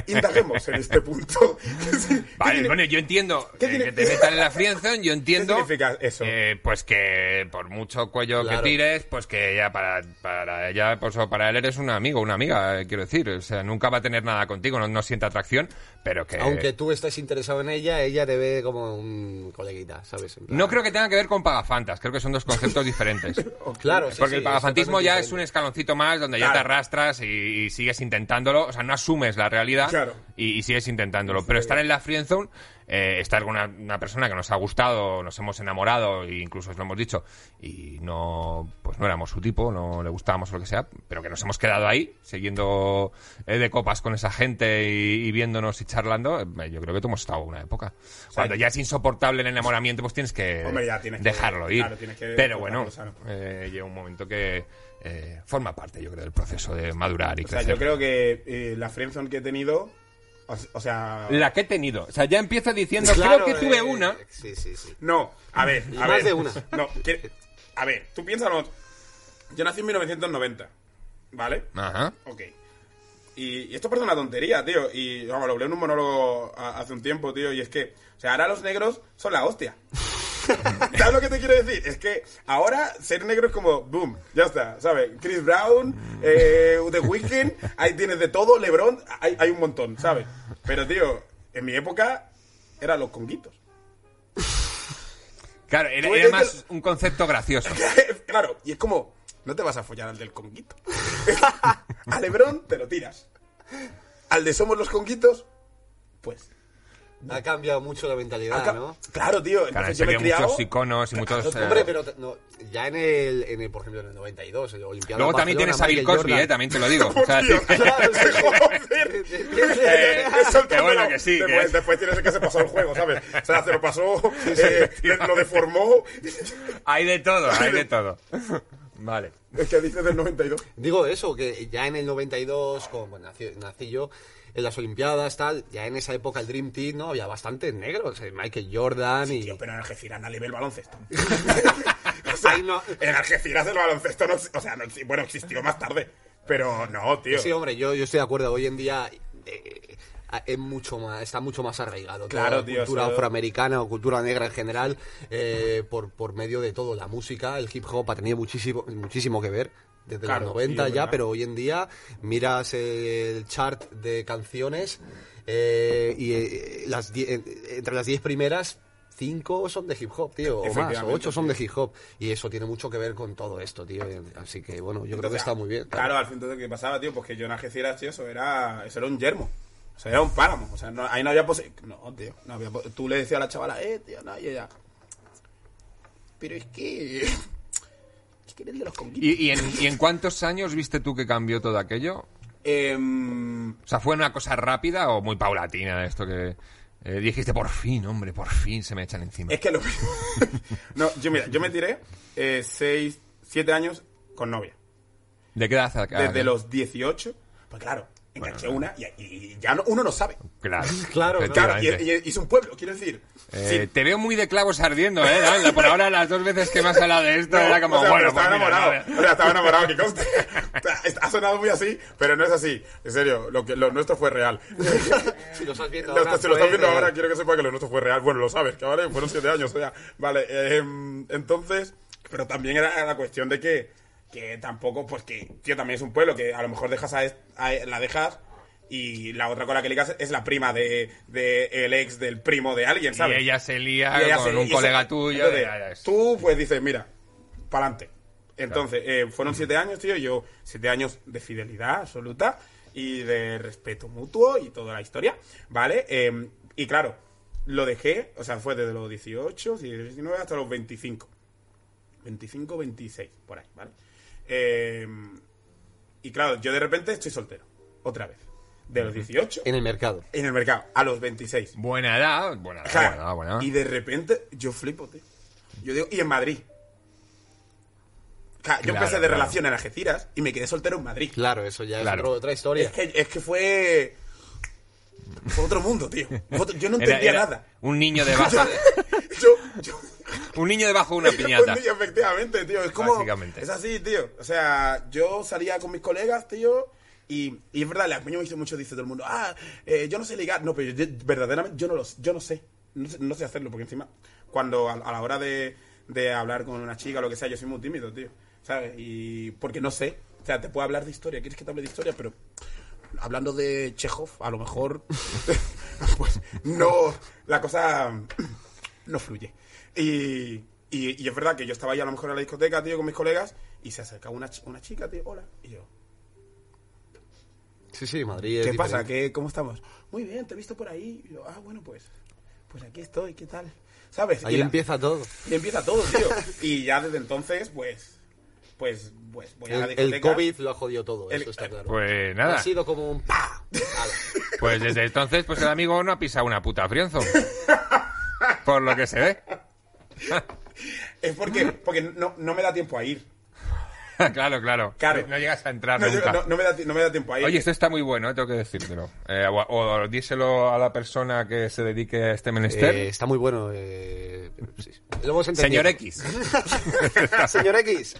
indaguemos en este punto. [laughs] ¿Qué si- qué Vale, bueno, yo entiendo ¿Qué eh, tiene- que te metan en la friendzone, yo [laughs] entiendo... ¿Qué significa eso? eh, pues que por mucho cuello Claro. que tires, pues que ya para, para ella, pues o para él eres un amigo, una amiga, eh, quiero decir. O sea, nunca va a tener nada contigo, no, no siente atracción, pero que... Aunque tú estés interesado en ella, ella te ve como un coleguita, ¿sabes? Plan- No creo que tenga que ver con pagafantas, creo que son dos conceptos diferentes. [laughs] Claro, sí, Porque sí, el pagafantismo ya totalmente es un diferente. escaloncito más donde ya Claro. te arrastras y, y sigues intentándolo. O sea, no asumes la realidad Claro. y, y sigues intentándolo. Pero estar en la friendzone, eh, estar con una, una persona que nos ha gustado, nos hemos enamorado e incluso os lo hemos dicho y no pues no éramos su tipo, no le gustábamos o lo que sea, pero que nos hemos quedado ahí siguiendo eh, de copas con esa gente y, y viéndonos y charlando, eh, yo creo que tú hemos estado una época. Cuando ya es insoportable el enamoramiento, pues tienes que Hombre, ya tienes que- dejarlo ir. claro, tienes que pero bueno, eh, llega un momento que eh, forma parte, yo creo, del proceso de madurar y O sea, yo creo que eh, la friendzone que he tenido, o, o sea... La que he tenido. O sea, ya empieza diciendo, Claro, creo que tuve eh, una. Sí, sí, sí. No, a ver, a más ver. de una. No, que- a ver, tú piénsalo. Yo nací en 1990, ¿vale? Ajá. Ok. Y, y esto parece una tontería, tío. Y vamos, lo hablé en un monólogo a- hace un tiempo, tío. Y es que, o sea, ahora los negros son la hostia. [laughs] ¿Sabes lo que te quiero decir? Es que ahora ser negro es como, boom, ya está, ¿sabes? Chris Brown, eh, The Weeknd, ahí tienes de todo, LeBron, hay, hay un montón, ¿sabes? Pero, tío, en mi época eran los conguitos. Claro, era, más un concepto gracioso. [laughs] claro, y es como, no te vas a follar al del conguito. [laughs] a LeBron te lo tiras. Al de Somos los Conguitos, pues. Ha cambiado mucho la mentalidad, acá- ¿no? Claro, tío. Claro, yo me he criado. muchos iconos y muchos... eh, Hombre, pero no, ya en el, en el, por ejemplo, en el 92, el Olimpiada Luego también tienes a Bill Cosby, eh, también te lo digo. [laughs] O sea, Tío, [laughs] Claro, [laughs] se jode. que sí, que Después, es- después tienes el que se pasó el juego, ¿sabes? O sea, se lo pasó, eh, lo deformó. Hay de todo, hay de todo. Vale. Es que dices del 92. Digo eso, que ya en el 92, como bueno, nací, nací yo, en las Olimpiadas, tal, ya en esa época el Dream Team, ¿no? Había bastantes negros, eh, Michael Jordan y... Tío, pero en Algeciras nadie ve el baloncesto. [laughs] Ahí no- En Algeciras el baloncesto no, o sea, no bueno, existió más tarde. Pero no, tío. Sí, hombre, yo, yo estoy de acuerdo. Hoy en día eh, es mucho más, está mucho más arraigado. Claro, la tío, cultura afroamericana o cultura negra en general, eh, por, por medio de todo. La música, el hip hop ha tenido muchísimo, muchísimo que ver. Desde Claro, los 90 sí, es ya, verdad. pero hoy en día miras el chart de canciones eh, y eh, las die- entre las 10 primeras, 5 son de hip hop, tío, o más, o 8 son de hip hop. Y eso tiene mucho que ver con todo esto, tío. Así que bueno, yo creo que está muy bien. Claro, al fin entonces, ¿qué pasaba, tío? Pues que yo en Algeciras, tío, eso era, eso era un yermo. O sea, era un páramo. O sea, no- ahí no había posibilidad. No, tío. No había Tú le decías a la chavala, eh, tío, no, y ella. Pero es que. Que los. ¿Y, y en, y en cuántos años viste tú que cambió todo aquello? Em, O sea, ¿fue una cosa rápida o muy paulatina esto que eh, dijiste, por fin, hombre, por fin se me echan encima? es que lo. [laughs] no, yo, mira, yo me tiré eh, seis, siete años con novia. ¿De qué edad? Desde los 18. Pues claro, enganché una y, y ya no- uno no sabe. Claro, [laughs] Claro, ¿no? Claro, y, y- y es un pueblo, quiero decir. Eh, Sí. Te veo muy de clavos ardiendo, ¿eh? Dan? Por ahora, las dos veces que me has hablado de esto, No, era como, o sea, bueno, estaba pues mira, enamorado. nada. O sea, estaba enamorado, que [laughs] conste. [laughs] Ha sonado muy así, pero no es así. En serio, lo, que, lo nuestro fue real. Si lo estás viendo ahora, si lo estás viendo real. ahora, quiero que sepa que lo nuestro fue real. Bueno, lo sabes, que vale, fueron siete años, o sea, vale. eh, entonces, pero también era la cuestión de que, que tampoco, pues que, tío, también es un pueblo que a lo mejor dejas a, la dejas y la otra con la que ligas es la prima de, de el ex del primo de alguien, Y ¿sabes? ella se lía Y ella con se- un y colega tuyo. entonces, tú, pues dices, mira, pa'lante. Entonces, eh, fueron siete años, tío, yo, siete años de fidelidad absoluta y de respeto mutuo y toda la historia, ¿vale? Eh, y claro, lo dejé, o sea, fue desde los 18, 19 hasta los 25. 25, 26, por ahí, ¿vale? Eh, y claro, yo de repente estoy soltero, otra vez. De los 18 En el mercado. en el mercado, a los 26. Buena edad, buena edad, Claro. buena edad, buena edad. Y de repente, yo flipo, tío. Yo digo, y en Madrid. Claro, yo Claro, empecé de claro. relación en Algeciras y me quedé soltero en Madrid. Claro, eso ya Claro. es otro- otra historia. Es que, es que fue. Fue otro mundo, tío. Fue otro- Yo no Era- entendía era nada. Un niño debajo, [laughs] Yo. yo un niño debajo de una piñata. [laughs] un niño, efectivamente, tío. Es como. Es así, tío. O sea, yo salía con mis colegas, tío. Y, y es verdad, la coño me dice mucho, dice todo el mundo, ah, eh, yo no sé ligar. No, pero yo, verdaderamente yo no, lo, yo no sé. No, sé. no sé hacerlo, porque encima, cuando a, a la hora de, de hablar con una chica o lo que sea, yo soy muy tímido, tío. ¿Sabes? Y porque no sé. O sea, te puedo hablar de historia, quieres que te hable de historia, pero hablando de Chekhov, a lo mejor, [laughs] pues no, la cosa no fluye. Y, y, y es verdad que yo estaba ahí a lo mejor en la discoteca, tío, con mis colegas, y se acercaba una, ch- una chica, tío, hola, y yo, Sí, sí, Madrid es ¿qué pasa? ¿Qué, ¿Cómo estamos? Muy bien, te he visto por ahí. Y yo, ah, bueno, pues, pues aquí estoy, ¿qué tal? ¿Sabes? Ahí y, la- empieza todo. y empieza todo, tío. y ya desde entonces, pues, pues, pues voy a la El, discoteca. el COVID lo ha jodido todo, El- eso está claro. Pues nada, Ha sido como un ¡pa! Ala. pues desde entonces, pues el amigo no ha pisado una puta frienzo. Por lo que se ve. Es porque, porque no, no me da tiempo a ir. [laughs] claro, claro. Claro. No llegas a entrar No, nunca. no- no me da, no me da tiempo a ir. Oye, esto está muy bueno, eh, tengo que decírtelo. Eh, o, o díselo a la persona que se dedique a este menester. Eh, está muy bueno. Eh, sí. Lo hemos entendido. Señor X. [laughs] Señor X.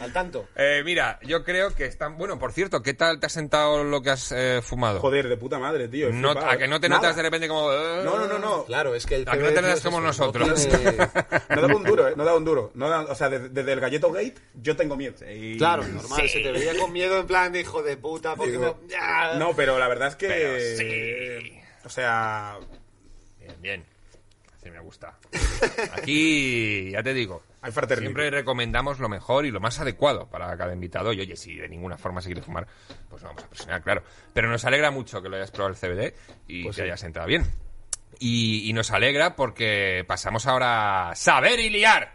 Al tanto. Eh, mira, yo creo que están... Bueno, por cierto, ¿qué tal te ha sentado lo que has eh, fumado? Joder, de puta madre, tío. No- a que no te Nada. notas de repente como... eh, No, no, no, no. Claro, es que el ¿A que no te es como eso, nosotros? [laughs] no tiene- No daba un duro, ¿eh? No daba un duro. No da- o sea, desde, desde el galleto gate yo tengo miedo. Claro, normal. Se te veía con miedo en plan de hijo de puta. Porque Digo, me- ¡Ya! No, pero la verdad es que... Pero sí. O sea... Bien, bien. Así me gusta. Aquí, ya te digo, Hay fraternidad. siempre recomendamos lo mejor y lo más adecuado para cada invitado. Y oye, si de ninguna forma se quiere fumar, pues no vamos a presionar, claro. Pero nos alegra mucho que lo hayas probado el CBD y Pues que sí. hayas entrado bien. Y, y nos alegra porque pasamos ahora a saber y liar.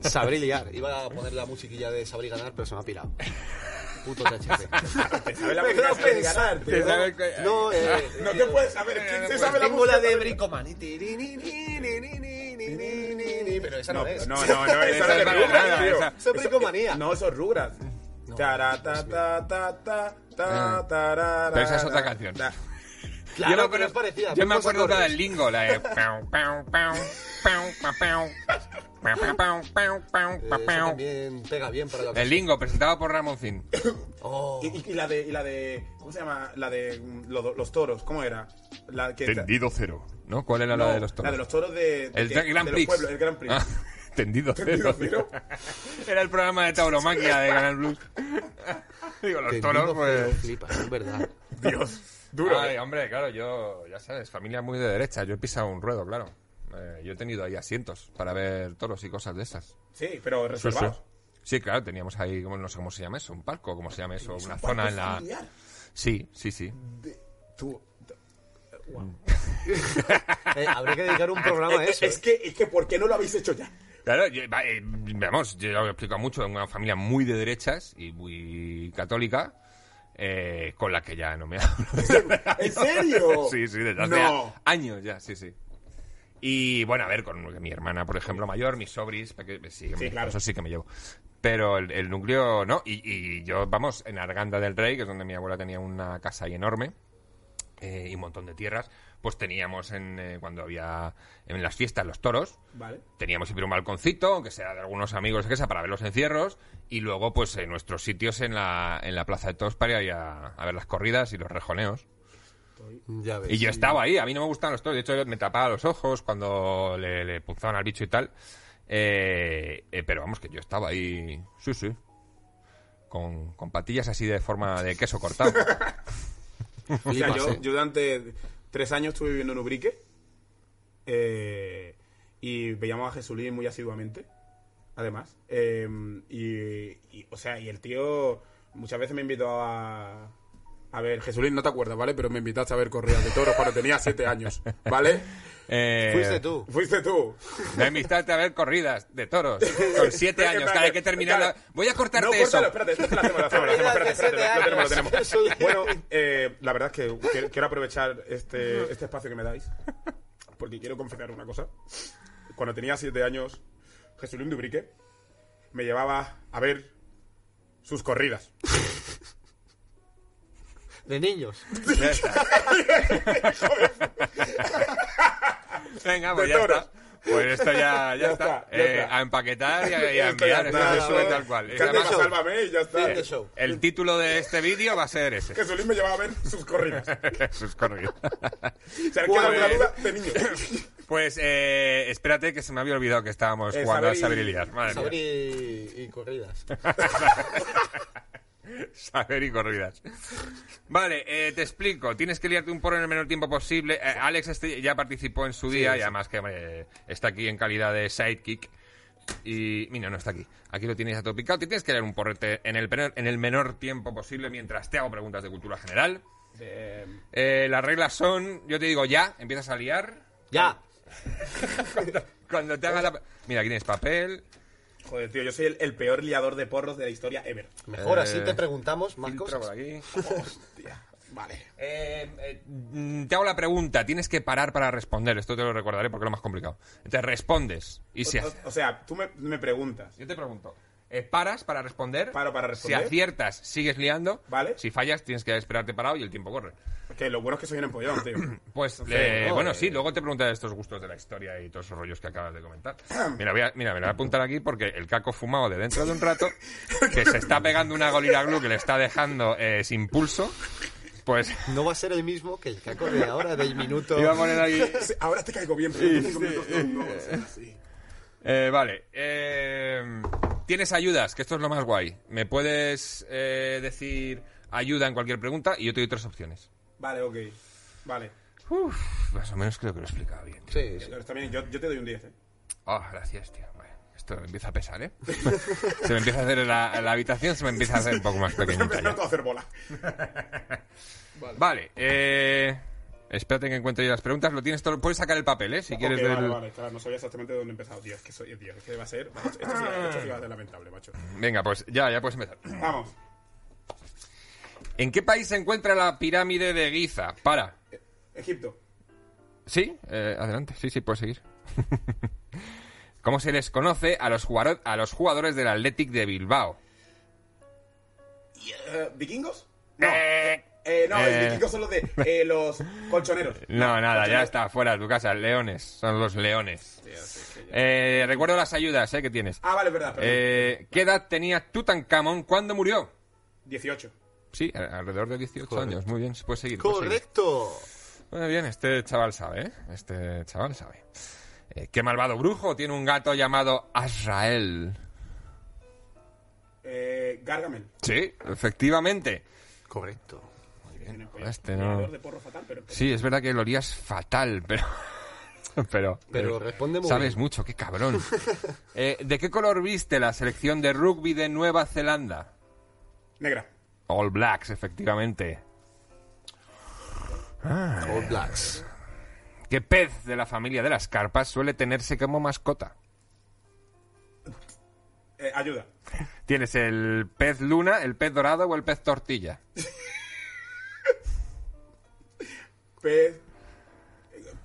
Sabré liar. Iba a poner la musiquilla de Sabré ganar, pero se me ha pirado. [laughs] puto THP. te sabe la Me quedo pensarte. ¿Te sabe que... No, eh, no te puedes saber. ¿Quién se sabe la Tengo de Bricoman. Pero esa no, es. No, no, no. Esa es Rugrats, Eso es Bricomanía. No, eso es Rugrats. Pero esa es otra canción. Claro, yo me acuerdo, es parecida. Yo me acuerdo la del lingo, la de... también pega bien para la El lingo, presentado por Ramoncín. Oh. Y, y, la de, y la de... ¿Cómo se llama? La de los, los toros. ¿Cómo era? La que, Tendido cero. ¿No? ¿Cuál era no, la de los toros? La de los toros de... de el, que, Gran de Prix. Los pueblos, el Gran Prix. Ah, tendido, tendido cero. era el programa de tauromaquia de Canal Blues. Digo, los tendido toros, pues... Flipas, es verdad. Dios duro. Ay, ¿eh? hombre, claro, yo, ya sabes, familia muy de derecha. Yo he pisado un ruedo, claro. Eh, yo he tenido ahí asientos para ver toros y cosas de esas. Sí, pero Sí, sí. reservados. Sí, claro, teníamos ahí, no sé cómo se llama eso, un palco, ¿cómo se llama eso? Es Una un zona en la... familiar. Sí, sí, sí. De- tú- tú- Guau. [laughs] Eh, habría que dedicar un programa a Es, eso. es que, es que, ¿por qué no lo habéis hecho ya? Claro, yo- eh, vamos, yo lo he explicado mucho, en una familia muy de derechas y muy católica, eh, con la que ya no me hablo. ¿En serio? [laughs] Sí, sí, desde hace No. años ya, sí, sí. Y bueno, a ver, con mi hermana, por ejemplo, mayor, mis sobris, sí, claro. eso sí que me llevo. Pero el, el núcleo no, y, y yo, vamos, en Arganda del Rey, que es donde mi abuela tenía una casa ahí enorme, eh, y un montón de tierras, pues teníamos en, eh, cuando había en las fiestas los toros, Vale. teníamos siempre un balconcito, aunque sea de algunos amigos que sea, para ver los encierros, y luego pues en nuestros sitios en la, en la Plaza de Toros para ir a, a ver las corridas y los rejoneos. Ya ves. Y yo estaba ahí, a mí no me gustaban los toros, de hecho yo me tapaba los ojos cuando le, le punzaban al bicho y tal, Eh, eh, pero vamos que yo estaba ahí, sí, sí, con, con patillas así de forma de queso cortado. [laughs] O sea, Flipas, yo, yo durante tres años estuve viviendo en Ubrique eh, y veíamos a Jesulín muy asiduamente, además. Y, y, o sea, y el tío muchas veces me invitó a, a ver... Jesulín, no te acuerdas, ¿vale? Pero me invitaste a ver corridas de toros cuando tenía siete años, ¿vale? [laughs] Eh, Fuiste tú. Fuiste tú. Me invitaste a ver corridas de toros con [laughs] siete años. Claro, hay que terminar. la- Voy a cortarte no, eso. córtalo, espérate, espérate, lo hacemos, lo hacemos, lo hacemos, espérate, espérate, lo tenemos, lo tenemos. [laughs] Bueno, eh, la verdad es que quiero, aprovechar este, este espacio que me dais porque quiero confesar una cosa. Cuando tenía siete años, Jesulín Dubrique me llevaba a ver sus corridas. De niños. [laughs] Venga, pues De ya toros. está. Pues esto ya, [laughs] ya, Ya está. está, ya Eh, está. a empaquetar y a, y a enviar. está, Esto se sube ¿no? tal cual. Además, sálvame y ya está. El título de este vídeo va a ser ese. Jesulín me llevaba a ver sus corridas. [laughs] Sus alguien queda alguna duda, de niño. [laughs] Pues eh, espérate que se me había olvidado que estábamos Eh, jugando a saber y- liar. Madre Saber y, y corridas. [laughs] Saber y corridas. Vale, eh, te explico. Tienes que liarte un porro en el menor tiempo posible. Eh, Alex este ya participó en su día y además que hombre, está aquí en calidad de sidekick. Y mira, no está aquí. Aquí lo tienes a todo picado. Te tienes que liar un porrete en el, en el menor tiempo posible mientras te hago preguntas de cultura general. Eh, Eh, las reglas son, yo te digo ya, empiezas a liar. Ya. Cuando te hagas la... Mira, aquí tienes papel. Joder, tío, yo soy el, el peor liador de porros de la historia ever. Mejor Eh, así te preguntamos más cosas. por aquí. Hostia, vale. Eh, eh, te hago la pregunta, tienes que parar para responder. Esto te lo recordaré porque es lo más complicado. Te respondes. Y si O, o sea, tú me, me preguntas. yo te pregunto, eh, paras para responder. Paro para responder. Si aciertas, sigues liando. Vale. Si fallas, tienes que esperarte parado y el tiempo corre. Que lo bueno es que soy un empollón, tío. [clears throat] Pues, Sí, eh, no, bueno, eh. sí, luego te preguntaré estos gustos de la historia y todos esos rollos que acabas de comentar. [clears throat] Mira, voy a, mira, me lo voy a apuntar aquí porque el caco fumado de dentro de un rato, [laughs] que se está pegando una golira glue que le está dejando eh, sin pulso, pues [laughs] No va a ser el mismo que el caco de ahora, del minuto. iba a poner aquí... Sí, Ahora te caigo bien, pero en cinco minutos no, no, sí, sí. Eh, vale. eh, Tienes ayudas, que esto es lo más guay. Me puedes eh, decir ayuda en cualquier pregunta y yo te doy tres opciones. Vale, ok. Vale. Uf, más o menos creo que lo he explicado bien. Sí, sí. Pero está bien, yo, yo te doy un 10, ¿eh? Oh, gracias, tío. Esto empieza a pesar, ¿eh? [laughs] se me empieza a hacer la, la habitación, se me empieza a hacer un poco más [laughs] pequeñita Empezando ya. a hacer bola. Vale, eh... Espérate que encuentre yo las preguntas. Lo tienes todo... Puedes sacar el papel, ¿eh? Si quieres Ok, del- vale, vale. Claro, no sabía exactamente dónde he empezado, tío. Es que soy, tío, es que va a ser... Esto sí, esto sí va a ser lamentable, macho. Venga, pues ya, ya puedes empezar. Vamos. ¿En qué país se encuentra la pirámide de Giza? Para. Egipto. Sí, eh, adelante, sí, sí, puedes seguir. [laughs] ¿Cómo se les conoce a los, a los jugadores del Athletic de Bilbao? Eh, ¿Vikingos? No. Eh, Eh, no, Eh. los vikingos son los de eh, los colchoneros. [laughs] No, nada, ya está, fuera de tu casa. Leones, son los leones. Eh, recuerdo las ayudas eh, que tienes. Ah, vale, es verdad. perdón. Eh, ¿Qué edad tenía Tutankamón cuando murió? 18. Sí, alrededor de 18 años. Muy bien, se puede seguir. puedes seguir. Correcto. Muy bien, este chaval sabe, ¿eh? Este chaval sabe. Eh, ¿Qué malvado brujo tiene un gato llamado Azrael? Eh, Gargamel. Sí, efectivamente. Correcto. Este no. de porro fatal, pero... Sí, es verdad que lo olías fatal, pero... [laughs] pero... Pero responde muy Sabes bien. mucho, qué cabrón. [laughs] Eh, ¿De qué color viste la selección de rugby de Nueva Zelanda? Negra. All Blacks, efectivamente. All Blacks. ¿Qué pez de la familia de las carpas suele tenerse como mascota? Eh, ayuda. [laughs] ¿Tienes el pez luna, el pez dorado o el pez tortilla? Pez...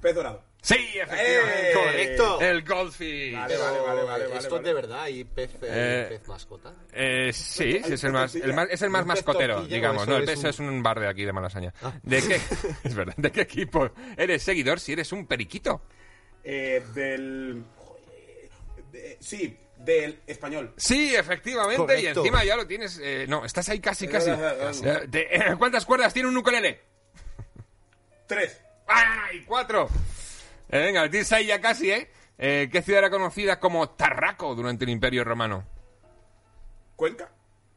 Pez dorado. Sí, efectivamente. ¡Eh! Correcto. El goldfish. Vale, vale, vale, vale, vale, ¿Esto vale. es de verdad y pez, eh, Eh, pez mascota? Eh, sí, sí, es el más, el más- es el más ¿Un pez mascotero, digamos. eso No, el es pez un- Ah. es un bar de aquí de Malasaña. ¿De qué? [laughs] [laughs] Es verdad. ¿De qué equipo eres seguidor si eres un periquito? Eh, del... de- sí, del español. Sí, efectivamente, y encima ya lo tienes. eh, no, estás ahí casi, casi. Casi. De- ¿Cuántas cuerdas tiene un ukulele? Tres. ¡Ay, cuatro! Eh, venga, lo tienes ahí ya casi, ¿eh? Eh, ¿Qué ciudad era conocida como Tarraco durante el Imperio Romano? Cuenca.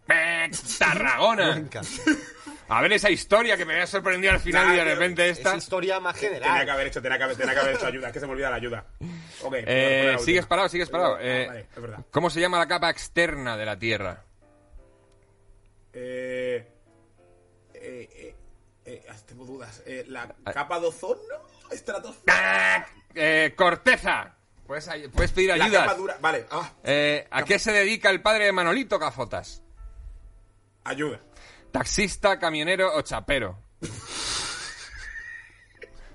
Eh, Tarragona. Cuenca. [laughs] A ver esa historia que me había sorprendido al final y de repente Es esta. historia más Tenía que general. haber hecho, tenía que haber, tenía que haber hecho ayuda. Es que se me olvida la ayuda. Ok. Eh, la sigues parado, sigues parado. Ah, Eh, vale, es verdad. ¿Cómo se llama la capa externa de la Tierra? Eh, eh, ah, tengo dudas. Eh, la Ah. capa de ozono, estratosfera. ¡Ah! Eh, corteza. Puedes, puedes pedir La ayudas. capa dura. Vale, ah, Eh, ¿A qué se dedica el padre de Manolito Gafotas? ayuda. ¿Taxista, camionero o chapero?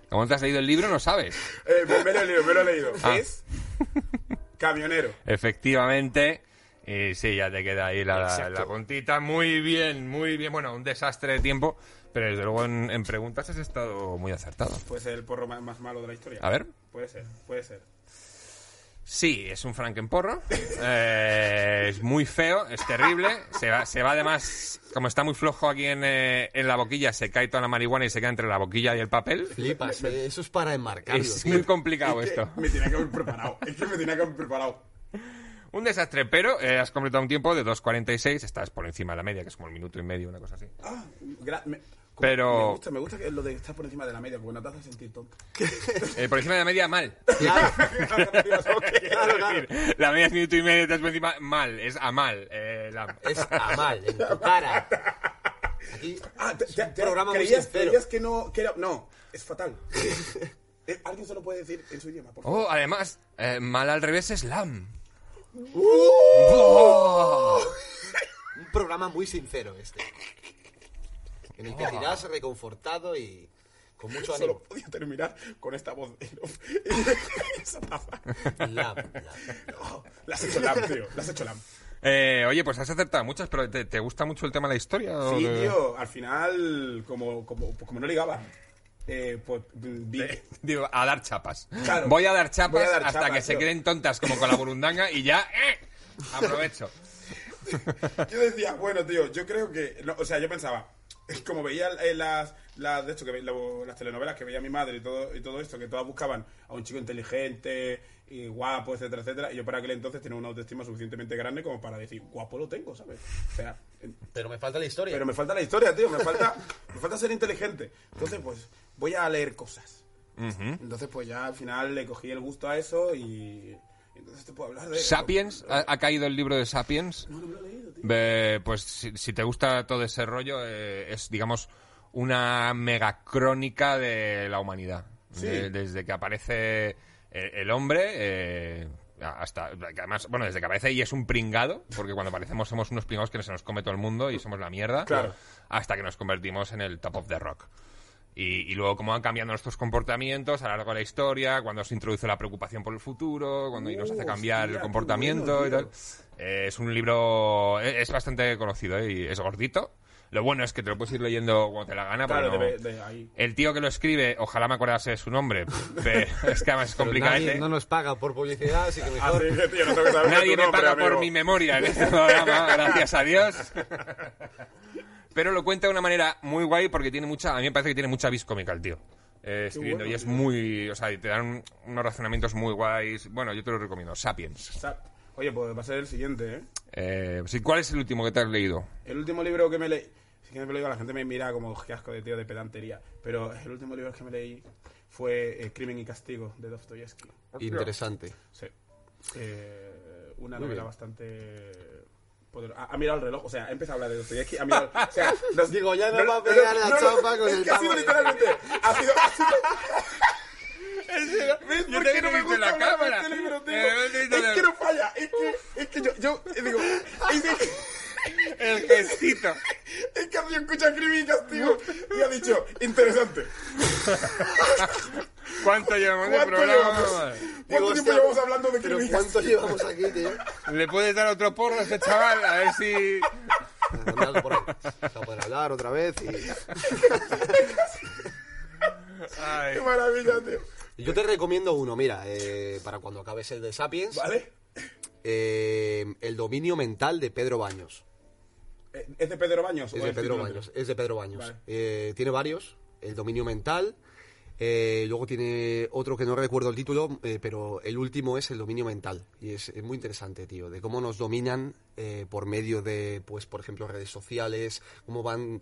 Como te has leído el libro, no sabes. Me, lo he leído, me lo he leído. Ah. Es camionero. Efectivamente. Y sí, ya te queda ahí la puntita. Muy bien, muy bien. Bueno, un desastre de tiempo, pero desde luego en, en preguntas has estado muy acertado. Puede ser el porro más, más malo de la historia. A ver. Puede ser, puede ser. Sí, es un Frankenporro. Eh, es muy feo, es terrible. Se va, se va además, como está muy flojo aquí en, eh, en la boquilla, se cae toda la marihuana y se queda entre la boquilla y el papel. Flipas, eh, eso es para enmarcarlo. Es tío. muy complicado Es que esto. Me tenía que haber preparado. Es que me tenía que haber preparado. Un desastre, pero eh, has completado un tiempo de 2.46, estás por encima de la media, que es como el minuto y medio, una cosa así. Ah, me- Pero- Me gusta, me gusta que lo de estar por encima de la media, porque no te hace sentir tonto. [laughs] Eh, por encima de la media, mal. [laughs] Claro, [laughs] Quiero decir, La media es minuto y medio, estás por encima, mal, es a mal. eh, la- es a mal, en tu cara. Aquí, Ah, te, programa muy creías, sincero. creías que no, que era, no, es fatal. Eh, Alguien se lo puede decir en su idioma, por favor. Oh, además, eh, mal al revés es lam. Un programa muy sincero este. En el que te irás reconfortado y con mucho Solo ánimo. podía terminar con esta voz de esa taza. Lab, lab. Oh, la has hecho lam, tío. La has hecho lam. Eh, oye, pues has acertado muchas, pero ¿te, te gusta mucho el tema de la historia? o Sí, de- tío, al final, como, como, como no ligaba, eh, pues vi. Digo, a dar chapas. Claro. Voy a dar chapas Voy a dar hasta chapas, que se queden tontas como con la burundanga y ya ¡eh! aprovecho. [laughs] Yo decía, bueno, tío, yo creo que. no, o sea, yo pensaba, como veía eh, las, las. De hecho, que las telenovelas que veía mi madre y todo, y todo esto, que todas buscaban a un chico inteligente y guapo, etcétera, etcétera. Y yo para aquel entonces tenía una autoestima suficientemente grande como para decir, guapo lo tengo, ¿sabes? O sea, Pero me falta la historia. pero me falta la historia, tío, me falta, [laughs] me falta ser inteligente. Entonces, pues, voy a leer cosas. Entonces, pues ya al final le cogí el gusto a eso y. y entonces te puedo hablar de. ¿Sapiens? ¿Ha, ha caído el libro de Sapiens? No, no me lo he leído, tío. Pues si, si te gusta todo ese rollo, eh, es, digamos, una megacrónica de la humanidad. Sí. De- desde que aparece eh, el hombre, eh, hasta que además, bueno, desde que aparece ahí es un pringado, porque cuando aparecemos somos unos pringados que se nos come todo el mundo y somos la mierda, Claro. hasta que nos convertimos en el top of the rock. Y, y luego cómo van cambiando nuestros comportamientos a lo largo de la historia, cuando se introduce la preocupación por el futuro, cuando nos hace cambiar hostia, el comportamiento bueno, y tal. Eh, es un libro, es, es bastante conocido ¿eh? y es gordito. Lo bueno es que te lo puedes ir leyendo cuando te la gana, Claro, no- de, de ahí. el tío que lo escribe, ojalá me acordase su nombre, [laughs] pero es que además es complicado. nadie no nos paga por publicidad, así que Así [laughs] mejor. que, tío, no Nadie me nombre, paga por amigo. mi memoria en este programa, gracias a Dios. [laughs] Pero lo cuenta de una manera muy guay porque tiene mucha, a mí me parece que tiene mucha vis cómica el tío. eh, escribiendo bueno, y es tío. muy, o sea, y te dan un- unos razonamientos muy guays. Bueno, yo te lo recomiendo, Sapiens. Sa- Oye, pues va a ser el siguiente, ¿eh? Eh, sí, ¿Cuál es el último que te has leído? El último libro que me leí. Si que me lo digo, la gente me mira como qué asco de tío de pedantería. Pero el último libro que me leí fue eh, Crimen y Castigo de Dostoyevsky. Interesante. Sí. Eh, una novela bastante. Poderosa. Ha, ha mirado el reloj, o sea, ha empezado a hablar de Dostoyevsky. Ha mirado. O sea, [laughs] nos- Digo, ya no va a pegar la chapa con es el que ha sido literalmente. Ha sido. Ha sido [laughs] ¿Ves Yo por qué no me gusta la cámara. este libro, tío? Eh, Es que no falla. Es que, es que yo, yo digo. [laughs] Es que, El gestito. es que ha sido escucha crimen y castigo. Y ha dicho, interesante. ¿Cuánto llevamos de ¿Cuánto programa? llevamos? ¿Cuánto Digo, tiempo hostia, llevamos hablando de ¿Pero crimen y cuánto llevamos aquí, tío? ¿Le puedes dar otro porro a ese chaval? A ver si... Dame algo por ahí. Para poder hablar otra vez. Y... Ay. Qué maravilla, tío. yo te recomiendo uno, mira, eh, para cuando acabes el de Sapiens, ¿Vale? eh, El dominio mental de Pedro Baños. ¿Es de Pedro Baños? o Es de el Pedro Baños. Es de Pedro Baños. Vale. Eh, tiene varios. El dominio mental. eh, luego tiene otro que no recuerdo el título, eh, pero el último es el dominio mental. Y es, es muy interesante, tío, de cómo nos dominan eh, por medio de, pues, por ejemplo, redes sociales, cómo van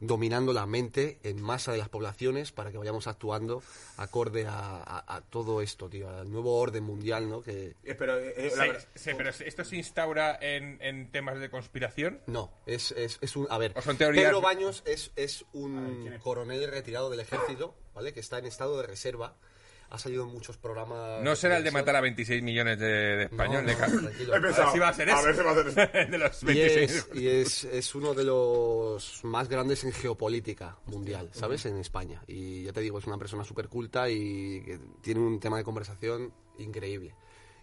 dominando la mente en masa de las poblaciones para que vayamos actuando acorde a, a- a todo esto, tío, al nuevo orden mundial, ¿no? Que Eh, pero, eh, eh, Sí, verdad- sí, pero ¿esto se instaura en, en temas de conspiración? No, es, es, es un... A ver, ¿O son teorías? Pedro Baños es, es ver, un ¿quién es? coronel retirado del ejército, ¿vale? Que está en estado de reserva. Ha salido en muchos programas... No será el de matar a 26 millones de, de No, españoles. no, de ca- tranquilo. He pensado, A ver si va a ser a eso. ver si va a ser eso. [laughs] de los Y 26. es, y es, es uno de los más grandes en geopolítica mundial, ¿sabes? En España. Y ya te digo, es una persona súper culta y que tiene un tema de conversación increíble.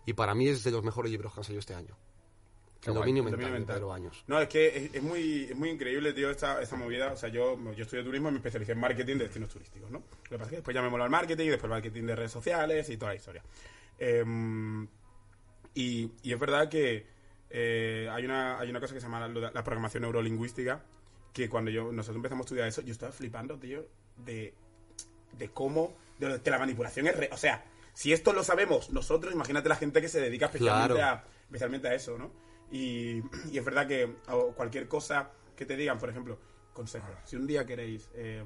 Y para mí es de los mejores libros que han salido este año. El guay, dominio El mental, dominio de mental. Pedro Baños. No, es que es, es muy, es muy increíble, tío, esta, esta movida. O sea, yo, yo estudié turismo y me especialicé en marketing de destinos turísticos, ¿no? Lo que pasa es que después ya me moló el marketing y después el marketing de redes sociales y toda la historia. Em, y, y es verdad que eh, hay, una, hay una cosa que se llama la, la programación neurolingüística que cuando yo nosotros empezamos a estudiar eso, yo estaba flipando, tío, de, de cómo, de lo- que la manipulación es... re- o sea, si esto lo sabemos nosotros, imagínate la gente que se dedica especialmente, Claro. a, especialmente a eso, ¿no? Y, y es verdad que cualquier cosa que te digan, por ejemplo, consejo, si un día queréis... eh,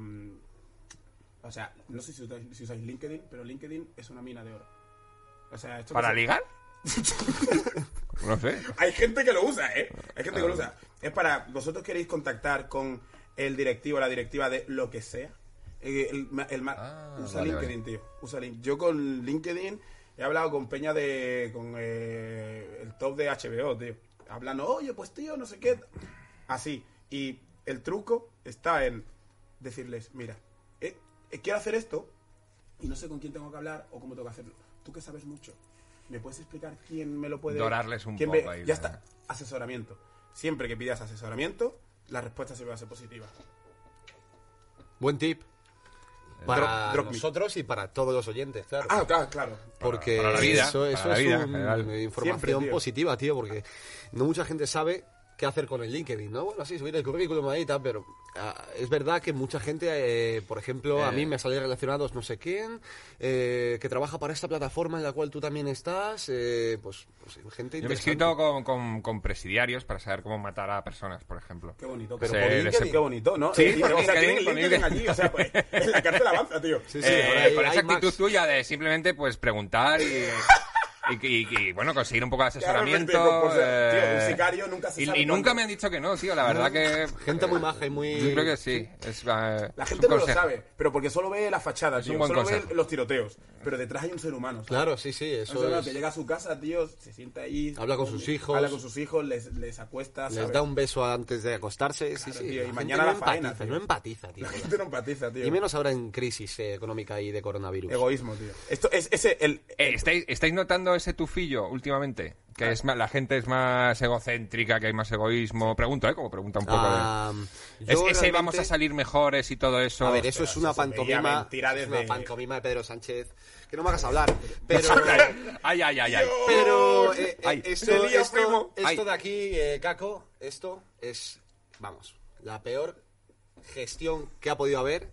o sea, no sé si usáis, si usáis LinkedIn, pero LinkedIn es una mina de oro. O sea, esto ¿Para se- ligar? [laughs] no sé. hay gente que lo usa, ¿eh? Hay gente que lo usa. Es para, vosotros queréis contactar con el directivo, la directiva de lo que sea. Eh, El, Ah, usa vale, LinkedIn, tío. Usa Yo con LinkedIn he hablado con Peña de. con eh, el top de HBO, tío. Hablando, oye, pues tío, no sé qué. Así. Y el truco está en decirles, mira, eh, eh, quiero hacer esto y no sé con quién tengo que hablar o cómo tengo que hacerlo. Tú que sabes mucho, ¿me puedes explicar quién me lo puede... Dorarles un quién poco me- ahí, Ya está. Asesoramiento. Siempre que pidas asesoramiento, la respuesta siempre va a ser positiva. Buen tip. Para Drop- nosotros y para todos los oyentes, claro. Ah, claro, claro. Porque para la vida, eso, para eso la es vida un- una información Siempre, tío. positiva, tío, porque no mucha gente sabe qué hacer con el LinkedIn, ¿no? Bueno, sí, subir el currículum ahí y tal, pero ah, es verdad que mucha gente, eh, por ejemplo, a Eh. mí me sale relacionados no sé quién, eh, que trabaja para esta plataforma en la cual tú también estás, eh, pues, pues gente Yo me he escrito con, con, con presidiarios para saber cómo matar a personas, por ejemplo. Qué bonito. Pero Pero por por LinkedIn. Qué bonito, ¿no? Sí, Eh, por o sea, LinkedIn, tienen por LinkedIn LinkedIn. allí. O sea, pues, en la cárcel avanza, tío. [laughs] Sí, sí, Eh, hay- con esa actitud Max. tuya de simplemente pues preguntar y... [laughs] y, y- y, bueno, conseguir un poco de Claro, asesoramiento. efectivamente, por ser- tío, un eh, sicario nunca se y, sabe y nunca cuándo. me han dicho que no, tío, la verdad que... Gente muy maja y muy... Yo creo que sí. Es, eh, La gente no lo consejo. sabe, pero porque solo ve la fachada, tío. Solo consejo. ve los tiroteos. Pero detrás hay un ser humano. ¿sabes? Claro, sí, sí, eso es... que llega a su casa, tío, se sienta ahí. Habla con sus hijos. Habla con sus hijos, les, les acuesta, Les ¿sabes? da un beso antes de acostarse, sí, Claro, sí. tío, y mañana gente la no faena, empatiza, tío. no empatiza, tío. La gente no empatiza, tío. Y menos ahora en crisis eh, económica y de coronavirus. Egoísmo, tío. Esto es ese, el... Eh, ¿estáis, ¿Estáis notando ese tufillo últimamente? Que es más, la gente es más egocéntrica, que hay más egoísmo. Pregunto, ¿eh? Como pregunta un poco Ah, de... Es, ese vamos a salir mejores y todo eso. A ver, eso es una pantomima. es una desde- pantomima de Pedro Sánchez. Que no me hagas hablar. [laughs] Pero. Ay, ay, ay, ay. pero. eh, eh, Ay, esto, esto- primo. esto Ay. de aquí, eh, Caco, esto es. Vamos. La peor gestión que ha podido haber.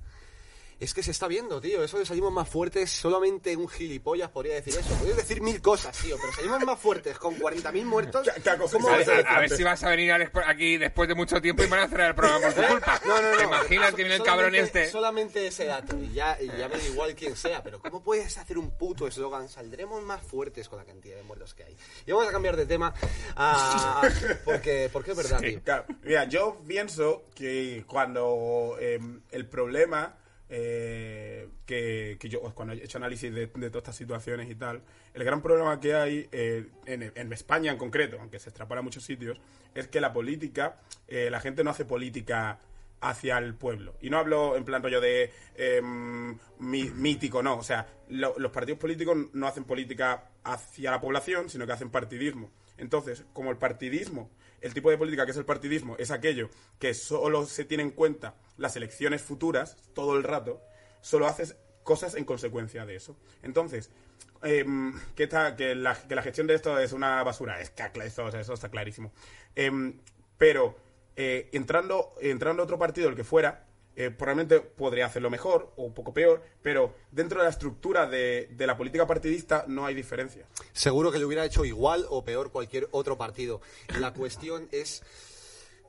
Es que se está viendo, tío. Eso de salimos más fuertes, solamente un gilipollas podría decir eso. Podrías decir mil cosas, tío, pero salimos más fuertes con 40.000 muertos. ¿Cómo A a- a ver si vas a venir aquí después de mucho tiempo y van a cerrar el programa por tu culpa. No, no, no. ¿Te imaginas que viene el cabrón este? Solamente ese dato. Y ya, y ya me da igual quién sea. Pero ¿cómo puedes hacer un puto eslogan? Saldremos más fuertes con la cantidad de muertos que hay. Y vamos a cambiar de tema. a- porque, porque es verdad, tío. Claro, mira, yo pienso que cuando eh, el problema eh, que, yo, cuando he hecho análisis de, todas estas situaciones y tal, el gran problema que hay eh, en, España en concreto, aunque se extrapola a muchos sitios, es que la política, eh, la gente no hace política hacia el pueblo. Y no hablo en plan rollo de mi- mítico, no. O sea, lo- los partidos políticos no hacen política hacia la población, sino que hacen partidismo. Entonces, como el partidismo, el tipo de política que es el partidismo, es aquello que solo se tiene en cuenta las elecciones futuras todo el rato, solo haces cosas en consecuencia de eso. Entonces, em, que, esta- que, la, gestión de esto es una basura, es que eso, eso está clarísimo. Em, pero eh, entrando, entrando otro partido, el que fuera, eh, probablemente podría hacerlo mejor o un poco peor, pero dentro de la estructura de, de la política partidista no hay diferencia. Seguro que lo hubiera hecho igual o peor cualquier otro partido. La cuestión es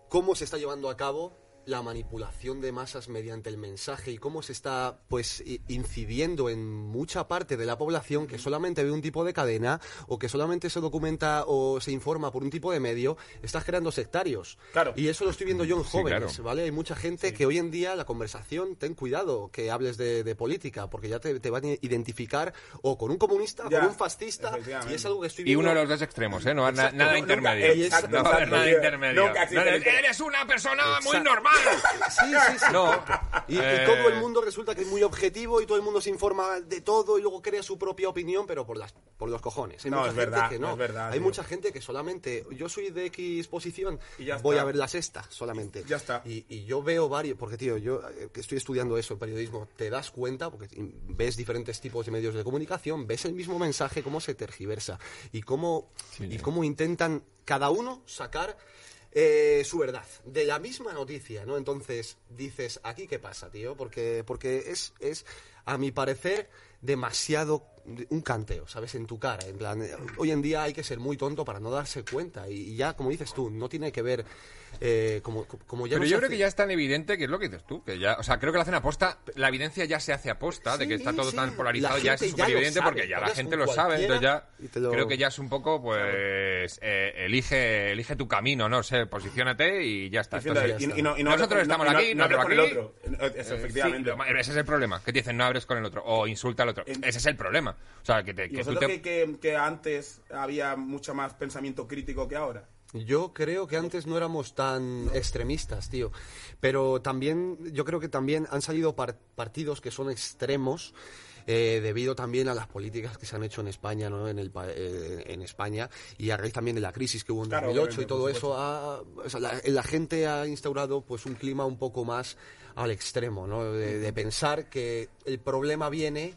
cómo se está llevando a cabo la manipulación de masas mediante el mensaje y cómo se está pues incidiendo en mucha parte de la población que solamente ve un tipo de cadena o que solamente se documenta o se informa por un tipo de medio, estás creando sectarios. Claro. Y eso lo estoy viendo yo en Sí, jóvenes, claro. ¿vale? Hay mucha gente que hoy en día la conversación, ten cuidado que hables de, de política, porque ya te, te van a identificar o con un comunista o Ya, con un fascista y es algo que estoy Y viendo. uno de los dos extremos, ¿eh? No Exacto, nada no- intermedio. nunca- no nada intermedio. Nunca No, eres una persona muy normal. Sí, sí, sí. No. Y, y Eh, todo el mundo resulta que es muy objetivo y todo el mundo se informa de todo y luego crea su propia opinión, pero por las por los cojones. Hay No, mucha es gente verdad, que no es verdad, Hay tío. mucha gente que solamente yo soy de X posición, Y ya voy está. a ver la sexta solamente. Ya está. Y, y yo veo varios, porque tío, yo eh, que estoy estudiando eso, el periodismo, te das cuenta porque ves diferentes tipos de medios de comunicación, ves el mismo mensaje cómo se tergiversa y cómo y cómo intentan cada uno sacar eh, su verdad de la misma noticia, ¿no? Entonces dices, ¿aquí qué pasa, tío? Porque, porque es, es, a mi parecer, demasiado un canteo, ¿sabes? En tu cara. En plan, hoy en día hay que ser muy tonto para no darse cuenta. Y, y ya, como dices tú, no tiene que ver eh, como, como ya Pero no yo creo hace- que ya es tan evidente que es lo que dices tú, que ya, o sea, creo que lo hacen aposta, la evidencia ya se hace aposta de que está todo sí, tan polarizado, la ya es súper evidente porque ya la gente lo sabe, entonces ya lo- creo que ya es un poco, pues, eh, elige, elige tu camino, no sé, posiciónate y ya está. Diciendo, Esto sí. y, y no, y no Nosotros estamos aquí, no nosotros con el otro. Eso, efectivamente. sí, ese es el problema, que te dicen no hables con el otro o insulta al otro. En- Ese es el problema. O sea, que, te, ¿Y que tú te... que, que- que antes había mucho más pensamiento crítico que ahora? Yo creo que antes no éramos tan extremistas, tío. Pero también, yo creo que también han salido par- partidos que son extremos. eh, debido también a las políticas que se han hecho en España, ¿no? En, el, eh, en España y a raíz también de la crisis que hubo en Claro, 2008 y todo eso, ha- o sea, la, la gente ha instaurado pues un clima un poco más al extremo, ¿no? De, de pensar que el problema viene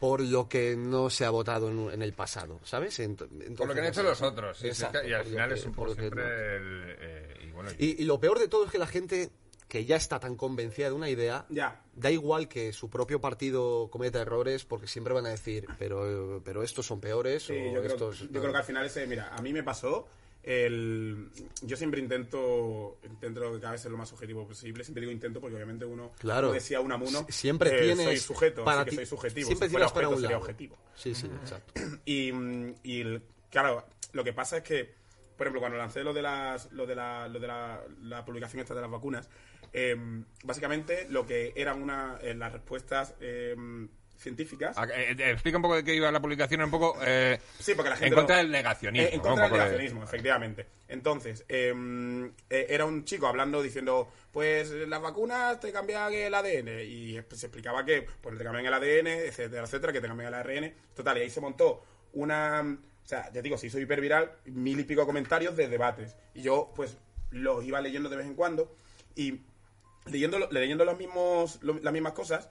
por lo que no se ha votado en, en el pasado, ¿sabes? Ent- Por lo entonces, que han hecho los otros. sí, sí, Exacto, y al final que- es un por siempre no. el... eh, y bueno, y- Y, y lo peor de todo es que la gente que ya está tan convencida de una idea, Ya. da igual que su propio partido cometa errores porque siempre van a decir, pero, pero estos son peores Sí, o yo, creo, yo creo que al final ese, mira, a mí me pasó el, yo siempre intento, intento que cada vez ser lo más objetivo posible. Siempre digo intento porque obviamente uno, Claro. como decía Unamuno, Sie- siempre eh, tienes soy sujeto, para así que soy subjetivo. siempre si fuera para un sería objetivo. Sí, sí, exacto. [clears throat] Y, y el- claro, lo que pasa es que, por ejemplo, cuando lancé lo de las, lo de la, lo de la, la publicación esta de las vacunas, em, básicamente lo que eran una, eh, las respuestas em, científicas. Eh, eh, explica un poco de qué iba la publicación, un poco eh, Sí, porque la gente en contra no- del negacionismo. Eh, en ¿no? contra Un del poco de- negacionismo, efectivamente. Entonces, em, eh, era un chico hablando diciendo, pues las vacunas te cambian el ADN. Y se explicaba que pues, te cambian el ADN, etcétera, etcétera, que te cambian el ARN. Total, y ahí se montó una... O sea, ya digo, se hizo hiperviral, mil y pico comentarios de debates. Y yo, pues, los iba leyendo de vez en cuando. Y leyendo, leyendo los mismos, lo- las mismas cosas,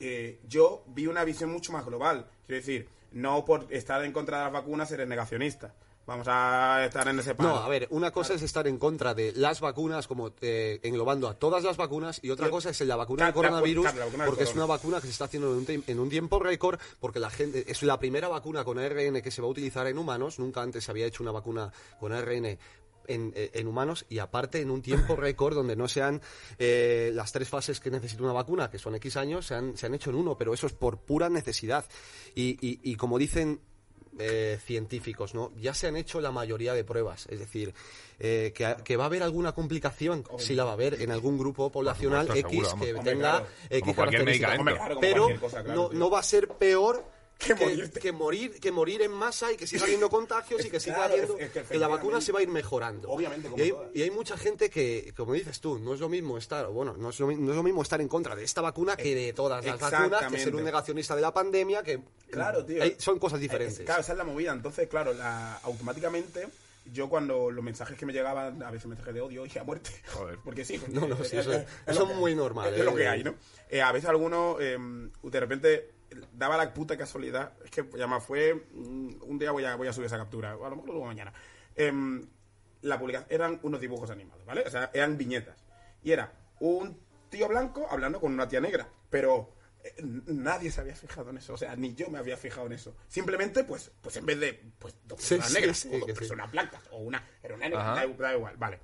eh, yo vi una visión mucho más global. Quiero decir, no por estar en contra de las vacunas eres negacionista. Vamos a estar en ese palo. No, a ver, una cosa es estar en contra de las vacunas, como eh, englobando a todas las vacunas, y otra Yo- cosa es la vacuna del coronavirus, claro, la vacuna del porque es una vacuna que se está haciendo en un, en un tiempo récord, porque la gente es la primera vacuna con ARN que se va a utilizar en humanos, nunca antes se había hecho una vacuna con ARN. En, eh, en humanos y aparte en un tiempo [laughs] récord donde no sean eh, las tres fases que necesita una vacuna, que son X años, se han, se han hecho en uno, pero eso es por pura necesidad. Y, y- y como dicen eh, científicos, ¿no? Ya se han hecho la mayoría de pruebas. Es decir, eh, que, que va a haber alguna complicación, sí la va a haber en algún grupo poblacional X seguro, que tenga. X características. Pero claro, no, no va a ser peor Que que, morirte. que morir que morir en masa y que siga habiendo contagios y que [laughs] siga Claro, habiendo es- es que que la vacuna se va a ir mejorando Obviamente, como y hay, todas. y hay mucha gente que como dices tú no es lo mismo estar bueno no es lo, mi- no es lo mismo estar en contra de esta vacuna que de todas las vacunas que ser un negacionista de la pandemia que Claro, tío. hay- son cosas Eh, diferentes Claro, esa es la movida. Entonces, claro, la, automáticamente, yo cuando los mensajes que me llegaban, a veces mensajes de odio y a muerte. Joder. [laughs] Porque sí. No, no, sí, eso- es muy normal, [laughs] Es, lo eh. que hay, ¿no? Eh, a veces algunos, eh, de repente, daba la puta casualidad. Es que, ya más fue. mm, Un día voy a, voy a subir esa captura. O a lo mejor lo subo mañana. Em, la publicación eran unos dibujos animados, ¿vale? O sea, eran viñetas. Y era un tío blanco hablando con una tía negra. Pero eh, nadie se había fijado en eso. O sea, ni yo me había fijado en eso. Simplemente, pues, pues en vez de pues, dos Sí, personas sí, negras, sí, o dos sí. personas blancas, o una, era una negra, da igual, vale.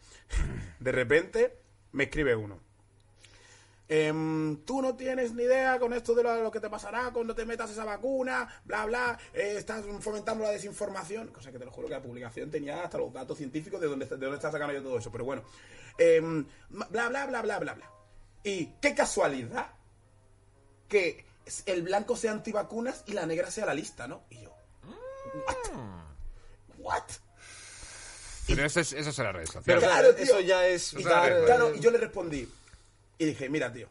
De repente me escribe uno. Em, tú no tienes ni idea con esto de lo, lo que te pasará cuando te metas esa vacuna, bla, bla, eh, estás fomentando la desinformación, cosa que te lo juro que la publicación tenía hasta los datos científicos de dónde, está- de dónde está sacando yo todo eso, pero bueno, Em, bla, bla, bla, bla, bla, bla. Y qué casualidad que el blanco sea antivacunas y la negra sea la lista, ¿no? Y yo, ¿what? ¿What? Pero eso es, eso redes pero sociales. claro, tío. eso ya es claro, eh, y yo le respondí. Y dije, mira, tío,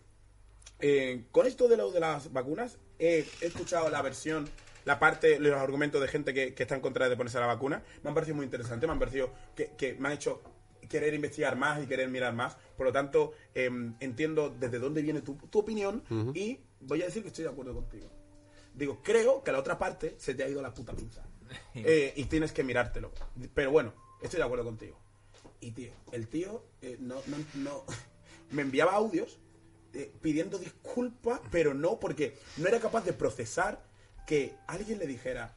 eh, con esto de lo de las vacunas, he, he escuchado la versión, la parte, los argumentos de gente que, que está en contra de ponerse la vacuna. Me han parecido muy interesante, me han parecido que, que me han hecho querer investigar más y querer mirar más. Por lo tanto, em, entiendo desde dónde viene tu, tu opinión y voy a decir que estoy de acuerdo contigo. Digo, creo que a la otra parte se te ha ido la puta pinza. [laughs] Eh, y tienes que mirártelo. Pero bueno, estoy de acuerdo contigo. Y tío, el tío eh, no, no, no- me enviaba audios eh, pidiendo disculpas, pero no, porque no era capaz de procesar que alguien le dijera,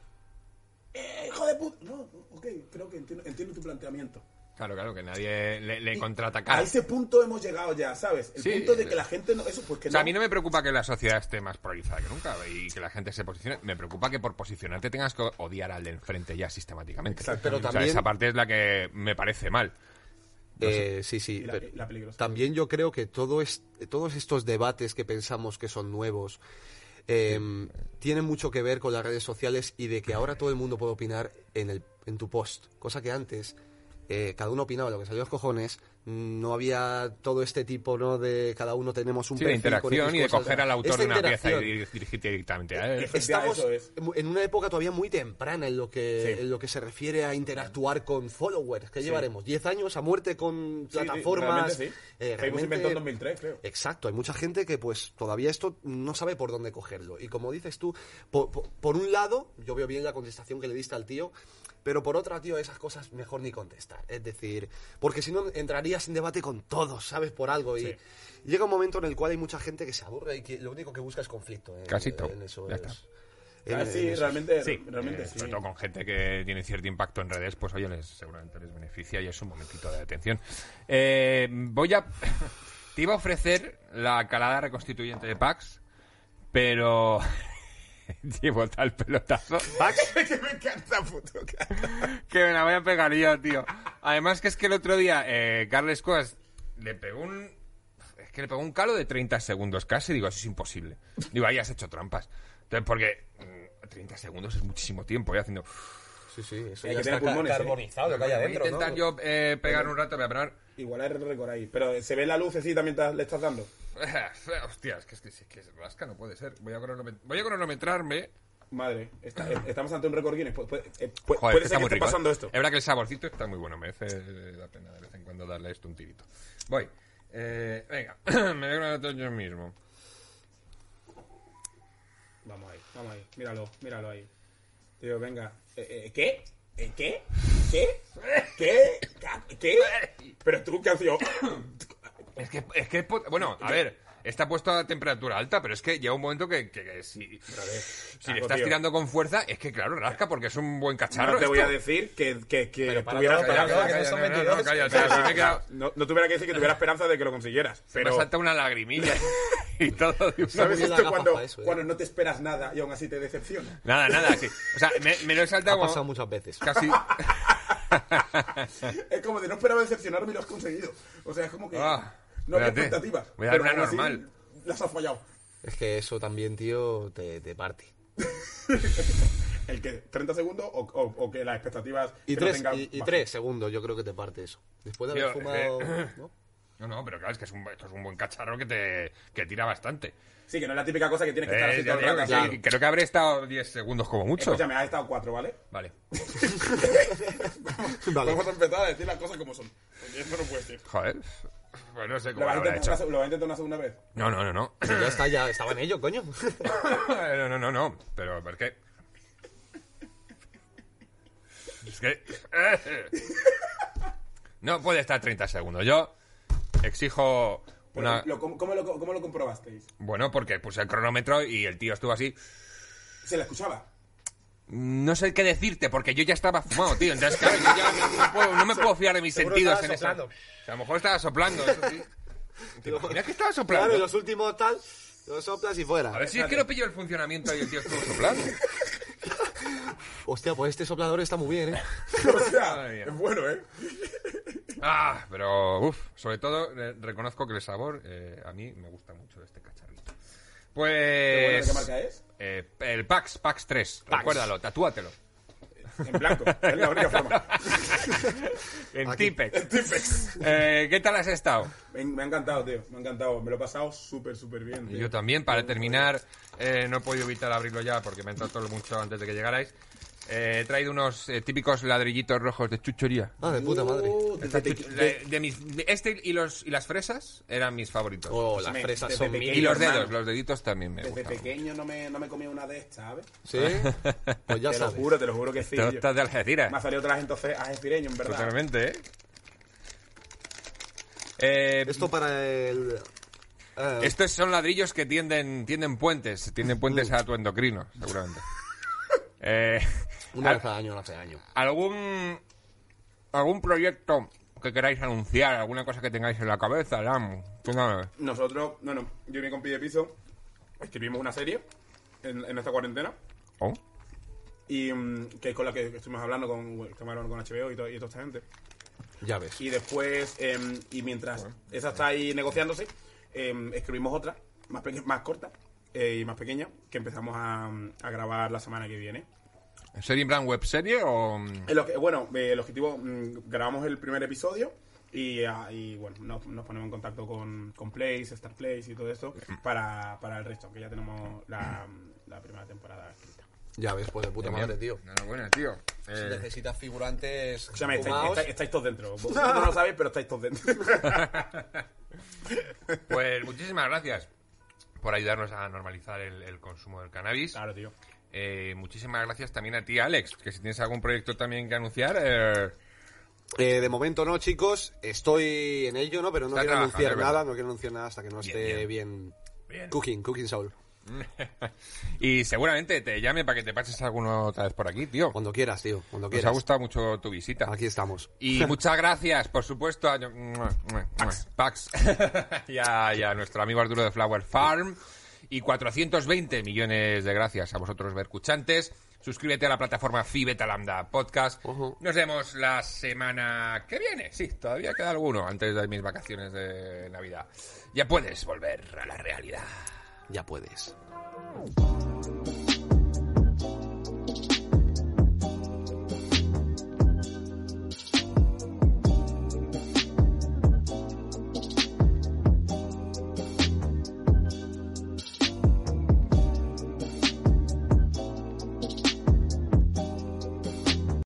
"Eh, hijo de puta. No, ok, creo que entiendo, entiendo tu planteamiento. Claro, claro, que nadie le, le. A ese punto hemos llegado ya, ¿sabes? El Sí. punto de que la gente no. Eso, O sea, no. a mí no me preocupa que la sociedad esté más polarizada que nunca y que la gente se posicione. Me preocupa que por posicionarte tengas que odiar al de enfrente ya sistemáticamente. Exacto. Pero O sea, también- esa parte es la que me parece mal. Eh, sí, sí. La- pero la también yo creo que todo es, todos estos debates que pensamos que son nuevos eh, tienen mucho que ver con las redes sociales y de que ahora todo el mundo puede opinar en, el, en tu post. Cosa que antes eh, cada uno opinaba lo que salió a los cojones. No había todo este tipo ¿no? de cada uno tenemos un Sí, de perfil interacción y de cosas. coger al autor de una pieza y dir- dirigirte directamente a él. Estamos es. en una época todavía muy temprana en lo que Sí. en lo que se refiere a interactuar con followers. que Sí. llevaremos? ¿10 años a muerte con Sí, sí, plataformas? realmente. Eh, inventó en 2003, creo. Exacto, hay mucha gente que pues todavía esto no sabe por dónde cogerlo. Y como dices tú, por, por- por un lado, yo veo bien la contestación que le diste al tío, pero por otra, tío, esas cosas mejor ni contestar. Es decir, porque si no entrarías en debate con todos, ¿sabes? Por algo. Y Sí. llega un momento en el cual hay mucha gente que se aburre y que lo único que busca es conflicto. en- Casi todo. en eso Ya es. está. en- Ah, sí, en realmente Sí, realmente eh, sí. sobre todo con gente que tiene cierto impacto en redes, pues oye, les, seguramente les beneficia y es un momentito de atención. Eh, voy a... [laughs] Te iba a ofrecer la calada reconstituyente de Pax, pero... [laughs] [laughs] Llevo tal pelotazo [laughs] que me encanta, puto. que me la voy a pegar yo, tío. Además que es que el otro día eh, Carles Coas le pegó un... Es que le pegó un calo de 30 segundos casi. Digo, eso es imposible. Digo, ahí has hecho trampas. Entonces, porque mm, 30 segundos es muchísimo tiempo, ¿eh? Haciendo... Sí, sí, eso Hay ya que está pulmones, ¿eh? carbonizado lo que hay Voy a adentro, intentar ¿no? yo eh, pegar un rato, voy a pegar... Igual hay récord ahí. Pero se ve la lucecita mientras le estás dando. [laughs] Hostia, es que, es que, es que es rasca, no puede ser. Voy a, cronomet- voy a cronometrarme. Madre, está- eh, estamos ante un récord Guinness. Pu- pu- eh, pu- Joder, puede que ser está que muy esté rico. pasando ¿eh? esto. Es verdad que el saborcito está muy bueno, merece la pena de vez en cuando darle esto un tirito. Voy. Eh, venga, [clears throat] me voy a yo mismo. Vamos ahí, vamos ahí. Míralo, míralo ahí. Venga. Eh, eh, ¿Qué? ¿Eh, ¿Qué? ¿Qué? ¿Qué? ¿Qué? [laughs] Pero tú, ¿qué has sido? Es que, es que, bueno, a ver, está puesto a temperatura alta, pero es que llega un momento que, que- que si, si le estás tío. tirando con fuerza, es que claro, rasca porque es un buen cacharro. No te voy a decir que, que, que Pero para tuviera todo, para esperanza. todo, que no son 22. cállate, si me he quedado- No, no tuviera que decir que tuviera esperanza de que lo consiguieras. me Pero, salta una lagrimilla [laughs] y todo. ¿sabes esto cuando, eso, ¿eh? cuando no te esperas nada y aún así te decepciona? Nada, nada, sí. O sea, me, me lo he saltado Ha como pasado muchas veces. casi... [laughs] Es como de no esperaba decepcionarme y lo has conseguido. O sea, es como que Ah, no había expectativas. Voy a dar pero una así normal. Las has fallado. Es que eso también, tío, te, te parte. [laughs] ¿El que ¿30 segundos o, o- o que las expectativas Y que no tres, tengan y, y tres segundos, yo creo que te parte eso. Después de haber Tío, fumado. eh, ¿no? [clears throat] No, no, pero claro, es que es un, esto es un buen cacharro que te que tira bastante. Sí, que no es la típica cosa que tienes que estar Eh, así ya todo el rato. así. Creo que habré estado 10 segundos como mucho. Escúchame, has estado cuatro, ¿vale? Vale. [laughs] Vale. Vamos a empezar a decir las cosas como son. Porque esto no puede ser. Joder. Pues no sé ¿Lo cómo lo habrá intentar hecho. una, ¿Lo vas a intentar una segunda vez? No, no, no, no. Ya está, ya estaba en ello, coño. [laughs] No, no, no, no. Pero ¿por qué? Es que... [laughs] No puede estar 30 segundos. Yo exijo una... lo- ¿cómo, cómo lo, ¿Cómo lo comprobasteis? Bueno, porque puse el cronómetro y el tío estuvo así... ¿Se la escuchaba? No sé qué decirte, porque yo ya estaba fumado, tío. Entonces, claro, yo ya no, puedo- no me puedo fiar de mis Seguro sentidos en eso. O sea, a lo mejor estaba soplando, eso sí. ¿Te imaginas que estaba soplando? Claro, y los últimos tal, los soplas y fuera. A ver si es que no pillo el funcionamiento y el tío estuvo soplando. [laughs] Hostia, pues este soplador está muy bien, ¿eh? [laughs] O sea, Madre mía. es bueno, ¿eh? Ah, pero uff, sobre todo eh, reconozco que el sabor eh, a mí me gusta mucho de este cacharrito. ¿Qué, bueno, Pues... ¿Qué marca es? eh, el Pax, Pax 3, recuérdalo, tatúatelo. En blanco. es la única forma. [laughs] En Aquí. Tipex. Tipex. Eh, ¿Qué tal has estado? Me, me ha encantado, tío. Me ha encantado. Me lo he pasado súper, súper bien. tío. Yo también, para terminar, eh, no he podido evitar abrirlo ya porque me ha entrado todo mucho antes de que llegarais. Eh, he traído unos eh, típicos ladrillitos rojos de chuchería. Ah, de puta madre. Uh, desde peque- De, de mis- de este y los y las fresas eran mis favoritos. Oh, las Me- fresas son pequeño, y los hermano. dedos, los deditos también me Desde gustan. pequeño no me, no me comía una de estas, ¿sabes? ¿Sí? [laughs] Pues ya te lo sabes. juro, te lo juro que sí. Tostas de Algeciras. Me ha salido otra gente algecireño, en verdad. Totalmente, ¿eh? Eh, Esto para el... eh, Estos son ladrillos que tienden, tienden puentes, tienden puentes a tu endocrino, seguramente. [laughs] Eh, una vez al año, vez al año. ¿Algún algún proyecto que queráis anunciar? ¿Alguna cosa que tengáis en la cabeza, Lam? Nosotros, bueno, yo y mi compi de piso escribimos una serie en, en esta cuarentena Oh, y mm, que es con la que estuvimos hablando con, hablando con HBO y, to- y toda esta gente. Ya ves. Y después, em, y mientras esa está ahí negociándose, em, escribimos otra, más, más corta eh, y más pequeña, que empezamos a, a grabar la semana que viene. ¿Serie en plan webserie o...? El obje- bueno, eh, el objetivo, mm, grabamos el primer episodio y, ah, y, bueno, nos, nos ponemos en contacto con, con Place, Star Place y todo esto para, para el resto, que ya tenemos la, la primera temporada escrita. Ya ves, pues de puta Bien, madre, tío. Enhorabuena, tío. Si Eh, necesitas figurantes estáis, fumaos, estáis- estáis todos dentro. [laughs] Vosotros no lo sabéis, pero estáis todos dentro. [laughs] pues muchísimas gracias por ayudarnos a normalizar el, el consumo del cannabis. claro, tío. Eh, muchísimas gracias también a ti, Alex, que si tienes algún proyecto también que anunciar... eh, Eh, de momento no, chicos. Estoy en ello, ¿no? Pero no Está quiero anunciar nada, no quiero anunciar nada hasta que no Bien, esté bien. Cooking, cooking soul. [laughs] y seguramente te llame para que te pases alguno otra vez por aquí, tío. Cuando quieras, tío, cuando Nos quieras. ha gustado mucho tu visita. Aquí estamos. Y [laughs] muchas gracias, por supuesto, a Pax [laughs] y, a, y a nuestro amigo Arturo de Flower Farm. Y 420 millones de gracias a vosotros, vercuchantes. Suscríbete a la plataforma Fibeta Lambda Podcast. Nos vemos la semana que viene. Sí, todavía queda alguno antes de mis vacaciones de Navidad. Ya puedes volver a la realidad. Ya puedes.